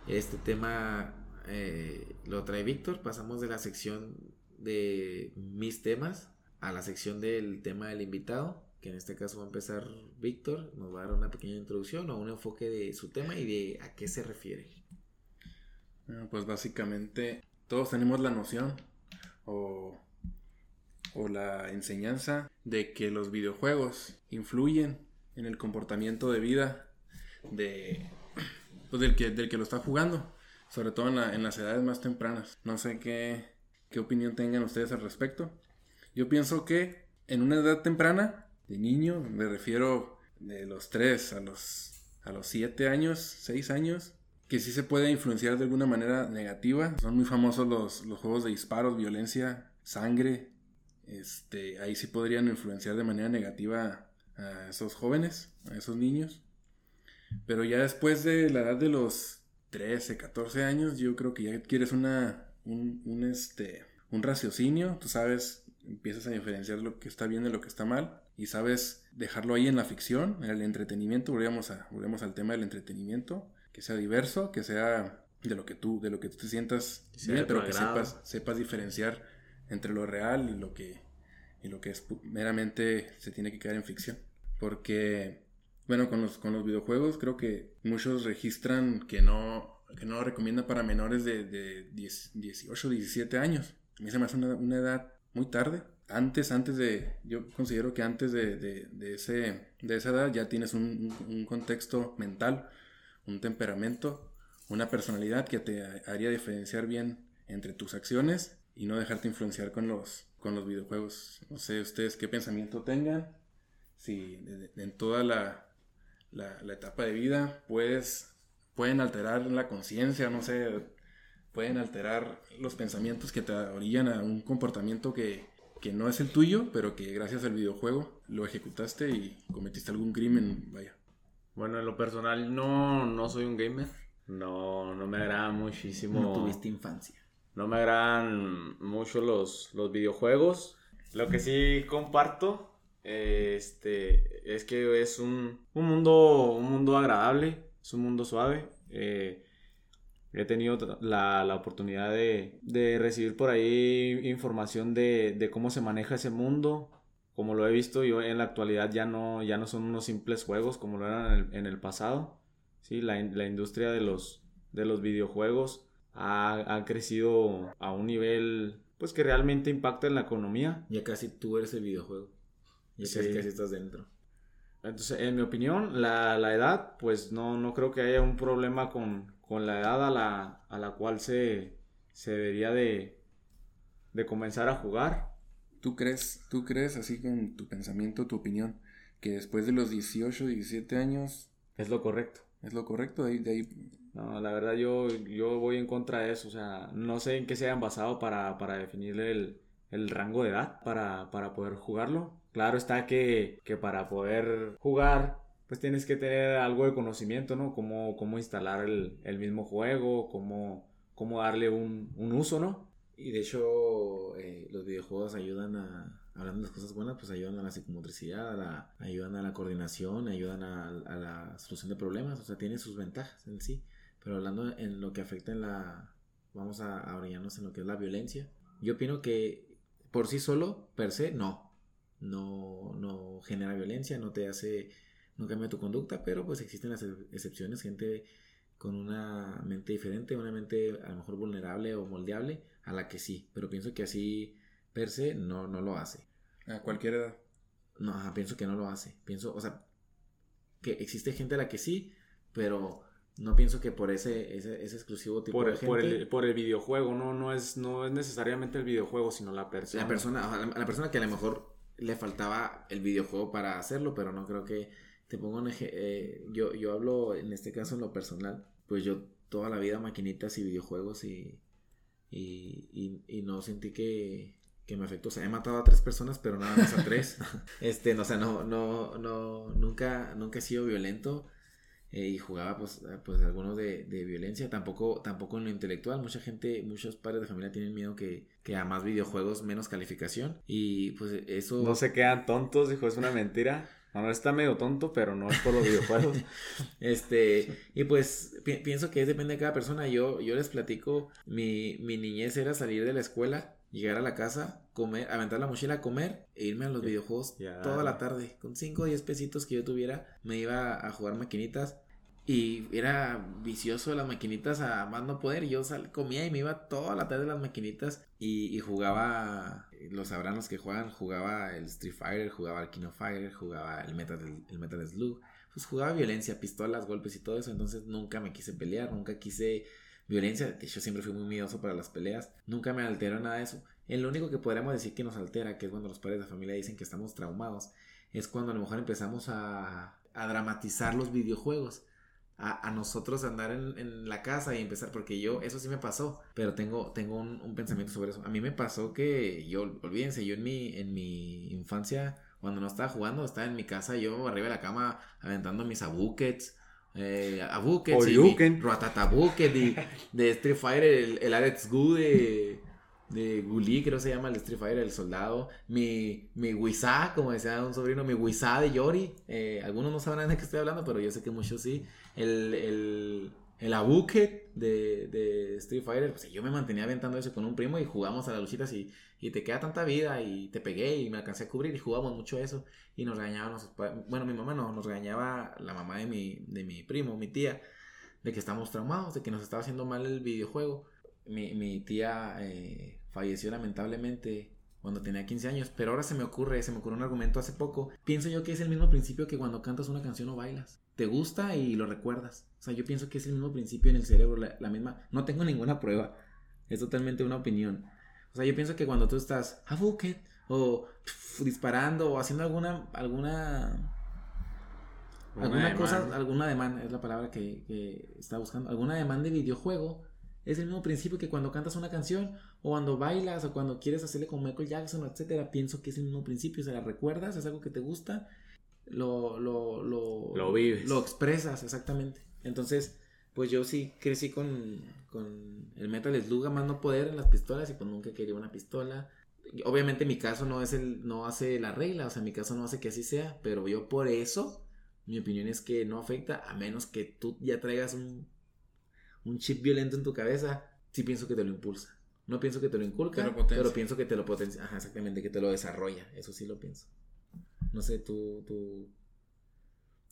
Este tema eh, lo trae Víctor. Pasamos de la sección de mis temas a la sección del tema del invitado que en este caso va a empezar Víctor, nos va a dar una pequeña introducción o un enfoque de su tema y de a qué se refiere. Pues básicamente todos tenemos la noción o, o la enseñanza de que los videojuegos influyen en el comportamiento de vida de, pues del, que, del que lo está jugando, sobre todo en, en las edades más tempranas. No sé qué, qué opinión tengan ustedes al respecto. Yo pienso que en una edad temprana de niño, me refiero de los 3 a los, a los 7 años, 6 años, que sí se puede influenciar de alguna manera negativa. Son muy famosos los, los juegos de disparos, violencia, sangre. Este, ahí sí podrían influenciar de manera negativa a esos jóvenes, a esos niños. Pero ya después de la edad de los 13, 14 años, yo creo que ya quieres una, un, un, este, un raciocinio, tú sabes, empiezas a diferenciar lo que está bien de lo que está mal y sabes dejarlo ahí en la ficción, en el entretenimiento, volvemos, a, volvemos al tema del entretenimiento, que sea diverso, que sea de lo que tú, de lo que tú te sientas bien, pero que sepas, sepas diferenciar entre lo real y lo que, y lo que es meramente se tiene que quedar en ficción. Porque, bueno, con los, con los videojuegos creo que muchos registran que no, que no recomienda para menores de, de 10, 18, 17 años. A mí se me hace una, una edad muy tarde antes, antes de, yo considero que antes de, de, ese, de esa edad ya tienes un, un, contexto mental, un temperamento, una personalidad que te haría diferenciar bien entre tus acciones y no dejarte influenciar con los, con los videojuegos. No sé ustedes qué pensamiento tengan, si en toda la, la, la etapa de vida puedes, pueden alterar la conciencia, no sé, pueden alterar los pensamientos que te orillan a un comportamiento que, que no es el tuyo, pero que gracias al videojuego lo ejecutaste y cometiste algún crimen, vaya. Bueno, en lo personal no, no soy un gamer. No, no me agrada muchísimo. No tuviste infancia. No me agradan mucho los, los videojuegos. Lo que sí comparto este, es que es un, un, mundo, un mundo agradable, es un mundo suave. Eh, he tenido la, la oportunidad de, de, recibir por ahí información de, de, cómo se maneja ese mundo. Como lo he visto, yo en la actualidad ya no, ya no son unos simples juegos como lo eran en el, en el pasado. ¿sí? La, la, industria de los, de los videojuegos ha, ha, crecido a un nivel pues que realmente impacta en la economía. Ya casi tú eres el videojuego. Ya sí. casi, estás dentro. Entonces, en mi opinión, la, la edad, pues no, no creo que haya un problema con, con la edad a la, a la cual se, se debería de, de comenzar a jugar. ¿Tú crees, ¿Tú crees, así con tu pensamiento, tu opinión, que después de los 18, 17 años... Es lo correcto. Es lo correcto, de ahí... De ahí... No, la verdad yo, yo voy en contra de eso, o sea, no sé en qué se hayan basado para, para definir el, el rango de edad para, para poder jugarlo. Claro está que, que para poder jugar pues tienes que tener algo de conocimiento, ¿no? Cómo, cómo instalar el, el mismo juego, cómo, cómo darle un, un uso, ¿no? Y de hecho, eh, los videojuegos ayudan a, hablando de las cosas buenas, pues ayudan a la psicomotricidad, ayudan a la coordinación, ayudan a, la solución de problemas, o sea, tiene sus ventajas en sí. Pero hablando en lo que afecta en la, vamos a, a en lo que es la violencia, yo opino que por sí solo, per se, no. No, no genera violencia, no te hace no cambia tu conducta, pero pues existen las excepciones, gente con una mente diferente, una mente a lo mejor vulnerable o moldeable, a la que sí, pero pienso que así per se no, no lo hace. A cualquier edad. No, ajá, pienso que no lo hace. Pienso, o sea, que existe gente a la que sí, pero no pienso que por ese, ese, ese exclusivo tipo Por, de el- gente. por, el, por el videojuego, no, no, es, no es necesariamente el videojuego, sino la persona. La persona, a la, a la persona que a lo mejor le faltaba el videojuego para hacerlo, pero no creo que te pongo un ej- eh, yo, yo hablo en este caso en lo personal, pues yo toda la vida maquinitas y videojuegos y, y, y, y no sentí que, que me afectó. O sea, he matado a tres personas, pero nada más a tres. este, no, o sea, no, no, no, nunca, nunca he sido violento. eh, y jugaba pues, pues algunos de, de violencia, tampoco, tampoco en lo intelectual, mucha gente, muchos padres de familia tienen miedo que, que a más videojuegos menos calificación y pues eso... No se quedan tontos, dijo, es una mentira. No, está medio tonto, pero no es por los videojuegos. Este, y pues pi- pienso que es depende de cada persona. Yo, yo les platico, mi, mi niñez era salir de la escuela, llegar a la casa, comer, aventar la mochila a comer e irme a los videojuegos toda la tarde. Con 5 o 10 pesitos que yo tuviera, me iba a jugar maquinitas. Y era vicioso de las maquinitas a más no poder. Yo sal- comía y me iba toda la tarde a las maquinitas y, y jugaba, los sabrán los que juegan, jugaba el Street Fighter, jugaba el King of Fighter, jugaba el Metal, el Metal Slug pues jugaba violencia, pistolas, golpes y todo eso, entonces nunca me quise pelear, nunca quise violencia, de hecho siempre fui muy miedoso para las peleas, nunca me alteró nada de eso. En lo único que podríamos decir que nos altera, que es cuando los padres de familia dicen que estamos traumados, es cuando a lo mejor empezamos a dramatizar los videojuegos. A, a nosotros andar en, en la casa y empezar, porque yo, eso sí me pasó, pero tengo, tengo un, un pensamiento sobre eso. A mí me pasó que yo, olvídense, yo en mi, en mi infancia cuando no estaba jugando, estaba en mi casa, yo arriba de la cama aventando mis abuquets. Eh, abuquets y Oyuken. mi y de Street Fighter, el, el Alex Gu de, de Guli, creo que se llama el Street Fighter, el soldado. Mi, mi Wizá, como decía un sobrino, mi Wizá de Yori. Eh, algunos no sabrán de qué estoy hablando, pero yo sé que muchos sí. El, el, el Abuket de, de Street Fighter, pues yo me mantenía aventando eso con un primo y jugamos a las luchitas y, y te queda tanta vida y te pegué y me alcancé a cubrir y jugamos mucho eso y nos regañaban bueno mi mamá no, nos regañaba la mamá de mi, de mi primo, mi tía, de que estábamos traumados, de que nos estaba haciendo mal el videojuego. Mi, mi tía eh, falleció lamentablemente cuando tenía 15 años, pero ahora se me ocurre, se me ocurrió un argumento hace poco. Pienso yo que es el mismo principio que cuando cantas una canción o bailas. Te gusta y lo recuerdas. O sea, yo pienso que es el mismo principio en el cerebro, la, la misma... No tengo ninguna prueba, es totalmente una opinión. O sea, yo pienso que cuando tú estás a bucket o pf, disparando o haciendo alguna alguna Una alguna demanda. cosa, alguna demanda es la palabra que, que estaba buscando, alguna demanda de videojuego es el mismo principio que cuando cantas una canción o cuando bailas o cuando quieres hacerle con Michael Jackson, etcétera, pienso que es el mismo principio, o sea, la recuerdas, es algo que te gusta, lo lo lo, Lo vives. lo expresas exactamente. Entonces, pues yo sí crecí con, con el Metal Slug a más no poder en las pistolas y pues nunca quería una pistola. Obviamente mi caso no es el no hace la regla, o sea, mi caso no hace que así sea, pero yo por eso mi opinión es que no afecta a menos que tú ya traigas un un chip violento en tu cabeza, sí pienso que te lo impulsa. No pienso que te lo inculca, pero pienso que te lo potencia. Ajá, exactamente, que te lo desarrolla. Eso sí lo pienso. No sé, tú, tú,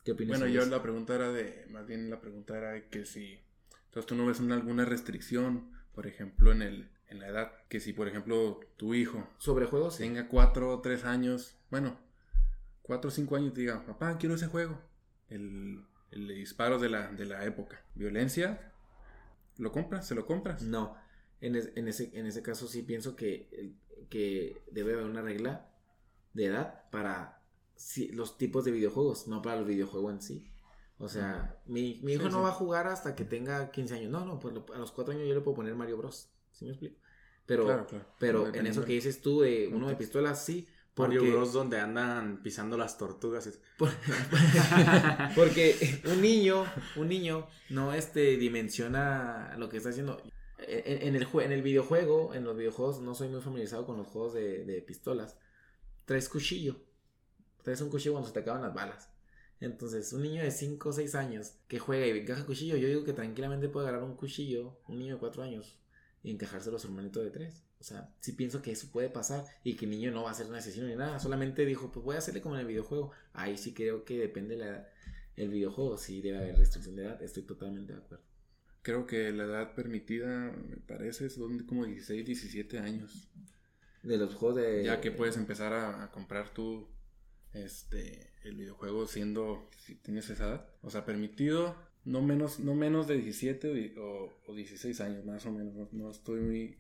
¿qué opinas? Bueno, yo eso? la pregunta era de, más bien la pregunta era de que si, entonces tú no ves una- alguna restricción, por ejemplo, en el, en la edad, que si, por ejemplo, tu hijo Sobre juegos, sí. tenga cuatro o tres años, bueno, cuatro o cinco años y te diga, papá, quiero ese juego, el, el de disparos de la, de la época, violencia, ¿lo compras? ¿Se lo compras? No, en, es- en ese, en ese caso sí pienso que, que debe haber una regla de edad para si- los tipos de videojuegos, no para el videojuego en sí. O sea, mi, mi hijo Sí, no sí. va a jugar hasta que tenga 15 años. No, no, pues a los 4 años yo le puedo poner Mario Bros. ¿Sí me explico? Pero, Claro, claro. pero en eso que dices tú de uno de pistolas, sí. Porque, Mario Bros. donde andan pisando las tortugas. y- porque un niño, un niño no este dimensiona lo que está haciendo. En, en el, en el videojuego, en los videojuegos, no soy muy familiarizado con los juegos de, de pistolas. Traes cuchillo. Traes un cuchillo cuando se te acaban las balas. Entonces, un niño de 5 o 6 años que juega y encaja cuchillo, yo digo que tranquilamente puede agarrar un cuchillo, un niño de 4 años, y encajárselo a su hermanito de 3. O sea, sí pienso que eso puede pasar y que el niño no va a ser un asesino ni nada. Solamente dijo, pues voy a hacerle como en el videojuego. Ahí sí creo que depende la. El videojuego sí debe haber restricción de edad. Estoy totalmente de acuerdo. Creo que la edad permitida, me parece, son como 16, 17 años. De los juegos de... Ya que puedes empezar a, a comprar tú este, el videojuego siendo, si tienes esa edad. O sea, permitido no menos, no menos de 17 o, o 16 años, más o menos. No, no, estoy muy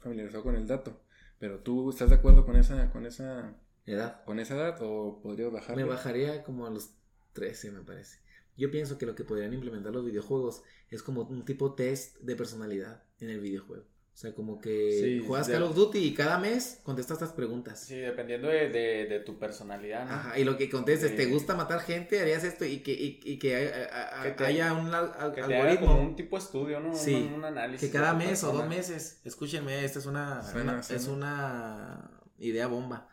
familiarizado con el dato. Pero tú estás de acuerdo con esa, con esa edad. ¿Con esa edad o podrías bajar? Me bajaría como a los 13, me parece. Yo pienso que lo que podrían implementar los videojuegos es como un tipo test de personalidad en el videojuego. O sea, como que Sí, juegas de- Call of Duty y cada mes contestas estas preguntas. Sí, dependiendo de, de- de tu personalidad, ¿no? Ajá, y lo que contestes, Sí. ¿te gusta matar gente? ¿Harías esto? Y que, y, y que, hay- a- a- Que te- haya un al- al- Que te haga algoritmo como un tipo de estudio, ¿no? Un- Sí, un, análisis. que cada mes o dos meses, escúchenme, esta es una, Suena, una- es una idea bomba.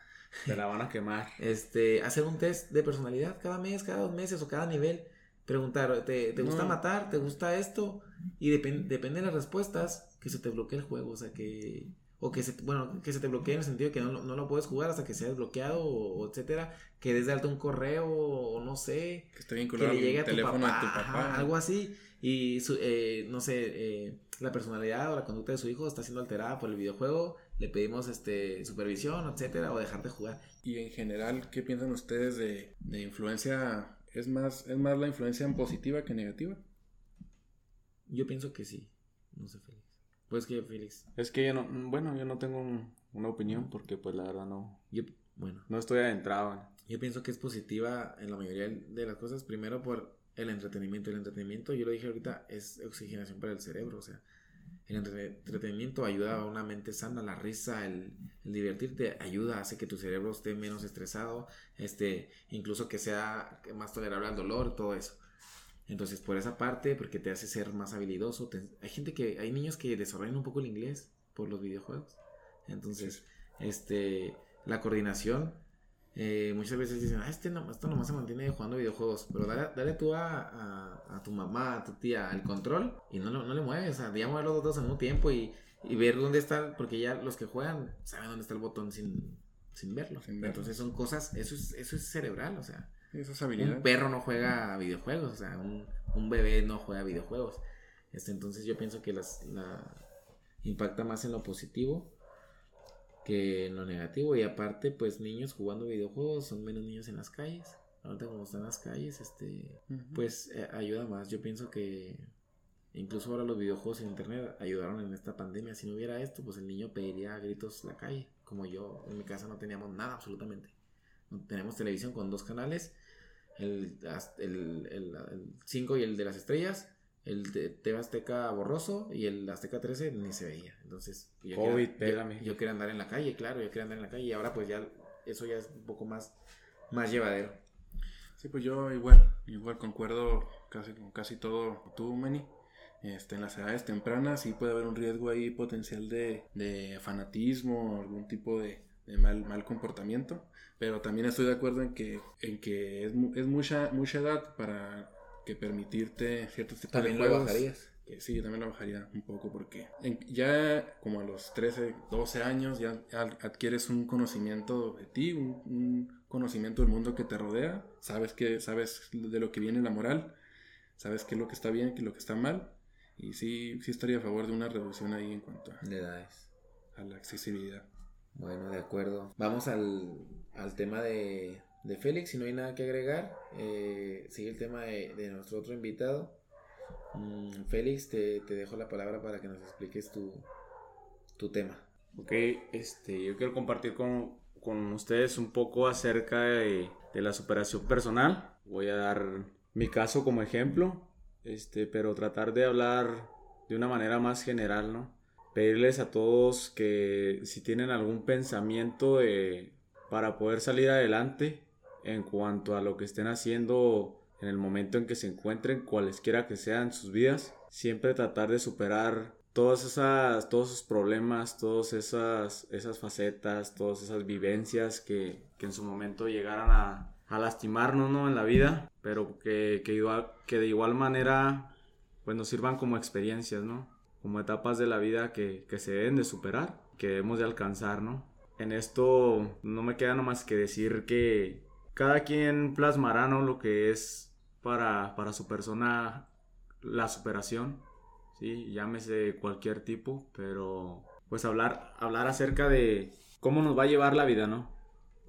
Te la van a quemar. Este, hacer un test de personalidad cada mes, cada dos meses o cada nivel. Preguntar, ¿te, te gusta No. matar? ¿Te gusta esto? Y depen- depende de las respuestas que se te bloquee el juego. O sea, que. O que se, bueno, que se te bloquee en el sentido de que no, lo- no lo puedes jugar hasta que sea desbloqueado o, etcétera. Que des de alta un correo o no sé. Que esté Que vinculado le al llegue a tu teléfono papá, de tu papá. ajá, algo así. Y su, eh, no sé, eh, la personalidad o la conducta de su hijo está siendo alterada por el videojuego. Le pedimos este supervisión, etcétera, o dejar de jugar. Y en general, ¿qué piensan ustedes de, de influencia? ¿Es más, ¿Es más la influencia en positiva que negativa? Yo pienso que sí. No sé, Félix. Pues que Félix. Es que yo no, bueno, yo no tengo un- una opinión porque pues la verdad no, Yo, bueno, no estoy adentrado. yo pienso que es positiva en la mayoría de las cosas. Primero por el entretenimiento. El entretenimiento, yo lo dije ahorita, es oxigenación para el cerebro. O sea, el entre- entretenimiento ayuda a una mente sana. La risa, el, el divertirte ayuda, hace que tu cerebro esté menos estresado. Este, incluso que sea más tolerable al dolor, todo eso. Entonces, por esa parte, porque te hace ser más habilidoso. te- hay gente que, hay niños que desarrollan un poco el inglés por los videojuegos. Entonces, este, la coordinación, eh, muchas veces dicen, ah, este no, esto nomás se mantiene jugando videojuegos, pero dale, dale tú a, a- a tu mamá, a tu tía, el control y no, lo- no le mueves, o sea, ya mover los dos dedos al mismo tiempo y, y ver dónde está, porque ya los que juegan saben dónde está el botón sin, sin verlo. Sin verlo. Entonces son cosas, eso es, eso es cerebral, o sea. Un perro no juega videojuegos, o sea, un, un bebé no juega videojuegos. Este, entonces yo pienso que las, la impacta más en lo positivo que en lo negativo. Y aparte, pues niños jugando videojuegos, son menos niños en las calles. Ahorita como están las calles, este, pues eh, ayuda más. Yo pienso que incluso ahora los videojuegos en internet ayudaron en esta pandemia. Si no hubiera esto, pues el niño pediría a gritos la calle. Como yo, en mi casa no teníamos nada absolutamente. No tenemos televisión con dos canales, el 5 el, el, y el de las estrellas, el de TV Azteca borroso y el Azteca 13 ni se veía. Entonces, yo COVID, quería, pégame. yo, yo quería andar en la calle, claro, yo quería andar en la calle y ahora pues ya eso ya es un poco más, más llevadero. Sí, pues yo igual, igual concuerdo casi con casi todo tú, Manny. Este, en las edades tempranas sí puede haber un riesgo ahí potencial de, de fanatismo o algún tipo de mal, mal comportamiento. Pero también estoy de acuerdo en que, en que es, es mucha, mucha edad para que permitirte ciertos tipos También de lo juegos. bajarías. Que sí, yo también lo bajaría un poco porque en- ya como a los 13, 12 años ya ad- adquieres un conocimiento de ti, un, un conocimiento del mundo que te rodea, sabes que sabes de lo que viene la moral, sabes qué es lo que está bien, qué es lo que está mal y sí, sí estaría a favor de una reducción ahí en cuanto a, De edades. a la accesibilidad. Bueno, de acuerdo. Vamos al, al tema de, de Félix. Si no hay nada que agregar, eh, sigue el tema de, de nuestro otro invitado. Mm, Félix, te, te dejo la palabra para que nos expliques tu, tu tema. Ok, este, yo quiero compartir con, con ustedes un poco acerca de, de la superación personal. Voy a dar mi caso como ejemplo, este, pero tratar de hablar de una manera más general, ¿no? Pedirles a todos que si tienen algún pensamiento de- para poder salir adelante en cuanto a lo que estén haciendo en el momento en que se encuentren, cualesquiera que sean sus vidas, siempre tratar de superar todas esas, todos esos problemas, todas esas, esas facetas, todas esas vivencias que, que en su momento llegaran a, a lastimarnos ¿no? en la vida, pero que, que, igual, que de igual manera pues nos sirvan como experiencias, ¿no? Como etapas de la vida que, que se deben de superar, que debemos de alcanzar, ¿no? En esto no me queda nomás que decir que cada quien plasmará, ¿no? Lo que es para, para su persona la superación, ¿sí? Llámese cualquier tipo, pero pues hablar, hablar acerca de, cómo nos va a llevar la vida, ¿no?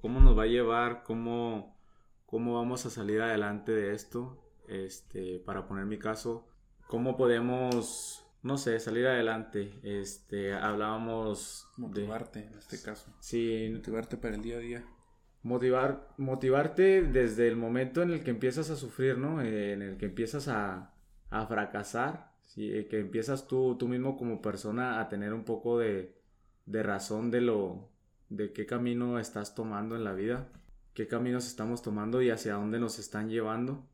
Cómo nos va a llevar, cómo, cómo vamos a salir adelante de esto. Este, para poner mi caso, cómo podemos, no sé, salir adelante. Este, hablábamos motivarte en este caso. Sí, motivarte para el día a día. Motivar, motivarte desde el momento en el que empiezas a sufrir, ¿no? En el que empiezas a, a fracasar, ¿sí? que empiezas tú, tú mismo como persona a tener un poco de, de razón de lo, de qué camino estás tomando en la vida, qué caminos estamos tomando y hacia dónde nos están llevando.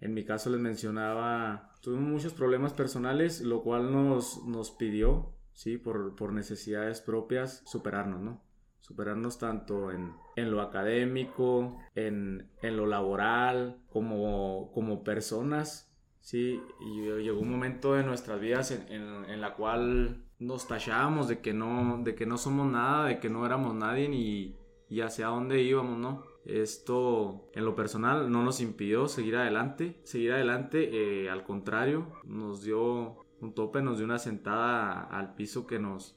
En mi caso les mencionaba, tuvimos muchos problemas personales, lo cual nos, nos pidió, ¿sí? Por, por necesidades propias, superarnos, ¿no? Superarnos tanto en, en lo académico, en, en, lo laboral, como, como personas, ¿sí? Y llegó un momento de nuestras vidas en, en, la cual nos tachábamos de que no, de que no somos nada, de que no éramos nadie y, y hacia dónde íbamos, ¿no? Esto en lo personal no nos impidió seguir adelante, seguir adelante, eh, al contrario, nos dio un tope, nos dio una sentada al piso que nos,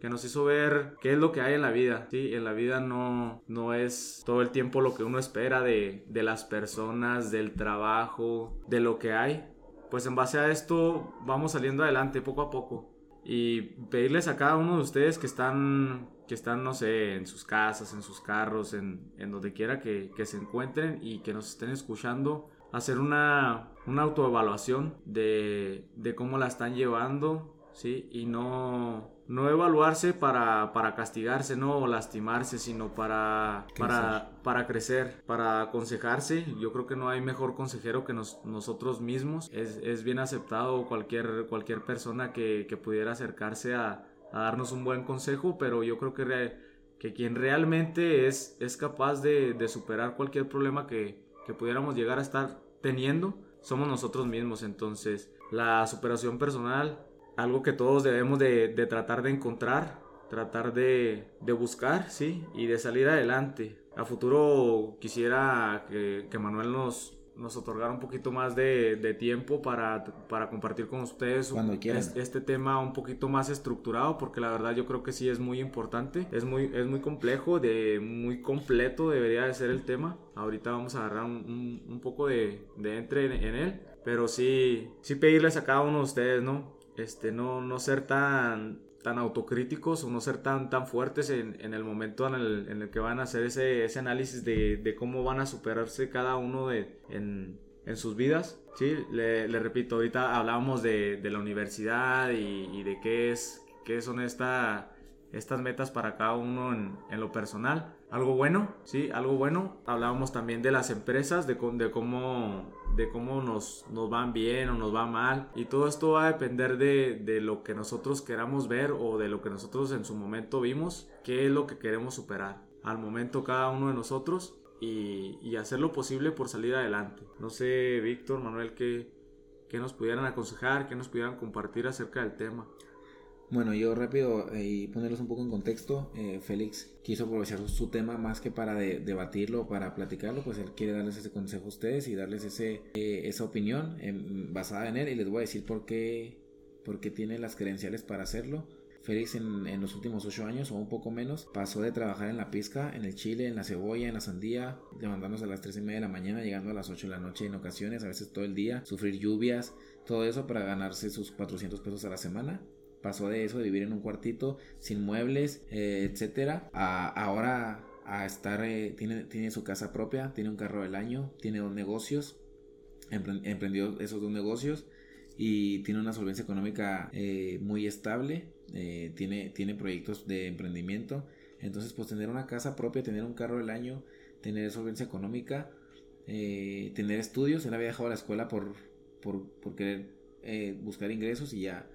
que nos hizo ver qué es lo que hay en la vida. Sí, en la vida no, no es todo el tiempo lo que uno espera de, de las personas, del trabajo, de lo que hay. Pues en base a esto vamos saliendo adelante poco a poco. Y pedirles a cada uno de ustedes que están que están, no sé, en sus casas, en sus carros, en, en donde quiera que, que, se encuentren y que nos estén escuchando, hacer una, una autoevaluación de, de, cómo la están llevando, ¿sí? Y no, no evaluarse para, para castigarse, no o lastimarse, sino para crecer. Para, para crecer, para aconsejarse. Yo creo que no hay mejor consejero que nos, nosotros mismos. Es, es, bien aceptado cualquier, cualquier persona que, que pudiera acercarse a a darnos un buen consejo, pero yo creo que, que quien realmente es, es capaz de, de superar cualquier problema que, que, pudiéramos llegar a estar teniendo, somos nosotros mismos. Entonces, la superación personal, algo que todos debemos de, de tratar de encontrar, tratar de, de, buscar, ¿sí? Y de salir adelante. A futuro quisiera que, que Manuel nos, nos otorgar un poquito más de, de tiempo para, para, compartir con ustedes Cuando este, este, tema un poquito más estructurado porque la verdad yo creo que sí es muy importante es muy, es muy complejo de muy completo debería de ser el tema. Ahorita vamos a agarrar un, un, un poco de, de entre en, en, él pero sí sí pedirles a cada uno de ustedes no este no no ser tan tan autocríticos o no ser tan, tan fuertes en, en el momento en el, en el, que van a hacer ese, ese análisis de, de, cómo van a superarse cada uno de, en, en sus vidas. Sí, le, repito, ahorita hablábamos de, de la universidad y, y, de qué, es, qué son esta, estas metas para cada uno en, en, lo personal. Algo bueno, sí, algo bueno. Hablábamos también de las empresas, de, de cómo, de cómo nos, nos, van bien o nos va mal. Y todo esto va a depender de, de, lo que nosotros queramos ver o de lo que nosotros en su momento vimos, qué es lo que queremos superar. Al momento cada uno de nosotros y, y hacer lo posible por salir adelante. No sé, Víctor, Manuel, qué, qué nos pudieran aconsejar, qué nos pudieran compartir acerca del tema. Bueno, yo rápido eh, y ponerlos un poco en contexto, eh, Félix quiso aprovechar su, tema más que para de, debatirlo, para platicarlo, pues él quiere darles ese consejo a ustedes y darles ese, eh, esa opinión basada en él y les voy a decir por qué, por qué tiene las credenciales para hacerlo. Félix en, en, los últimos ocho años o un poco menos pasó de trabajar en la pizca, en el chile, en la cebolla, en la sandía, levantándose a las tres y media de la mañana, llegando a las 8 de la noche en ocasiones, a veces todo el día, sufrir lluvias, todo eso para ganarse sus 400 pesos a la semana pasó de eso, de vivir en un cuartito sin muebles, eh, etcétera, a ahora a estar, eh, tiene, tiene su casa propia, tiene un carro del año, tiene dos negocios, emprendió esos dos negocios y tiene una solvencia económica eh, muy estable, eh, tiene, tiene proyectos de emprendimiento, entonces pues tener una casa propia, tener un carro del año, tener solvencia económica, tener estudios, él había dejado la escuela por, por, por querer buscar ingresos y ya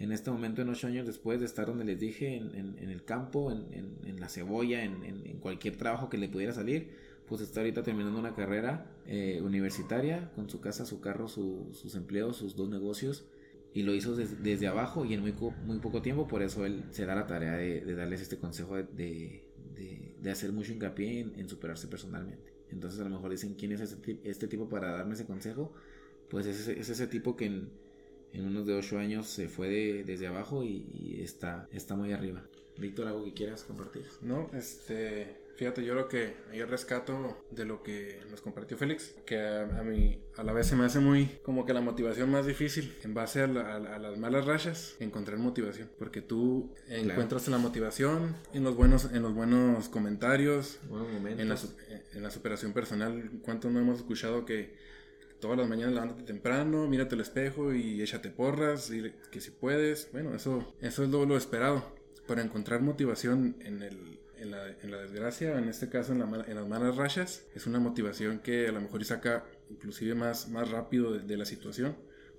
en este momento, en ocho años después de estar donde les dije, en, en, el campo, en, en la cebolla, en, cualquier trabajo que le pudiera salir, pues está ahorita terminando una carrera eh, universitaria con su casa, su carro, su, sus empleos, sus dos negocios. Y lo hizo des, desde abajo y en muy, muy poco tiempo, por eso él se da la tarea de, de darles este consejo de, de, de, hacer mucho hincapié en, superarse personalmente. Entonces a lo mejor dicen, ¿quién es este, este tipo para darme ese consejo? Pues es es ese tipo que en, en unos de 8 años se fue de, desde abajo y, y, está, está muy arriba. Víctor, ¿algo que quieras compartir? No, este, fíjate, yo lo que yo rescato de lo que nos compartió Félix, que a, mí a la vez se me hace muy como que la motivación más difícil en base a, las malas rachas, encontrar motivación, porque tú encuentras la motivación en los buenos, en los buenos comentarios, en la, en la superación personal. ¿Cuánto no hemos escuchado que todas las mañanas levántate temprano, mírate al espejo y échate porras, y que si puedes. Bueno, eso, eso es lo, lo esperado. Para encontrar motivación en, el, en, la, en la desgracia, en este caso en, la, en, las malas rachas, es una motivación que a lo mejor saca inclusive más, más rápido de, la situación.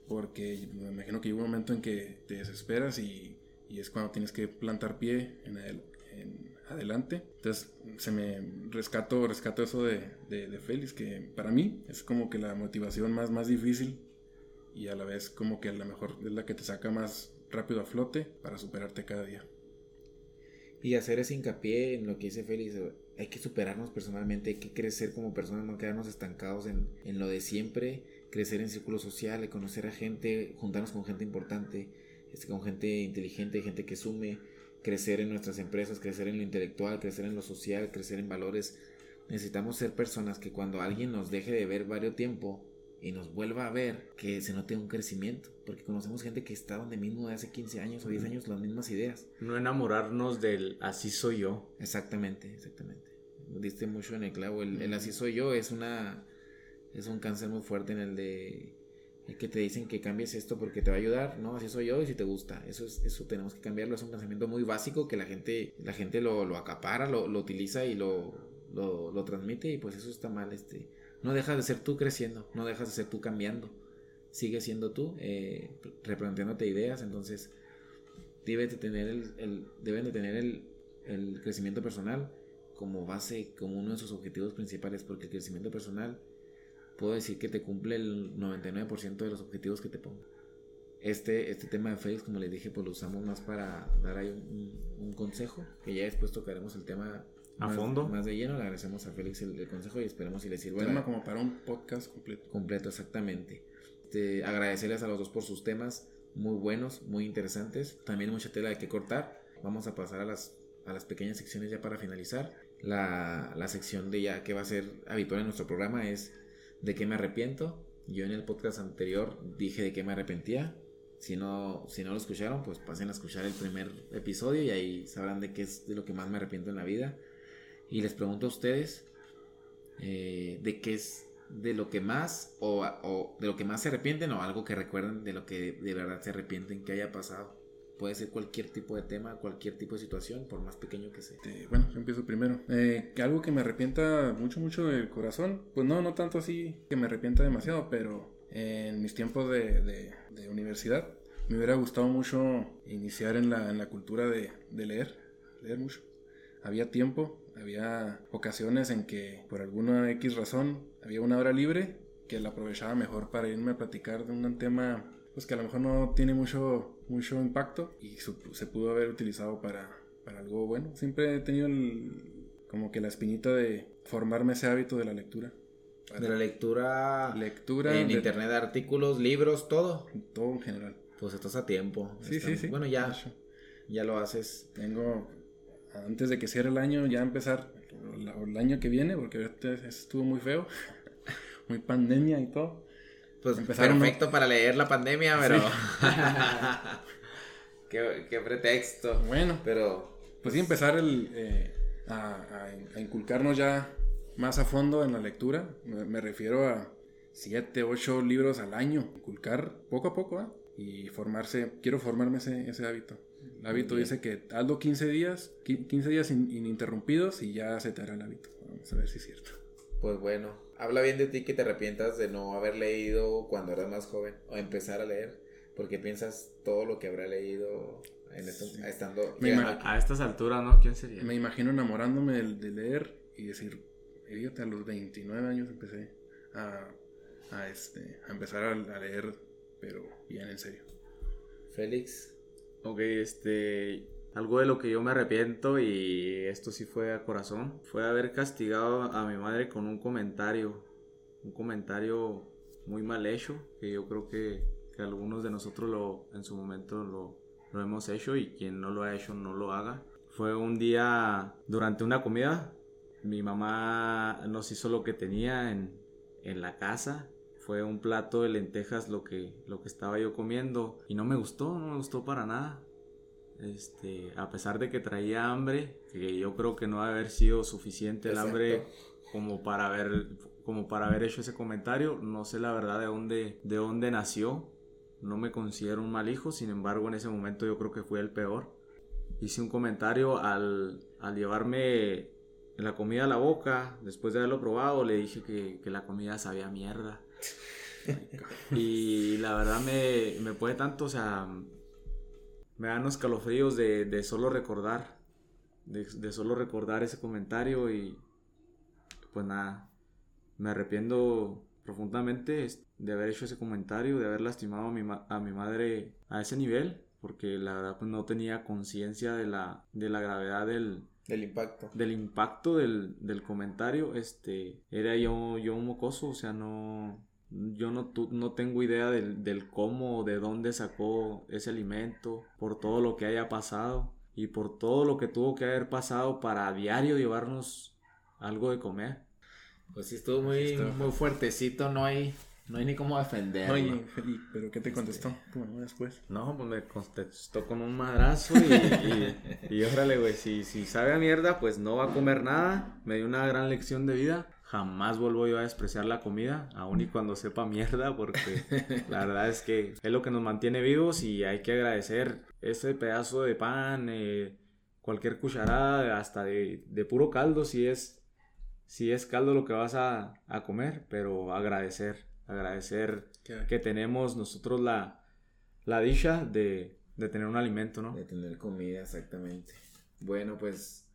Porque me imagino que hay un momento en que te desesperas y, y es cuando tienes que plantar pie en, el, en adelante. Entonces se me rescato, rescato eso de, de, Félix, que para mí es como que la motivación más, más difícil y a la vez como que a lo mejor es la que te saca más rápido a flote para superarte cada día. Y hacer ese hincapié en lo que dice Félix, hay que superarnos personalmente, hay que crecer como personas, no quedarnos estancados en, en lo de siempre, crecer en círculo social, conocer a gente, juntarnos con gente importante, este, con gente inteligente, gente que sume, crecer en nuestras empresas, crecer en lo intelectual, crecer en lo social, crecer en valores. Necesitamos ser personas que cuando alguien nos deje de ver varios tiempo y nos vuelva a ver, que se note un crecimiento. Porque conocemos gente que está donde mismo de hace 15 años o 10 años, las mismas ideas. No enamorarnos del así soy yo. Exactamente, exactamente. Diste mucho en el clavo. El, el así soy yo es una... Es un cáncer muy fuerte en el de que te dicen que cambies esto porque te va a ayudar, no, así soy yo y si te gusta, eso es, eso tenemos que cambiarlo, es un pensamiento muy básico que la gente, la gente lo, lo acapara, lo, lo, utiliza y lo, lo, lo, transmite y pues eso está mal, este, no dejas de ser tú creciendo, no dejas de ser tú cambiando, sigue siendo tú, eh, replanteándote ideas, entonces debes de tener el deben de tener el, el crecimiento personal como base, como uno de sus objetivos principales, porque el crecimiento personal puedo decir que te cumple el 99% de los objetivos que te pongo. Este, este tema de Félix, como les dije, pues lo usamos más para dar ahí un, consejo, que ya después tocaremos el tema a fondo. Más de lleno. Le agradecemos a Félix el, consejo y esperemos si le sirva. Tema como para un podcast completo. Completo, exactamente. Este, agradecerles a los dos por sus temas muy buenos, muy interesantes. También mucha tela de que cortar. Vamos a pasar a las, a las pequeñas secciones ya para finalizar. La, la sección de ya que va a ser habitual en nuestro programa es de qué me arrepiento. Yo en el podcast anterior dije de qué me arrepentía. Si no, si no lo escucharon, pues pasen a escuchar el primer episodio y ahí sabrán de qué es de lo que más me arrepiento en la vida. Y les pregunto a ustedes eh, de qué es de lo que más o, o de lo que más se arrepienten o algo que recuerden de lo que de verdad se arrepienten que haya pasado. Puede ser cualquier tipo de tema, cualquier tipo de situación, por más pequeño que sea. Este, bueno, empiezo primero. Eh, algo que me arrepienta mucho, mucho del corazón. Pues no, no tanto así que me arrepienta demasiado, pero en mis tiempos de, de, universidad me hubiera gustado mucho iniciar en la, en la cultura de, de leer, leer mucho. Había tiempo, había ocasiones en que por alguna X razón había una hora libre que la aprovechaba mejor para irme a platicar de un tema pues que a lo mejor no tiene mucho, mucho impacto y se pudo haber utilizado para, para algo bueno. Siempre he tenido como que la espinita de formarme ese hábito de la lectura. De la lectura. Lectura. En internet, artículos, libros, todo. Todo en general. Pues estás a tiempo. Sí, sí, sí. Bueno, ya. Ya lo haces. Tengo. Antes de que cierre el año, ya empezar el año que viene, porque estuvo muy feo. muy pandemia y todo. Pues perfecto para leer la pandemia, pero. qué, pretexto. Bueno, pero. Pues sí, empezar el, eh, a, inculcarnos ya más a fondo en la lectura. Me, refiero a siete, ocho libros al año. Inculcar poco a poco, ¿eh? Y formarse. Quiero formarme ese, ese hábito. El hábito dice que hazlo 15 días, 15 días ininterrumpidos y ya se te hará el hábito. Vamos a ver si es cierto. Pues bueno, habla bien de ti que te arrepientas de no haber leído cuando eras más joven o empezar a leer, porque piensas todo lo que habrá leído en estando a, estas alturas, ¿no? ¿Quién sería? Me imagino enamorándome de, leer y decir, fíjate, a los 29 años empecé a, a este, a empezar a, a leer, pero bien en serio. Félix. Ok, este, algo de lo que yo me arrepiento y esto sí fue a corazón, fue haber castigado a mi madre con un comentario, un comentario muy mal hecho, que yo creo que, algunos de nosotros lo, en su momento lo, lo hemos hecho y quien no lo ha hecho no lo haga. Fue un día durante una comida. Mi mamá nos hizo lo que tenía en, en la casa. Fue un plato de lentejas lo que, lo que estaba yo comiendo. Y no me gustó, no me gustó para nada. Este, a pesar de que traía hambre, que yo creo que no va a haber sido suficiente el hambre como para haber como para haber hecho ese comentario, no sé la verdad de dónde de dónde nació. No me considero un mal hijo, sin embargo, en ese momento yo creo que fui el peor. Hice un comentario al, al llevarme la comida a la boca, después de haberlo probado, le dije que, que la comida sabía mierda. y la verdad me, me puede tanto, o sea, me dan los calofríos de, de solo recordar, de, de, solo recordar ese comentario y pues nada, me arrepiento profundamente de haber hecho ese comentario, de haber lastimado a mi, a mi madre a ese nivel, porque la verdad pues no tenía conciencia de la, de la gravedad del, del impacto. Del impacto del, del, comentario, este, era yo, yo un mocoso, o sea, no, yo no, no tengo idea del, del cómo, de dónde sacó ese alimento, por todo lo que haya pasado y por todo lo que tuvo que haber pasado para a diario llevarnos algo de comer. Pues sí, estuvo muy, muy fuertecito, no hay, no hay ni cómo defenderlo. Oye, Felipe, ¿pero qué te contestó? Este... Bueno, después. No, pues me contestó con un madrazo y, y, y órale, güey, si, si sabe a mierda, pues no va a comer nada. Me dio una gran lección de vida. Jamás vuelvo yo a despreciar la comida, aun y cuando sepa mierda, porque la verdad es que es lo que nos mantiene vivos y hay que agradecer ese pedazo de pan, eh, cualquier cucharada, hasta de, de puro caldo, si es si es caldo lo que vas a, a comer, pero agradecer, agradecer ¿Qué? que tenemos nosotros la, la dicha de, de, tener un alimento, ¿no? De tener comida, exactamente. Bueno, pues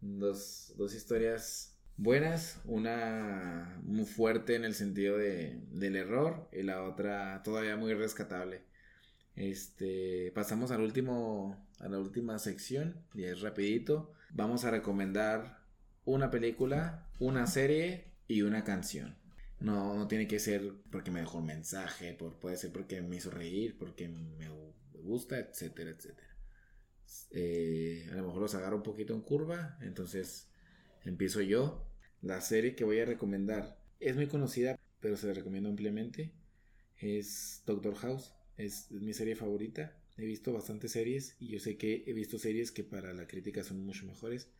dos, dos historias buenas, una muy fuerte en el sentido de, del error y la otra todavía muy rescatable. Este, pasamos al último, a la última sección y es rapidito. Vamos a recomendar una película, una serie y una canción. No, tiene que ser porque me dejó un mensaje, por, puede ser porque me hizo reír, porque me gusta, etcétera, etcétera. Eh, a lo mejor los agarro un poquito en curva, entonces empiezo yo. La serie que voy a recomendar es muy conocida, pero se la recomiendo ampliamente. Es Doctor House, es, mi serie favorita. He visto bastantes series y yo sé que he visto series que para la crítica son mucho mejores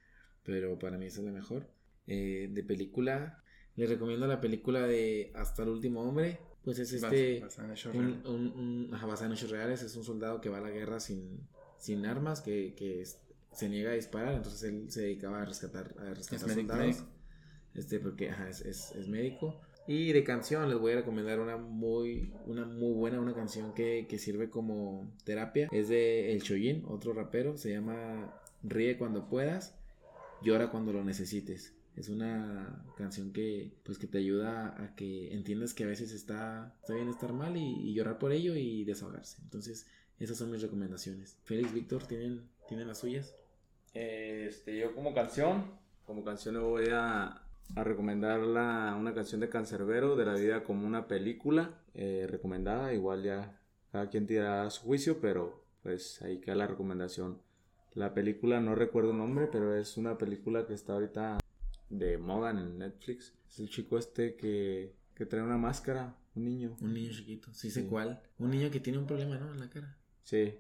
pero para mí esa es la mejor. Eh, de película, les recomiendo la película de Hasta el último hombre. Pues es este. Basada en hechos un, reales. un, un, ajá, basada en hechos reales. Es un soldado que va a la guerra sin, sin armas, que, que es- se niega a disparar. Entonces él se dedicaba a rescatar, a rescatar médico, soldados. médico. Este, porque ajá, es, es, es médico. Y de canción les voy a recomendar una muy, una muy buena, una canción que, que sirve como terapia. Es de El Choyin, otro rapero. Se llama Ríe cuando puedas, llora cuando lo necesites. Es una canción que, pues, que te ayuda a que entiendas que a veces está, está bien estar mal y, y llorar por ello y desahogarse. Entonces, esas son mis recomendaciones. Félix, Víctor, ¿tienen, ¿tienen las suyas? Este, yo como canción, como canción le voy a, a recomendar la, una canción de Cancerbero, de la vida como una película, eh, recomendada, igual ya cada quien tirará su juicio, pero pues ahí queda la recomendación. La película no recuerdo el nombre, pero es una película que está ahorita de moda en Netflix. Es el chico este que, que trae una máscara, un niño. Un niño chiquito, sí sé Sí. cuál. Un niño que tiene un problema, ¿no? En la cara. Sí,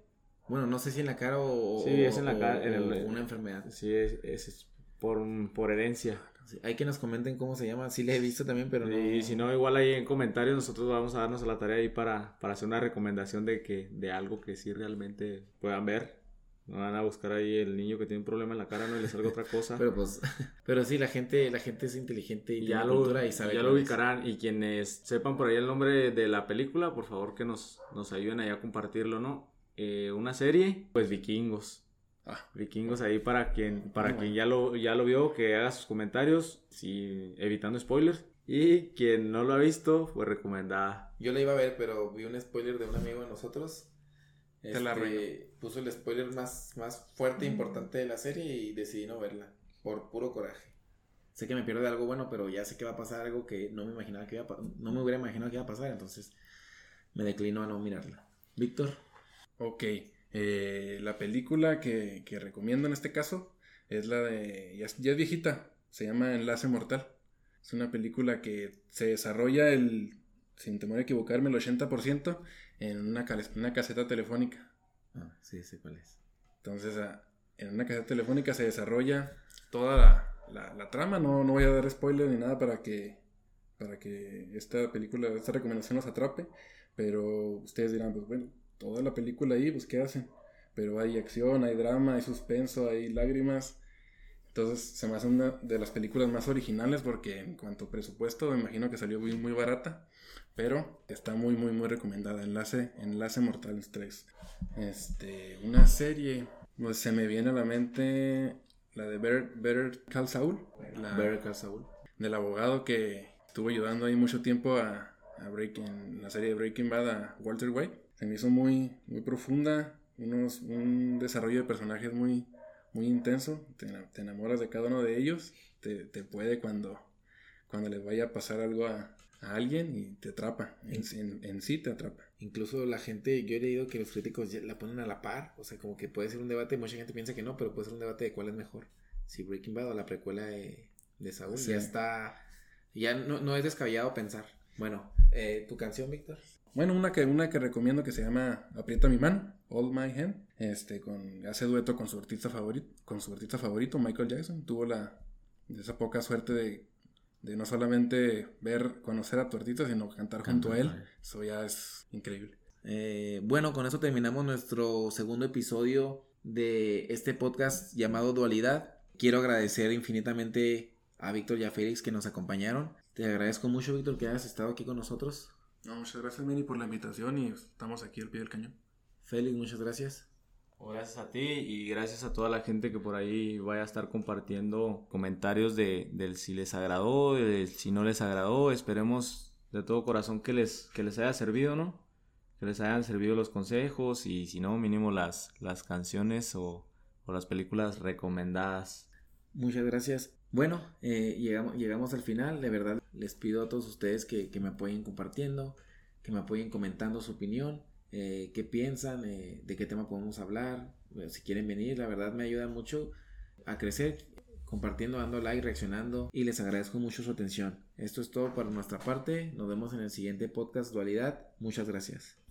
Bueno, no sé si en la cara o, Sí, es en la cara, en el- una enfermedad. sí, es, es- por, por herencia. Sí, Hay que nos comenten cómo se llama. Sí, le he visto también, pero no. Y si no, igual ahí en comentarios nosotros vamos a darnos a la tarea ahí para, para hacer una recomendación de que de algo que sí realmente puedan ver. No van a buscar ahí el niño que tiene un problema en la cara, no y le salga otra cosa. Pero pues, pero sí, la gente, la gente es inteligente y, Y tiene ya lo, cultura y sabe ya lo es. ubicarán. Y quienes sepan por ahí el nombre de la película, por favor que nos, nos ayuden ahí a compartirlo, ¿no? Eh, una serie, pues Vikingos. Ah. Vikingos ahí para quien, para quien ya lo, ya lo vio, que haga sus comentarios, sí, evitando spoilers. Y quien no lo ha visto, pues recomendada. Yo la iba a ver, pero vi un spoiler de un amigo de nosotros. Te la Este, puso el spoiler más, más fuerte e importante de la serie y decidí no verla. Por puro coraje. Sé que me pierdo de algo bueno, pero ya sé que va a pasar algo que no me imaginaba que iba a no me hubiera imaginado que iba a pasar, entonces me declino a no mirarla. Víctor, Ok, Eh, la película que, que, recomiendo en este caso es la de. Ya, ya, es viejita, se llama Enlace Mortal. Es una película que se desarrolla el. Sin temor a equivocarme, el 80% en una, una caseta telefónica. Ah, sí, sé cuál es. Entonces, ah, en una caseta telefónica se desarrolla toda la, la, trama. No, no voy a dar spoiler ni nada para que, para que esta película, esta recomendación los atrape. Pero ustedes dirán, pues bueno, toda la película ahí, pues ¿qué hacen? Pero hay acción, hay drama, hay suspenso, hay lágrimas. Entonces se me hace una de las películas más originales porque en cuanto a presupuesto me imagino que salió muy, muy barata. Pero está muy, muy, muy recomendada. Enlace, Enlace Mortales 3. Este, una serie. Pues se me viene a la mente la de Better, Better Call Saul. La, Better Call Saul. Del abogado que estuvo ayudando ahí mucho tiempo a, a en la serie de Breaking Bad a Walter White. Se me hizo muy, muy profunda, unos, un desarrollo de personajes muy, muy intenso, te, te enamoras de cada uno de ellos, te, te, puede cuando, cuando les vaya a pasar algo a, a alguien y te atrapa, en, en, en, sí te atrapa. Incluso la gente, yo he leído que los críticos la ponen a la par, o sea, como que puede ser un debate, mucha gente piensa que no, pero puede ser un debate de cuál es mejor, si Breaking Bad o la precuela de, de Saúl, sí. ya está, ya no, no es descabellado pensar. Bueno, eh, ¿tu canción, Víctor? Bueno, una que, una que recomiendo que se llama Aprieta mi mano, Hold My Hand, este, con, hace dueto con su artista favorito, con su artista favorito, Michael Jackson. Tuvo la, esa poca suerte de, de no solamente ver, conocer a tu artista, sino cantar junto a él. Eso ya es increíble. Eh, bueno, con eso terminamos nuestro segundo episodio de este podcast llamado Dualidad. Quiero agradecer infinitamente a Víctor y a Félix que nos acompañaron. Te agradezco mucho, Víctor, que hayas estado aquí con nosotros. No, muchas gracias, Mini, por la invitación y estamos aquí al pie del cañón. Félix, muchas gracias. Gracias a ti y gracias a toda la gente que por ahí vaya a estar compartiendo comentarios de, del si les agradó, de si no les agradó. Esperemos de todo corazón que les, que les haya servido, ¿no? Que les hayan servido los consejos y si no, mínimo las, las canciones o, o las películas recomendadas. Muchas gracias. Bueno, eh, llegamos, llegamos al final. De verdad, les pido a todos ustedes que, que me apoyen compartiendo, que me apoyen comentando su opinión, eh, qué piensan, eh, de qué tema podemos hablar. si quieren venir, la verdad me ayuda mucho a crecer compartiendo, dando like, reaccionando y les agradezco mucho su atención. Esto es todo por nuestra parte. Nos vemos en el siguiente podcast Dualidad. Muchas gracias.